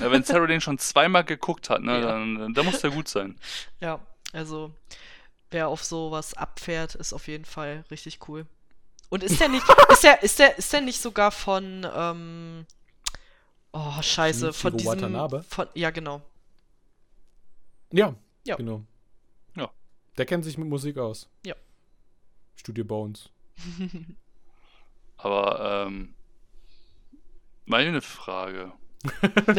B: äh, wenn Sarah den schon zweimal geguckt hat, ne,
C: Ja.
B: dann, dann muss der gut sein.
C: Ja, also wer auf sowas abfährt, ist auf jeden Fall richtig cool. Und ist der nicht, ist der, ist der, ist der nicht sogar von, ähm, oh scheiße, von diesem,
A: Watanabe?
C: von, ja genau.
A: Ja,
C: Ja.
A: genau.
B: Ja.
A: Der kennt sich mit Musik aus.
C: Ja.
A: Studio Bones.
B: Aber ähm, meine Frage.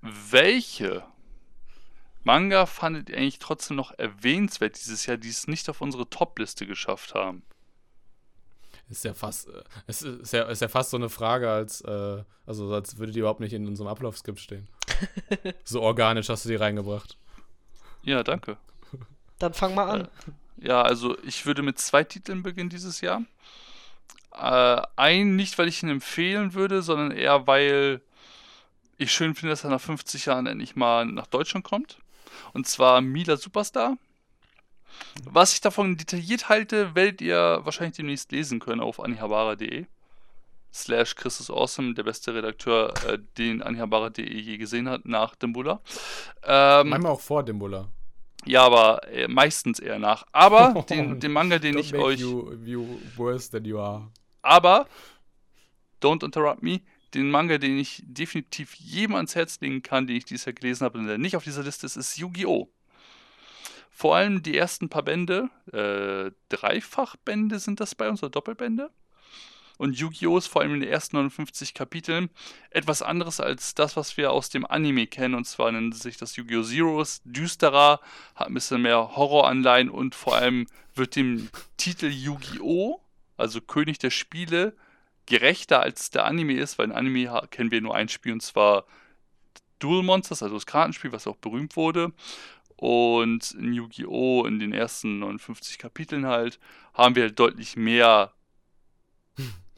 B: Welche Manga fandet ihr eigentlich trotzdem noch erwähnenswert dieses Jahr, die es nicht auf unsere Top-Liste geschafft haben?
A: Ist ja fast, äh, es ist ist ja, ist ja fast so eine Frage, als, äh, also als würde die überhaupt nicht in unserem Ablaufskript stehen. so organisch hast du die reingebracht.
B: Ja, danke.
C: Dann fang mal an.
B: Ja, also ich würde mit zwei Titeln beginnen dieses Jahr. Äh, einen nicht, weil ich ihn empfehlen würde, sondern eher, weil ich schön finde, dass er nach 50 Jahren endlich mal nach Deutschland kommt. Und zwar Mila Superstar. Was ich davon detailliert halte, werdet ihr wahrscheinlich demnächst lesen können auf anihabara.de. Slash Christus Awesome, der beste Redakteur, äh, den anihabara.de je gesehen hat, nach Dimbula. Ähm,
A: Manchmal auch vor Dimbula.
B: ja, aber äh, meistens eher nach. Aber den, den Manga, den ich euch.
A: You, you worse than you are.
B: Aber, don't interrupt me, den Manga, den ich definitiv jedem ans Herz legen kann, den ich dieses Jahr gelesen habe und der nicht auf dieser Liste ist, ist Yu-Gi-Oh! Vor allem die ersten paar Bände, äh, Dreifachbände sind das bei uns, oder Doppelbände. Und Yu-Gi-Oh! ist vor allem in den ersten 59 Kapiteln etwas anderes als das, was wir aus dem Anime kennen. Und zwar nennt sich das Yu-Gi-Oh! Zero, ist düsterer, hat ein bisschen mehr Horroranleihen und vor allem wird dem Titel Yu-Gi-Oh! also König der Spiele, gerechter als der Anime ist, weil in Anime kennen wir nur ein Spiel und zwar Duel Monsters, also das Kartenspiel, was auch berühmt wurde. Und in Yu-Gi-Oh! in den ersten 59 Kapiteln halt haben wir halt deutlich mehr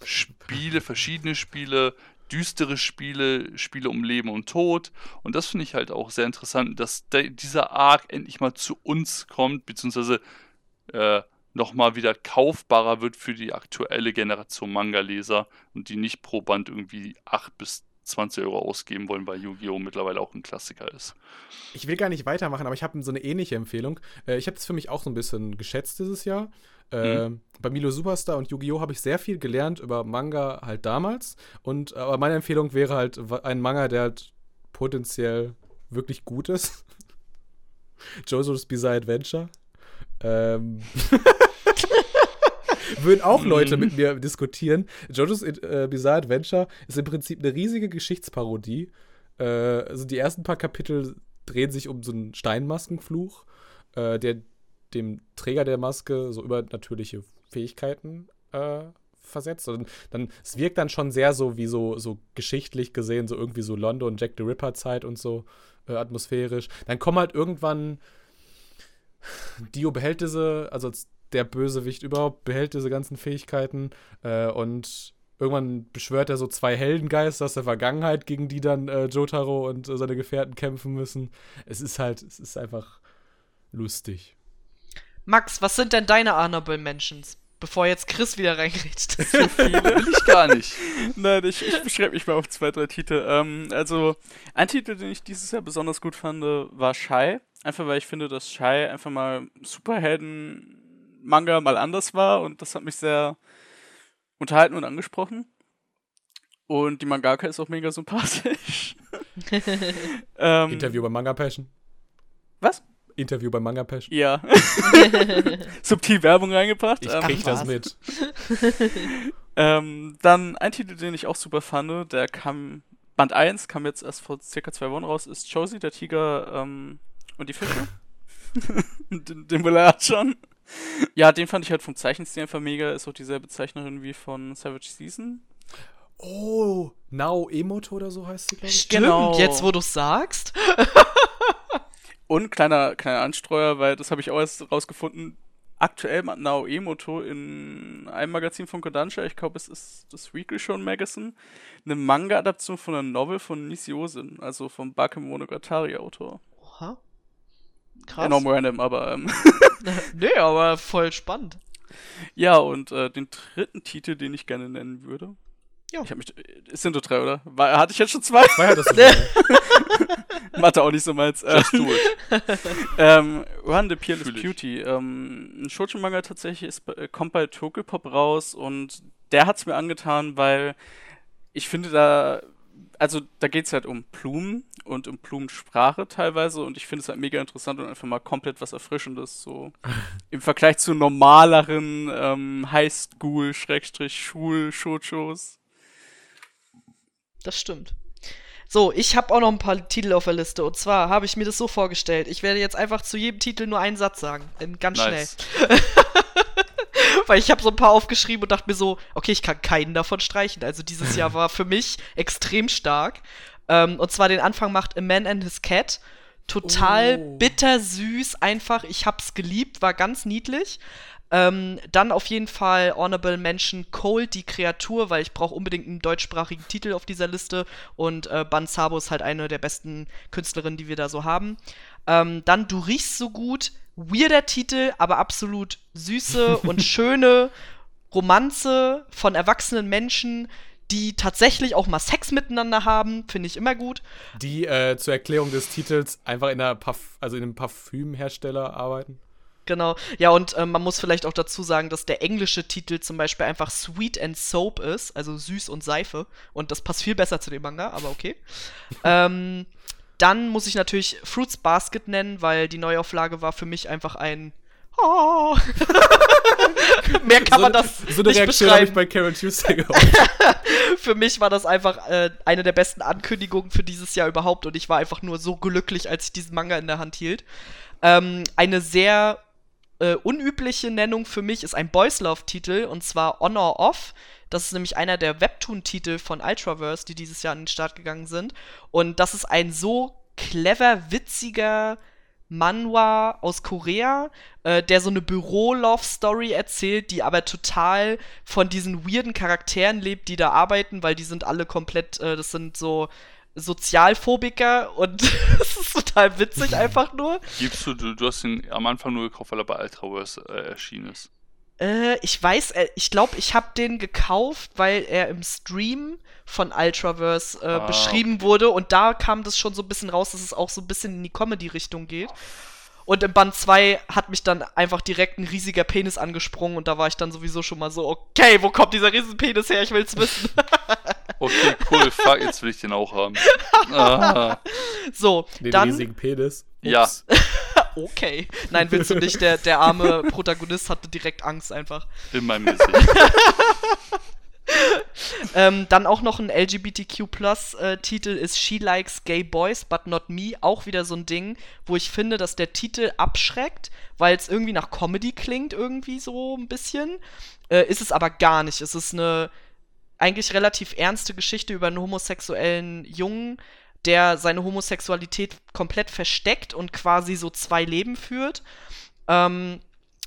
B: Spiele, verschiedene Spiele, düstere Spiele, Spiele um Leben und Tod. Und das finde ich halt auch sehr interessant, dass dieser Arc endlich mal zu uns kommt, beziehungsweise äh, nochmal wieder kaufbarer wird für die aktuelle Generation Manga-Leser und die nicht pro Band irgendwie 8 bis 20 Euro ausgeben wollen, weil Yu-Gi-Oh! mittlerweile auch ein Klassiker ist.
A: Ich will gar nicht weitermachen, aber ich habe so eine ähnliche Empfehlung. Äh, ich habe das für mich auch so ein bisschen geschätzt dieses Jahr. Äh, mhm. Bei Milo Superstar und Yu-Gi-Oh! habe ich sehr viel gelernt über Manga halt damals. Und aber meine Empfehlung wäre halt ein Manga, der halt potenziell wirklich gut ist. JoJo's Bizarre Adventure. Ähm. Würden auch Leute mit mir diskutieren. JoJo's äh, Bizarre Adventure ist im Prinzip eine riesige Geschichtsparodie. Äh, also die ersten paar Kapitel drehen sich um so einen Steinmaskenfluch, äh, der dem Träger der Maske so übernatürliche Fähigkeiten äh, versetzt. Und dann, es wirkt dann schon sehr so wie so, so geschichtlich gesehen, so irgendwie so London, Jack the Ripper Zeit und so äh, atmosphärisch. Dann kommen halt irgendwann Dio behält diese, also der Bösewicht überhaupt, behält diese ganzen Fähigkeiten äh, und irgendwann beschwört er so zwei Heldengeister aus der Vergangenheit, gegen die dann äh, Jotaro und äh, seine Gefährten kämpfen müssen. Es ist halt, es ist einfach lustig.
C: Max, was sind denn deine Honorable Mentions? Bevor jetzt Chris wieder reingeht.
B: So viele will ich gar nicht.
D: Nein, ich, ich beschreibe mich mal auf zwei, drei Titel. Ähm, also, ein Titel, den ich dieses Jahr besonders gut fand, war Shy. Einfach weil ich finde, dass Shy einfach mal Superhelden-Manga mal anders war und das hat mich sehr unterhalten und angesprochen. Und die Mangaka ist auch mega sympathisch.
A: ähm, Interview bei Manga Passion.
D: Was?
A: Interview bei Manga Passion.
D: Ja. Subtil Werbung reingebracht.
A: Ich krieg ähm, das mit.
D: ähm, dann ein Titel, den ich auch super fand, der kam, Band 1 kam jetzt erst vor circa zwei Wochen raus, ist Josie, der Tiger ähm, und die Fische. den, den will er schon. Ja, den fand ich halt vom Zeichenstil einfach mega. Ist auch dieselbe Zeichnerin wie von Savage Season.
A: Oh, Nao Emoto oder so heißt sie, glaube
C: ich. Stimmt, genau. jetzt wo du sagst.
D: Und kleiner, kleiner Anstreuer, weil das habe ich auch erst rausgefunden. Aktuell macht Nao Emoto in einem Magazin von Kodansha, ich glaube, es ist das Weekly Show Magazine, eine Manga-Adaption von einer Novel von Nishiosin, also vom Bakemonogatari-Autor. Krass. Enorm random, aber. Ähm
C: nee, aber voll spannend.
D: Ja, und äh, den dritten Titel, den ich gerne nennen würde. Ja. Ich hab mich. Es sind nur drei, oder? War, hatte ich jetzt schon zwei? Zwei hattest du Mathe auch nicht so meins. Just do it. ähm, Run the Peerless Beauty. Ähm, ein Shoujo-Manga tatsächlich ist, äh, kommt bei Tokyopop raus und der hat's mir angetan, weil ich finde da also da geht es halt um Blumen und um Blumensprache teilweise und ich finde es halt mega interessant und einfach mal komplett was Erfrischendes, so im Vergleich zu normaleren ähm, Highschool-Schul-Shouchos.
C: Das stimmt. So, ich habe auch noch ein paar Titel auf der Liste. Und zwar habe ich mir das so vorgestellt. Ich werde jetzt einfach zu jedem Titel nur einen Satz sagen. Ganz nice. schnell. Weil ich habe so ein paar aufgeschrieben und dachte mir so, okay, ich kann keinen davon streichen. Also dieses Jahr war für mich extrem stark. Ähm, und zwar den Anfang macht A Man and His Cat. Total oh. bittersüß, einfach. Ich hab's geliebt, war ganz niedlich. Ähm, dann auf jeden Fall Honorable Mention Cold, die Kreatur, weil ich brauche unbedingt einen deutschsprachigen Titel auf dieser Liste. Und äh, Ban Sabo ist halt eine der besten Künstlerinnen, die wir da so haben. Ähm, dann Du riechst so gut, weirder Titel, aber absolut süße und schöne Romanze von erwachsenen Menschen, die tatsächlich auch mal Sex miteinander haben, finde ich immer gut.
A: Die äh, zur Erklärung des Titels einfach in, einer Parf also in einem Parfümhersteller arbeiten.
C: Genau. Ja, und äh, man muss vielleicht auch dazu sagen, dass der englische Titel zum Beispiel einfach Sweet and Soap ist, also süß und Seife. Und das passt viel besser zu dem Manga, aber okay. ähm, dann muss ich natürlich Fruits Basket nennen, weil die Neuauflage war für mich einfach ein Oh. Mehr kann so, man das so eine nicht Reaktion habe ich
A: bei Carol Tuesday gehört.
C: für mich war das einfach äh, eine der besten Ankündigungen für dieses Jahr überhaupt und ich war einfach nur so glücklich, als ich diesen Manga in der Hand hielt. Ähm, eine sehr äh, unübliche Nennung für mich ist ein Boys Love Titel und zwar Honor Off. Das ist nämlich einer der Webtoon-Titel von Ultraverse, die dieses Jahr an den Start gegangen sind. Und das ist ein so clever, witziger Manhwa aus Korea, äh, der so eine Büro-Love-Story erzählt, die aber total von diesen weirden Charakteren lebt, die da arbeiten, weil die sind alle komplett, äh, das sind so Sozialphobiker und es ist total witzig einfach nur.
B: Gibst du, du, du hast ihn am Anfang nur gekauft, weil er bei Ultraverse äh, erschienen ist.
C: Äh, ich weiß, äh, ich glaube, ich habe den gekauft, weil er im Stream von Ultraverse äh,
B: Ah,
C: beschrieben wurde und da kam das schon so ein bisschen raus, dass es auch so ein bisschen in die Comedy-Richtung geht. Und im Band 2 hat mich dann einfach direkt ein riesiger Penis angesprungen und da war ich dann sowieso schon mal so, okay, wo kommt dieser riesen Penis her? Ich will's wissen.
B: Okay, cool, fuck, jetzt will ich den auch haben. Ah,
C: so,
A: Den
C: dann.
A: riesigen Penis.
B: Ja.
C: Okay. Nein, willst du nicht. Der, der arme Protagonist hatte direkt Angst einfach.
B: in meinem Gesicht.
C: Ähm, dann auch noch ein LGBTQ-Plus-Titel ist She Likes Gay Boys, but Not Me. Auch wieder so ein Ding, wo ich finde, dass der Titel abschreckt, weil es irgendwie nach Comedy klingt, irgendwie so ein bisschen. Äh, ist es aber gar nicht. Es ist eine eigentlich relativ ernste Geschichte über einen homosexuellen Jungen, der seine Homosexualität komplett versteckt und quasi so zwei Leben führt. Ähm,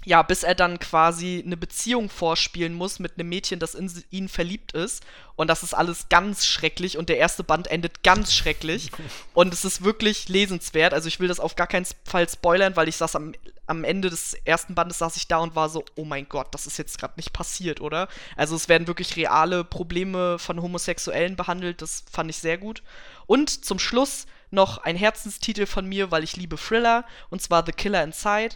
C: ja, bis er dann quasi eine Beziehung vorspielen muss mit einem Mädchen, das in ihn verliebt ist. Und das ist alles ganz schrecklich und der erste Band endet ganz schrecklich. Und es ist wirklich lesenswert. Also ich will das auf gar keinen Fall spoilern, weil ich saß am, am Ende des ersten Bandes saß ich da und war so, oh mein Gott, das ist jetzt gerade nicht passiert, oder? Also es werden wirklich reale Probleme von Homosexuellen behandelt. Das fand ich sehr gut. Und zum Schluss noch ein Herzenstitel von mir, weil ich liebe Thriller, und zwar The Killer Inside.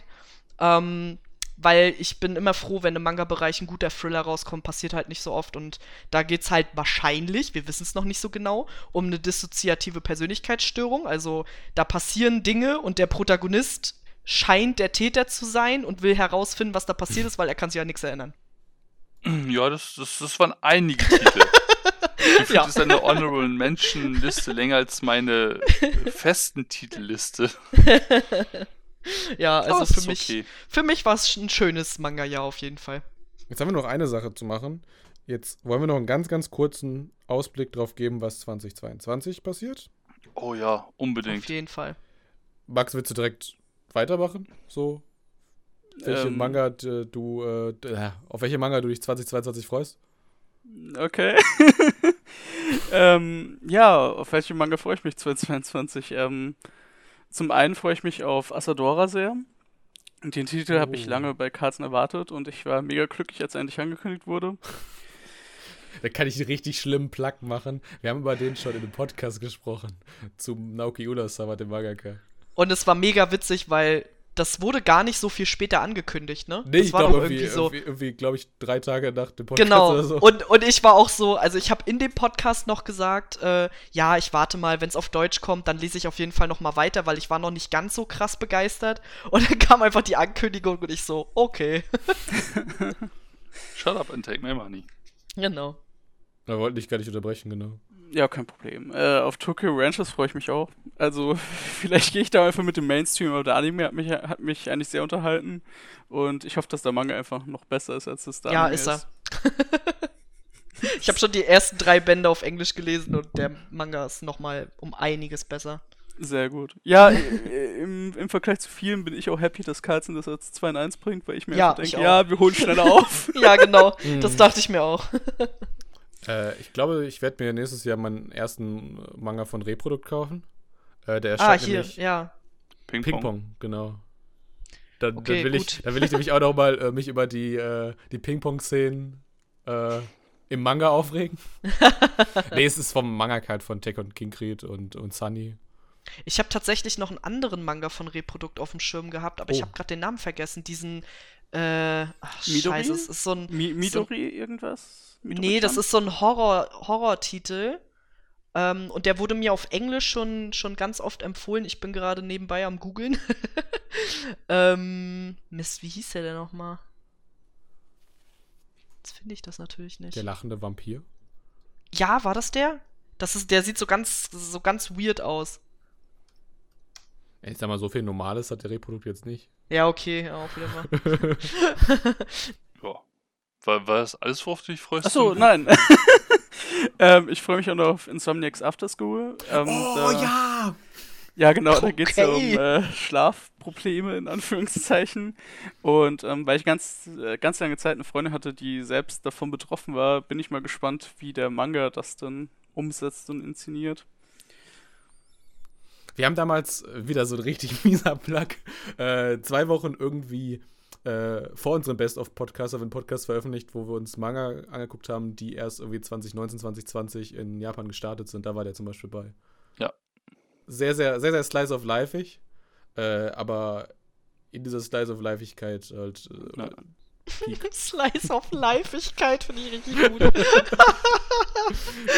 C: Ähm, weil ich bin immer froh, wenn im Manga-Bereich ein guter Thriller rauskommt, passiert halt nicht so oft. Und da geht's halt wahrscheinlich, wir wissen es noch nicht so genau, um eine dissoziative Persönlichkeitsstörung. Also da passieren Dinge und der Protagonist scheint der Täter zu sein und will herausfinden, was da passiert ist, weil er kann sich an nichts erinnern.
B: Ja, das, das, das waren einige Titel. Gefühlt
C: Ja.
B: ist eine Honorable Mention Liste länger als meine festen Titelliste.
C: Ja, also für mich,
B: okay.
C: für mich war es ein schönes Manga-Jahr auf jeden Fall.
A: Jetzt haben wir noch eine Sache zu machen. Jetzt wollen wir noch einen ganz, ganz kurzen Ausblick drauf geben, was 2022 passiert.
B: Oh ja,
C: Auf
B: unbedingt.
C: jeden Fall.
A: Max, willst du direkt weitermachen? So, welche
D: Ähm.
A: Manga d- du, äh, äh, auf welche Manga du dich 2022 freust?
D: Okay. ähm, ja, auf welche Manga freue ich mich 2022? Ähm, zum einen freue ich mich auf Asadora sehr. Den Titel habe ich
A: Oh.
D: lange bei Carlsen erwartet und ich war mega glücklich, als er endlich angekündigt wurde.
A: Da kann ich einen richtig schlimmen Plug machen. Wir haben über den schon in einem Podcast gesprochen. Zum Naoki Urasawa, dem Mangaka.
C: Und es war mega witzig, weil das wurde gar nicht so viel später angekündigt, ne?
A: Nee,
C: das
A: ich
C: war
A: glaube
C: doch
A: irgendwie,
C: so.
A: irgendwie, irgendwie glaube ich, drei Tage nach dem Podcast
C: Genau.
A: oder so.
C: Und, und ich war auch so, also ich habe in dem Podcast noch gesagt, äh, ja, ich warte mal, wenn es auf Deutsch kommt, dann lese ich auf jeden Fall noch mal weiter, weil ich war noch nicht ganz so krass begeistert. Und dann kam einfach die Ankündigung und ich so, okay.
B: Shut up and take my money.
C: genau.
A: Da wollte ich gar nicht unterbrechen, genau.
D: Ja, kein Problem. Äh, auf Tokyo Ranchers freue ich mich auch. Also, vielleicht gehe ich da einfach mit dem Mainstream, aber der Anime hat mich, hat mich eigentlich sehr unterhalten. Und ich hoffe, dass der Manga einfach noch besser ist, als es der
C: Ja,
D: Anime
C: ist er. ich habe schon die ersten drei Bände auf Englisch gelesen und der Manga ist noch mal um einiges besser.
D: Sehr gut. Ja, im, im Vergleich zu vielen bin ich auch happy, dass Carlsen das als 2 in 1 bringt, weil ich mir
C: Ja,
D: denke, ja, wir holen schneller auf.
C: Ja, genau.
A: Mhm.
C: das dachte ich mir auch.
A: Äh, ich glaube, ich werde mir nächstes Jahr meinen ersten Manga von Reprodukt kaufen. Äh, der
C: ah,
A: erscheint
C: hier,
A: nämlich
C: ja.
B: Ping,
A: Ping
B: Pong.
A: Pong, genau. Dann,
C: Okay,
A: dann, will ich, dann will ich nämlich auch noch mal äh, mich über die, äh, die Ping-Pong-Szenen äh, im Manga aufregen. nee, es ist vom Mangaka halt von Tech und King Creed und, und Sunny.
C: Ich habe tatsächlich noch einen anderen Manga von Reprodukt auf dem Schirm gehabt, aber ich
A: Oh.
C: habe gerade den Namen vergessen. Diesen, äh, ach,
D: Midori?
C: scheiße, es ist so ein,
D: Mi Midori irgendwas?
C: nee, das ist so ein Horror, Horror-Titel. Ähm, und der wurde mir auf Englisch schon, schon ganz oft empfohlen. Ich bin gerade nebenbei am googeln. ähm, Mist, wie hieß der denn nochmal? Jetzt finde ich das natürlich nicht.
A: Der lachende Vampir.
C: Ja, war das der? Das ist, der sieht so ganz, so ganz weird aus.
A: Ich sag mal, so viel Normales hat der Reprodukt jetzt nicht.
C: Ja, okay, auch wieder mal.
B: Ja. War, war das alles, worauf du dich freust?
D: Achso, nein. ähm, ich freue mich auch noch auf Insomniacs After School. Ähm, da,
A: ja!
D: Ja, genau, da geht es ja um
C: Okay.
D: äh, Schlafprobleme in Anführungszeichen. Und ähm, weil ich ganz, äh, ganz lange Zeit eine Freundin hatte, die selbst davon betroffen war, bin ich mal gespannt, wie der Manga das dann umsetzt und inszeniert.
A: Wir haben damals äh, wieder so ein richtig mieser Plug. Äh, zwei Wochen irgendwie äh, vor unserem Best-of-Podcast haben wir einen Podcast veröffentlicht, wo wir uns Manga angeguckt haben, die erst irgendwie 2019, 2020 in Japan gestartet sind. Da war der zum Beispiel bei.
B: Ja.
A: Sehr, sehr, sehr, sehr Slice of Lifeig. Äh, aber in dieser Slice of Lifeigkeit halt. Äh.
C: Slice of Lifeigkeit finde ich richtig gut.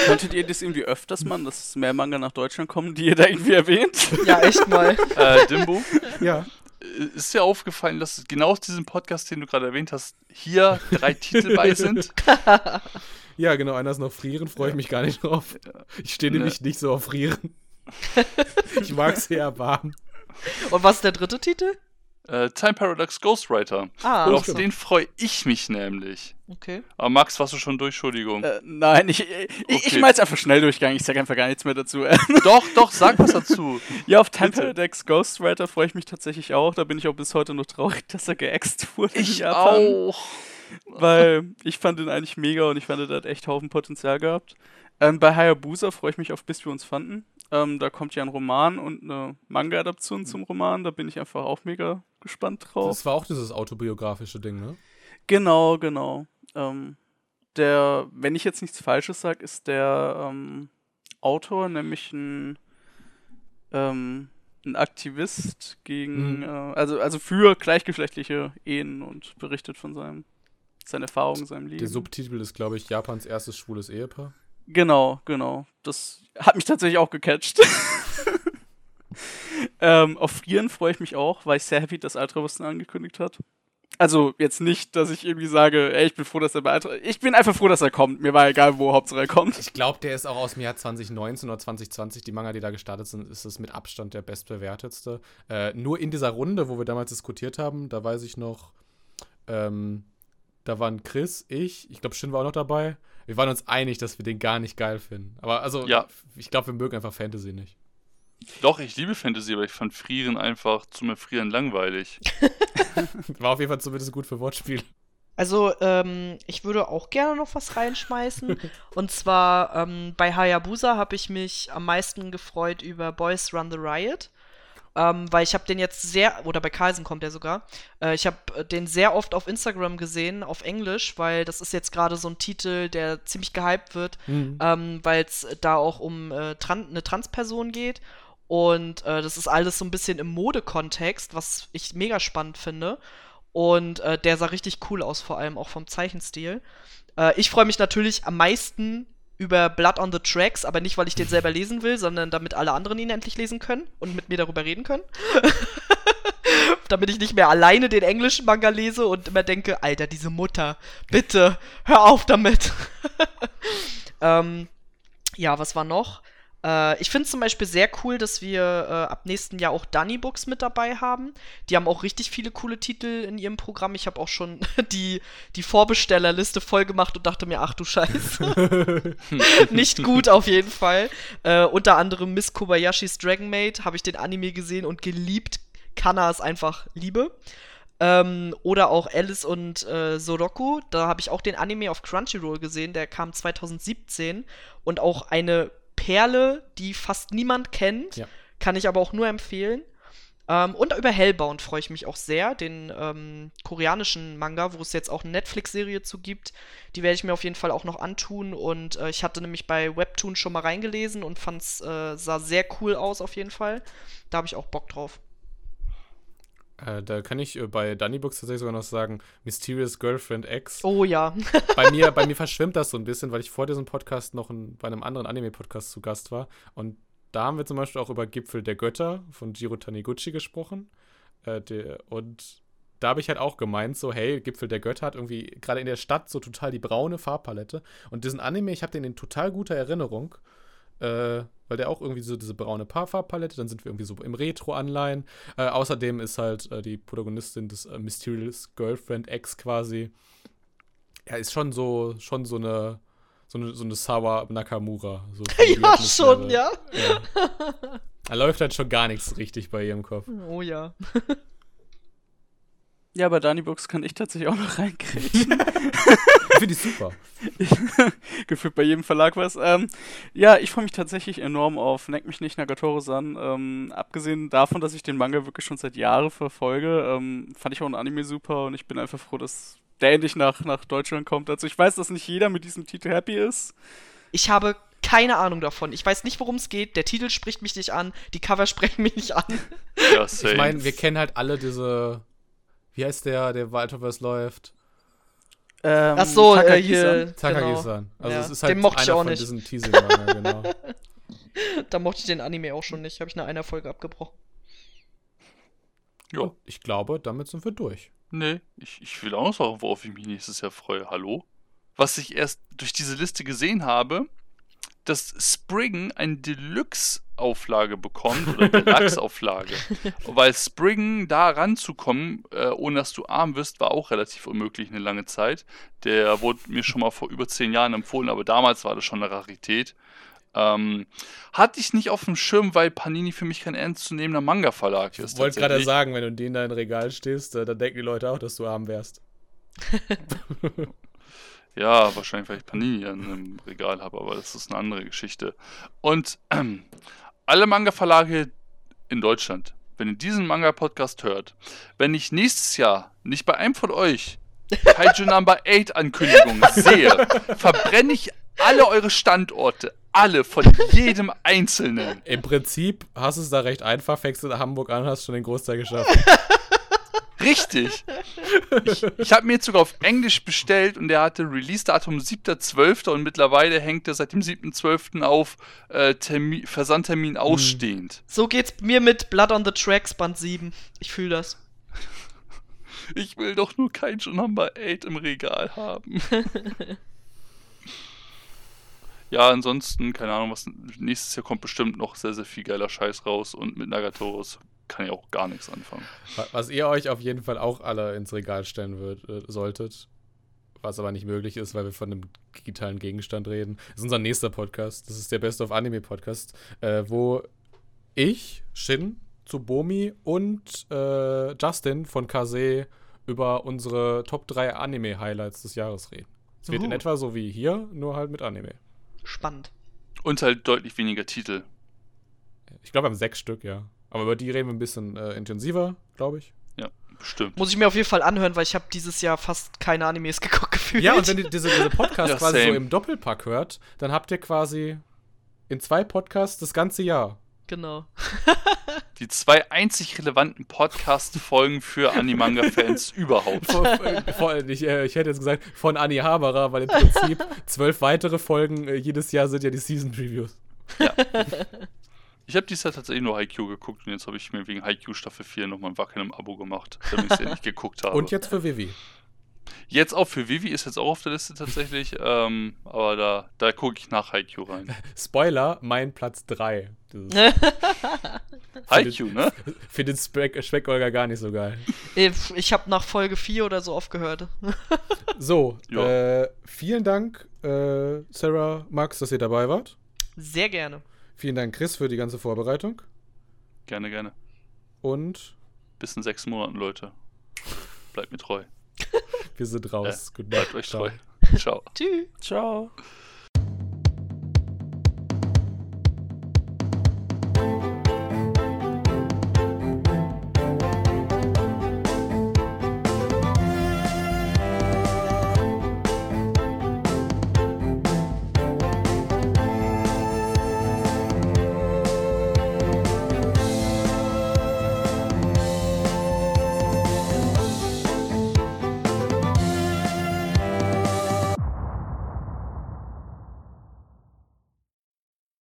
D: Könntet ihr das irgendwie öfters machen, dass mehr Manga nach Deutschland kommen, die ihr da irgendwie erwähnt?
C: ja, echt mal.
B: Äh, Dimbo,
A: ja.
B: äh, ist dir aufgefallen, dass genau aus diesem Podcast, den du gerade erwähnt hast, hier drei Titel bei sind?
A: Ja, genau, einer ist noch Frieren, freue ich mich gar nicht drauf. Ich stehe
B: Ne.
A: nämlich nicht so auf Frieren. ich mag es eher warm.
C: Und was ist der dritte Titel?
B: Äh, Time Paradox Ghostwriter.
C: Ah,
B: Und auf
A: stimmt.
B: den freue ich mich nämlich.
C: okay.
B: Aber Max, warst du schon durch? Entschuldigung.
D: Äh, nein, ich, ich, ich
B: Okay.
D: mal jetzt einfach schnell durchgegangen. Ich sage einfach gar nichts mehr dazu.
B: Doch, doch, sag was dazu.
D: ja, auf Time
B: Bitte.
D: Paradox Ghostwriter freue ich mich tatsächlich auch. Da bin ich auch bis heute noch traurig, dass er geäxt wurde. in
B: Ich
D: Japan.
B: auch.
D: Weil ich fand ihn eigentlich mega und ich fand, er hat echt Haufen Potenzial gehabt. Ähm, bei Hayabusa freue ich mich auf Bis wir uns fanden. Ähm, da kommt ja ein Roman und eine Manga-Adaption zum Roman. Da bin ich einfach auch mega gespannt drauf.
A: Das war auch dieses autobiografische Ding, ne?
D: Genau, genau. Ähm, der, wenn ich jetzt nichts Falsches sage, ist der ähm, Autor nämlich ein, ähm, ein Aktivist gegen,
A: Mhm.
D: äh, also, also für gleichgeschlechtliche Ehen und berichtet von seinem, seinen Erfahrungen, seinem Leben.
A: Der Subtitel ist, glaube ich, Japans erstes schwules Ehepaar.
D: Genau, genau. Das hat mich tatsächlich auch gecatcht. ähm, auf Frieren freue ich mich auch, weil ich sehr happy, dass Ultrawissen angekündigt hat. Also jetzt nicht, dass ich irgendwie sage, ey, ich bin froh, dass er bei Ultra... Ich bin einfach froh, dass er kommt. Mir war egal, wo, Hauptsache er kommt.
A: Ich glaube, der ist auch aus dem Jahr 2019 oder 2020. Die Manga, die da gestartet sind, ist es mit Abstand der bestbewertetste. Äh, nur in dieser Runde, wo wir damals diskutiert haben, da weiß ich noch, ähm, da waren Chris, ich, ich glaube, Shin war auch noch dabei. Wir waren uns einig, dass wir den gar nicht geil finden. Aber also,
B: Ja.
A: ich glaube, wir mögen einfach Fantasy nicht.
B: Doch, ich liebe Fantasy, aber ich fand Frieren einfach zum Erfrieren langweilig.
A: War auf jeden Fall zumindest gut für Wortspiele.
C: Also, ähm, ich würde auch gerne noch was reinschmeißen. Und zwar ähm, bei Hayabusa habe ich mich am meisten gefreut über Boys Run the Riot. Ähm, weil ich habe den jetzt sehr, oder bei Carlsen kommt der sogar, äh, ich habe den sehr oft auf Instagram gesehen, auf Englisch, weil das ist jetzt gerade so ein Titel, der ziemlich gehypt wird, ähm, weil es da auch um äh, Tran eine Transperson geht. Und äh, das ist alles so ein bisschen im Modekontext, was ich mega spannend finde. Und äh, der sah richtig cool aus, vor allem auch vom Zeichenstil. Äh, ich freue mich natürlich am meisten über Blood on the Tracks, aber nicht, weil ich den selber lesen will, sondern damit alle anderen ihn endlich lesen können und mit mir darüber reden können. damit ich nicht mehr alleine den englischen Manga lese und immer denke, Alter, diese Mutter, bitte, hör auf damit. ähm, ja, was war noch? Äh, ich finde es zum Beispiel sehr cool, dass wir äh, ab nächsten Jahr auch Dunny Books mit dabei haben. Die haben auch richtig viele coole Titel in ihrem Programm. Ich habe auch schon die, die Vorbestellerliste voll gemacht und dachte mir, ach du Scheiße. Nicht gut auf jeden Fall. Äh, unter anderem Miss Kobayashis Dragon Maid habe ich den Anime gesehen und geliebt. Kana ist einfach Liebe. Ähm, oder auch Alice und äh, Soroku. Da habe ich auch den Anime auf Crunchyroll gesehen. Der kam 2017 und auch eine Perle, die fast niemand kennt.
A: Ja.
C: Kann ich aber auch nur empfehlen. Ähm, und über Hellbound freue ich mich auch sehr, den ähm, koreanischen Manga, wo es jetzt auch eine Netflix-Serie zu gibt. Die werde ich mir auf jeden Fall auch noch antun. Und äh, ich hatte nämlich bei Webtoon schon mal reingelesen und fand es äh, sah sehr cool aus auf jeden Fall. Da habe ich auch Bock drauf.
A: Äh, da kann ich äh, bei Dunny Books tatsächlich sogar noch sagen, Mysterious Girlfriend X.
C: Oh ja.
A: bei, mir, bei mir verschwimmt das so ein bisschen, weil ich vor diesem Podcast noch in, bei einem anderen Anime-Podcast zu Gast war. Und da haben wir zum Beispiel auch über Gipfel der Götter von Jiro Taniguchi gesprochen. Äh, der, und da habe ich halt auch gemeint, so, hey, Gipfel der Götter hat irgendwie gerade in der Stadt so total die braune Farbpalette. Und diesen Anime, ich habe den in total guter Erinnerung. Äh, weil der auch irgendwie so diese braune Pa- Farbpalette, dann sind wir irgendwie so im Retro-Anleihen. Äh, außerdem ist halt äh, die Protagonistin des äh, Mysterious Girlfriend X quasi, ja, ist schon so, schon so eine, so eine, so eine Sawa Nakamura. So
C: ja, schon, ja.
A: ja. Da läuft halt schon gar nichts richtig bei ihrem Kopf.
C: Oh ja.
D: Ja, bei Dani Books kann ich tatsächlich auch noch reinkriegen.
A: Finde ich super.
D: Gefühlt bei jedem Verlag was. Ähm, ja, ich freue mich tatsächlich enorm auf Neck mich nicht Nagatoro-san. Ähm, abgesehen davon, dass ich den Manga wirklich schon seit Jahren verfolge, ähm, fand ich auch ein Anime super und ich bin einfach froh, dass der endlich nach, nach Deutschland kommt. Also ich weiß, dass nicht jeder mit diesem Titel happy ist.
C: Ich habe keine Ahnung davon. Ich weiß nicht, worum es geht. Der Titel spricht mich nicht an. Die Cover sprechen mich nicht an.
B: Ja.
A: Ich meine, wir kennen halt alle diese. Wie heißt der, der Walterverse läuft?
D: Ähm,
C: Ach so, äh,
D: Takagi-san.
C: hier.
A: Takagi-san. Also
C: Ja,
A: es ist halt
C: den mochte ich
A: einer
C: auch
A: von
C: nicht.
A: diesen Teasing-Manga, genau.
C: Da mochte ich den Anime auch schon nicht. Habe ich nach einer Folge abgebrochen.
B: ja.
A: Ich glaube, damit sind wir durch.
B: Nee, ich, ich will auch noch sagen, worauf ich mich nächstes Jahr freue. Hallo? Was ich erst durch diese Liste gesehen habe, dass Spring eine Deluxe-Auflage bekommt oder Deluxe-Auflage. Weil Spring da ranzukommen, äh, ohne dass du arm wirst, war auch relativ unmöglich eine lange Zeit. Der wurde mir schon mal vor über zehn Jahren empfohlen, aber damals war das schon eine Rarität. Ähm, hatte ich nicht auf dem Schirm, weil Panini für mich kein ernstzunehmender Manga-Verlag ist.
A: Ich wollte gerade sagen, wenn du in denen da in Regal stehst, äh, dann denken die Leute auch, dass du arm wärst.
B: Ja, wahrscheinlich, weil ich Panini an einem Regal habe, aber das ist eine andere Geschichte. Und ähm, alle Manga-Verlage in Deutschland, wenn ihr diesen Manga-Podcast hört, wenn ich nächstes Jahr nicht bei einem von euch Kaiju Number 8 Ankündigungen sehe, verbrenne ich alle eure Standorte. Alle, von jedem Einzelnen.
A: Im Prinzip hast du es da recht einfach, fängst du in Hamburg an, hast schon den Großteil geschafft.
B: Richtig. Ich, ich habe mir jetzt sogar auf Englisch bestellt und der hatte Release-Datum 7.12. und mittlerweile hängt er seit dem 7.12. auf äh, Termin, Versandtermin ausstehend.
C: So geht's mir mit Blood on the Tracks Band 7. Ich fühle das.
B: Ich will doch nur Kaiju Number 8 im Regal haben. ja, ansonsten, keine Ahnung, was nächstes Jahr kommt bestimmt noch sehr, sehr viel geiler Scheiß raus und mit Nagatoros kann ich auch gar nichts anfangen.
A: Wa- Was ihr euch auf jeden Fall auch alle ins Regal stellen würd, äh, solltet, was aber nicht möglich ist, weil wir von einem digitalen Gegenstand reden, ist unser nächster Podcast. Das ist der Best of Anime Podcast, äh, wo ich, Shin, Tsubomi und äh, Justin von Kase über unsere Top 3 Anime-Highlights des Jahres reden. Es wird in
C: Uh.
A: etwa so wie hier, nur halt mit Anime.
C: Spannend.
B: Und halt deutlich weniger Titel.
A: Ich glaube, wir haben sechs Stück, ja. Aber über die reden wir ein bisschen äh, intensiver, glaube ich.
B: Bestimmt.
C: Muss ich mir auf jeden Fall anhören, weil ich habe dieses Jahr fast keine Animes geguckt gefühlt.
A: Ja, und wenn ihr diese, diese Podcast
B: Ja,
A: quasi so
B: same.
A: im Doppelpack hört, dann habt ihr quasi in zwei Podcasts das ganze Jahr.
C: Genau.
B: Die zwei einzig relevanten Podcast-Folgen für Animanga-Fans überhaupt.
A: Vor, äh, vor, ich, äh, ich hätte jetzt gesagt, von Anni Haberer, weil im Prinzip zwölf weitere Folgen äh, jedes Jahr sind ja die Season Previews.
B: Ich habe dieses Jahr tatsächlich nur Haikyuu geguckt und jetzt habe ich mir wegen Haikyuu Staffel 4 nochmal ein Wackeln im Abo gemacht, damit ich es ja nicht geguckt habe.
A: Und jetzt für Vivi.
B: Jetzt auch für Vivi ist jetzt auch auf der Liste tatsächlich, ähm, aber da, da gucke ich nach Haikyuu rein.
A: Spoiler, mein Platz 3.
B: Haikyuu, ne?
A: Findet Speck, Speck-Olga gar nicht so geil.
C: Äh, Ich habe nach Folge 4 oder so aufgehört.
A: So,
B: Ja.
A: äh, vielen Dank, äh, Sarah, Max, dass ihr dabei wart.
C: Sehr gerne.
A: Vielen Dank, Chris, für die ganze Vorbereitung.
B: Gerne, gerne.
A: Und
B: Bis in sechs Monaten, Leute. Bleibt mir treu.
A: wir sind raus. Good
B: Bleibt
A: night.
B: euch
A: Ciao.
B: treu. Ciao.
C: Tschüss.
D: Ciao.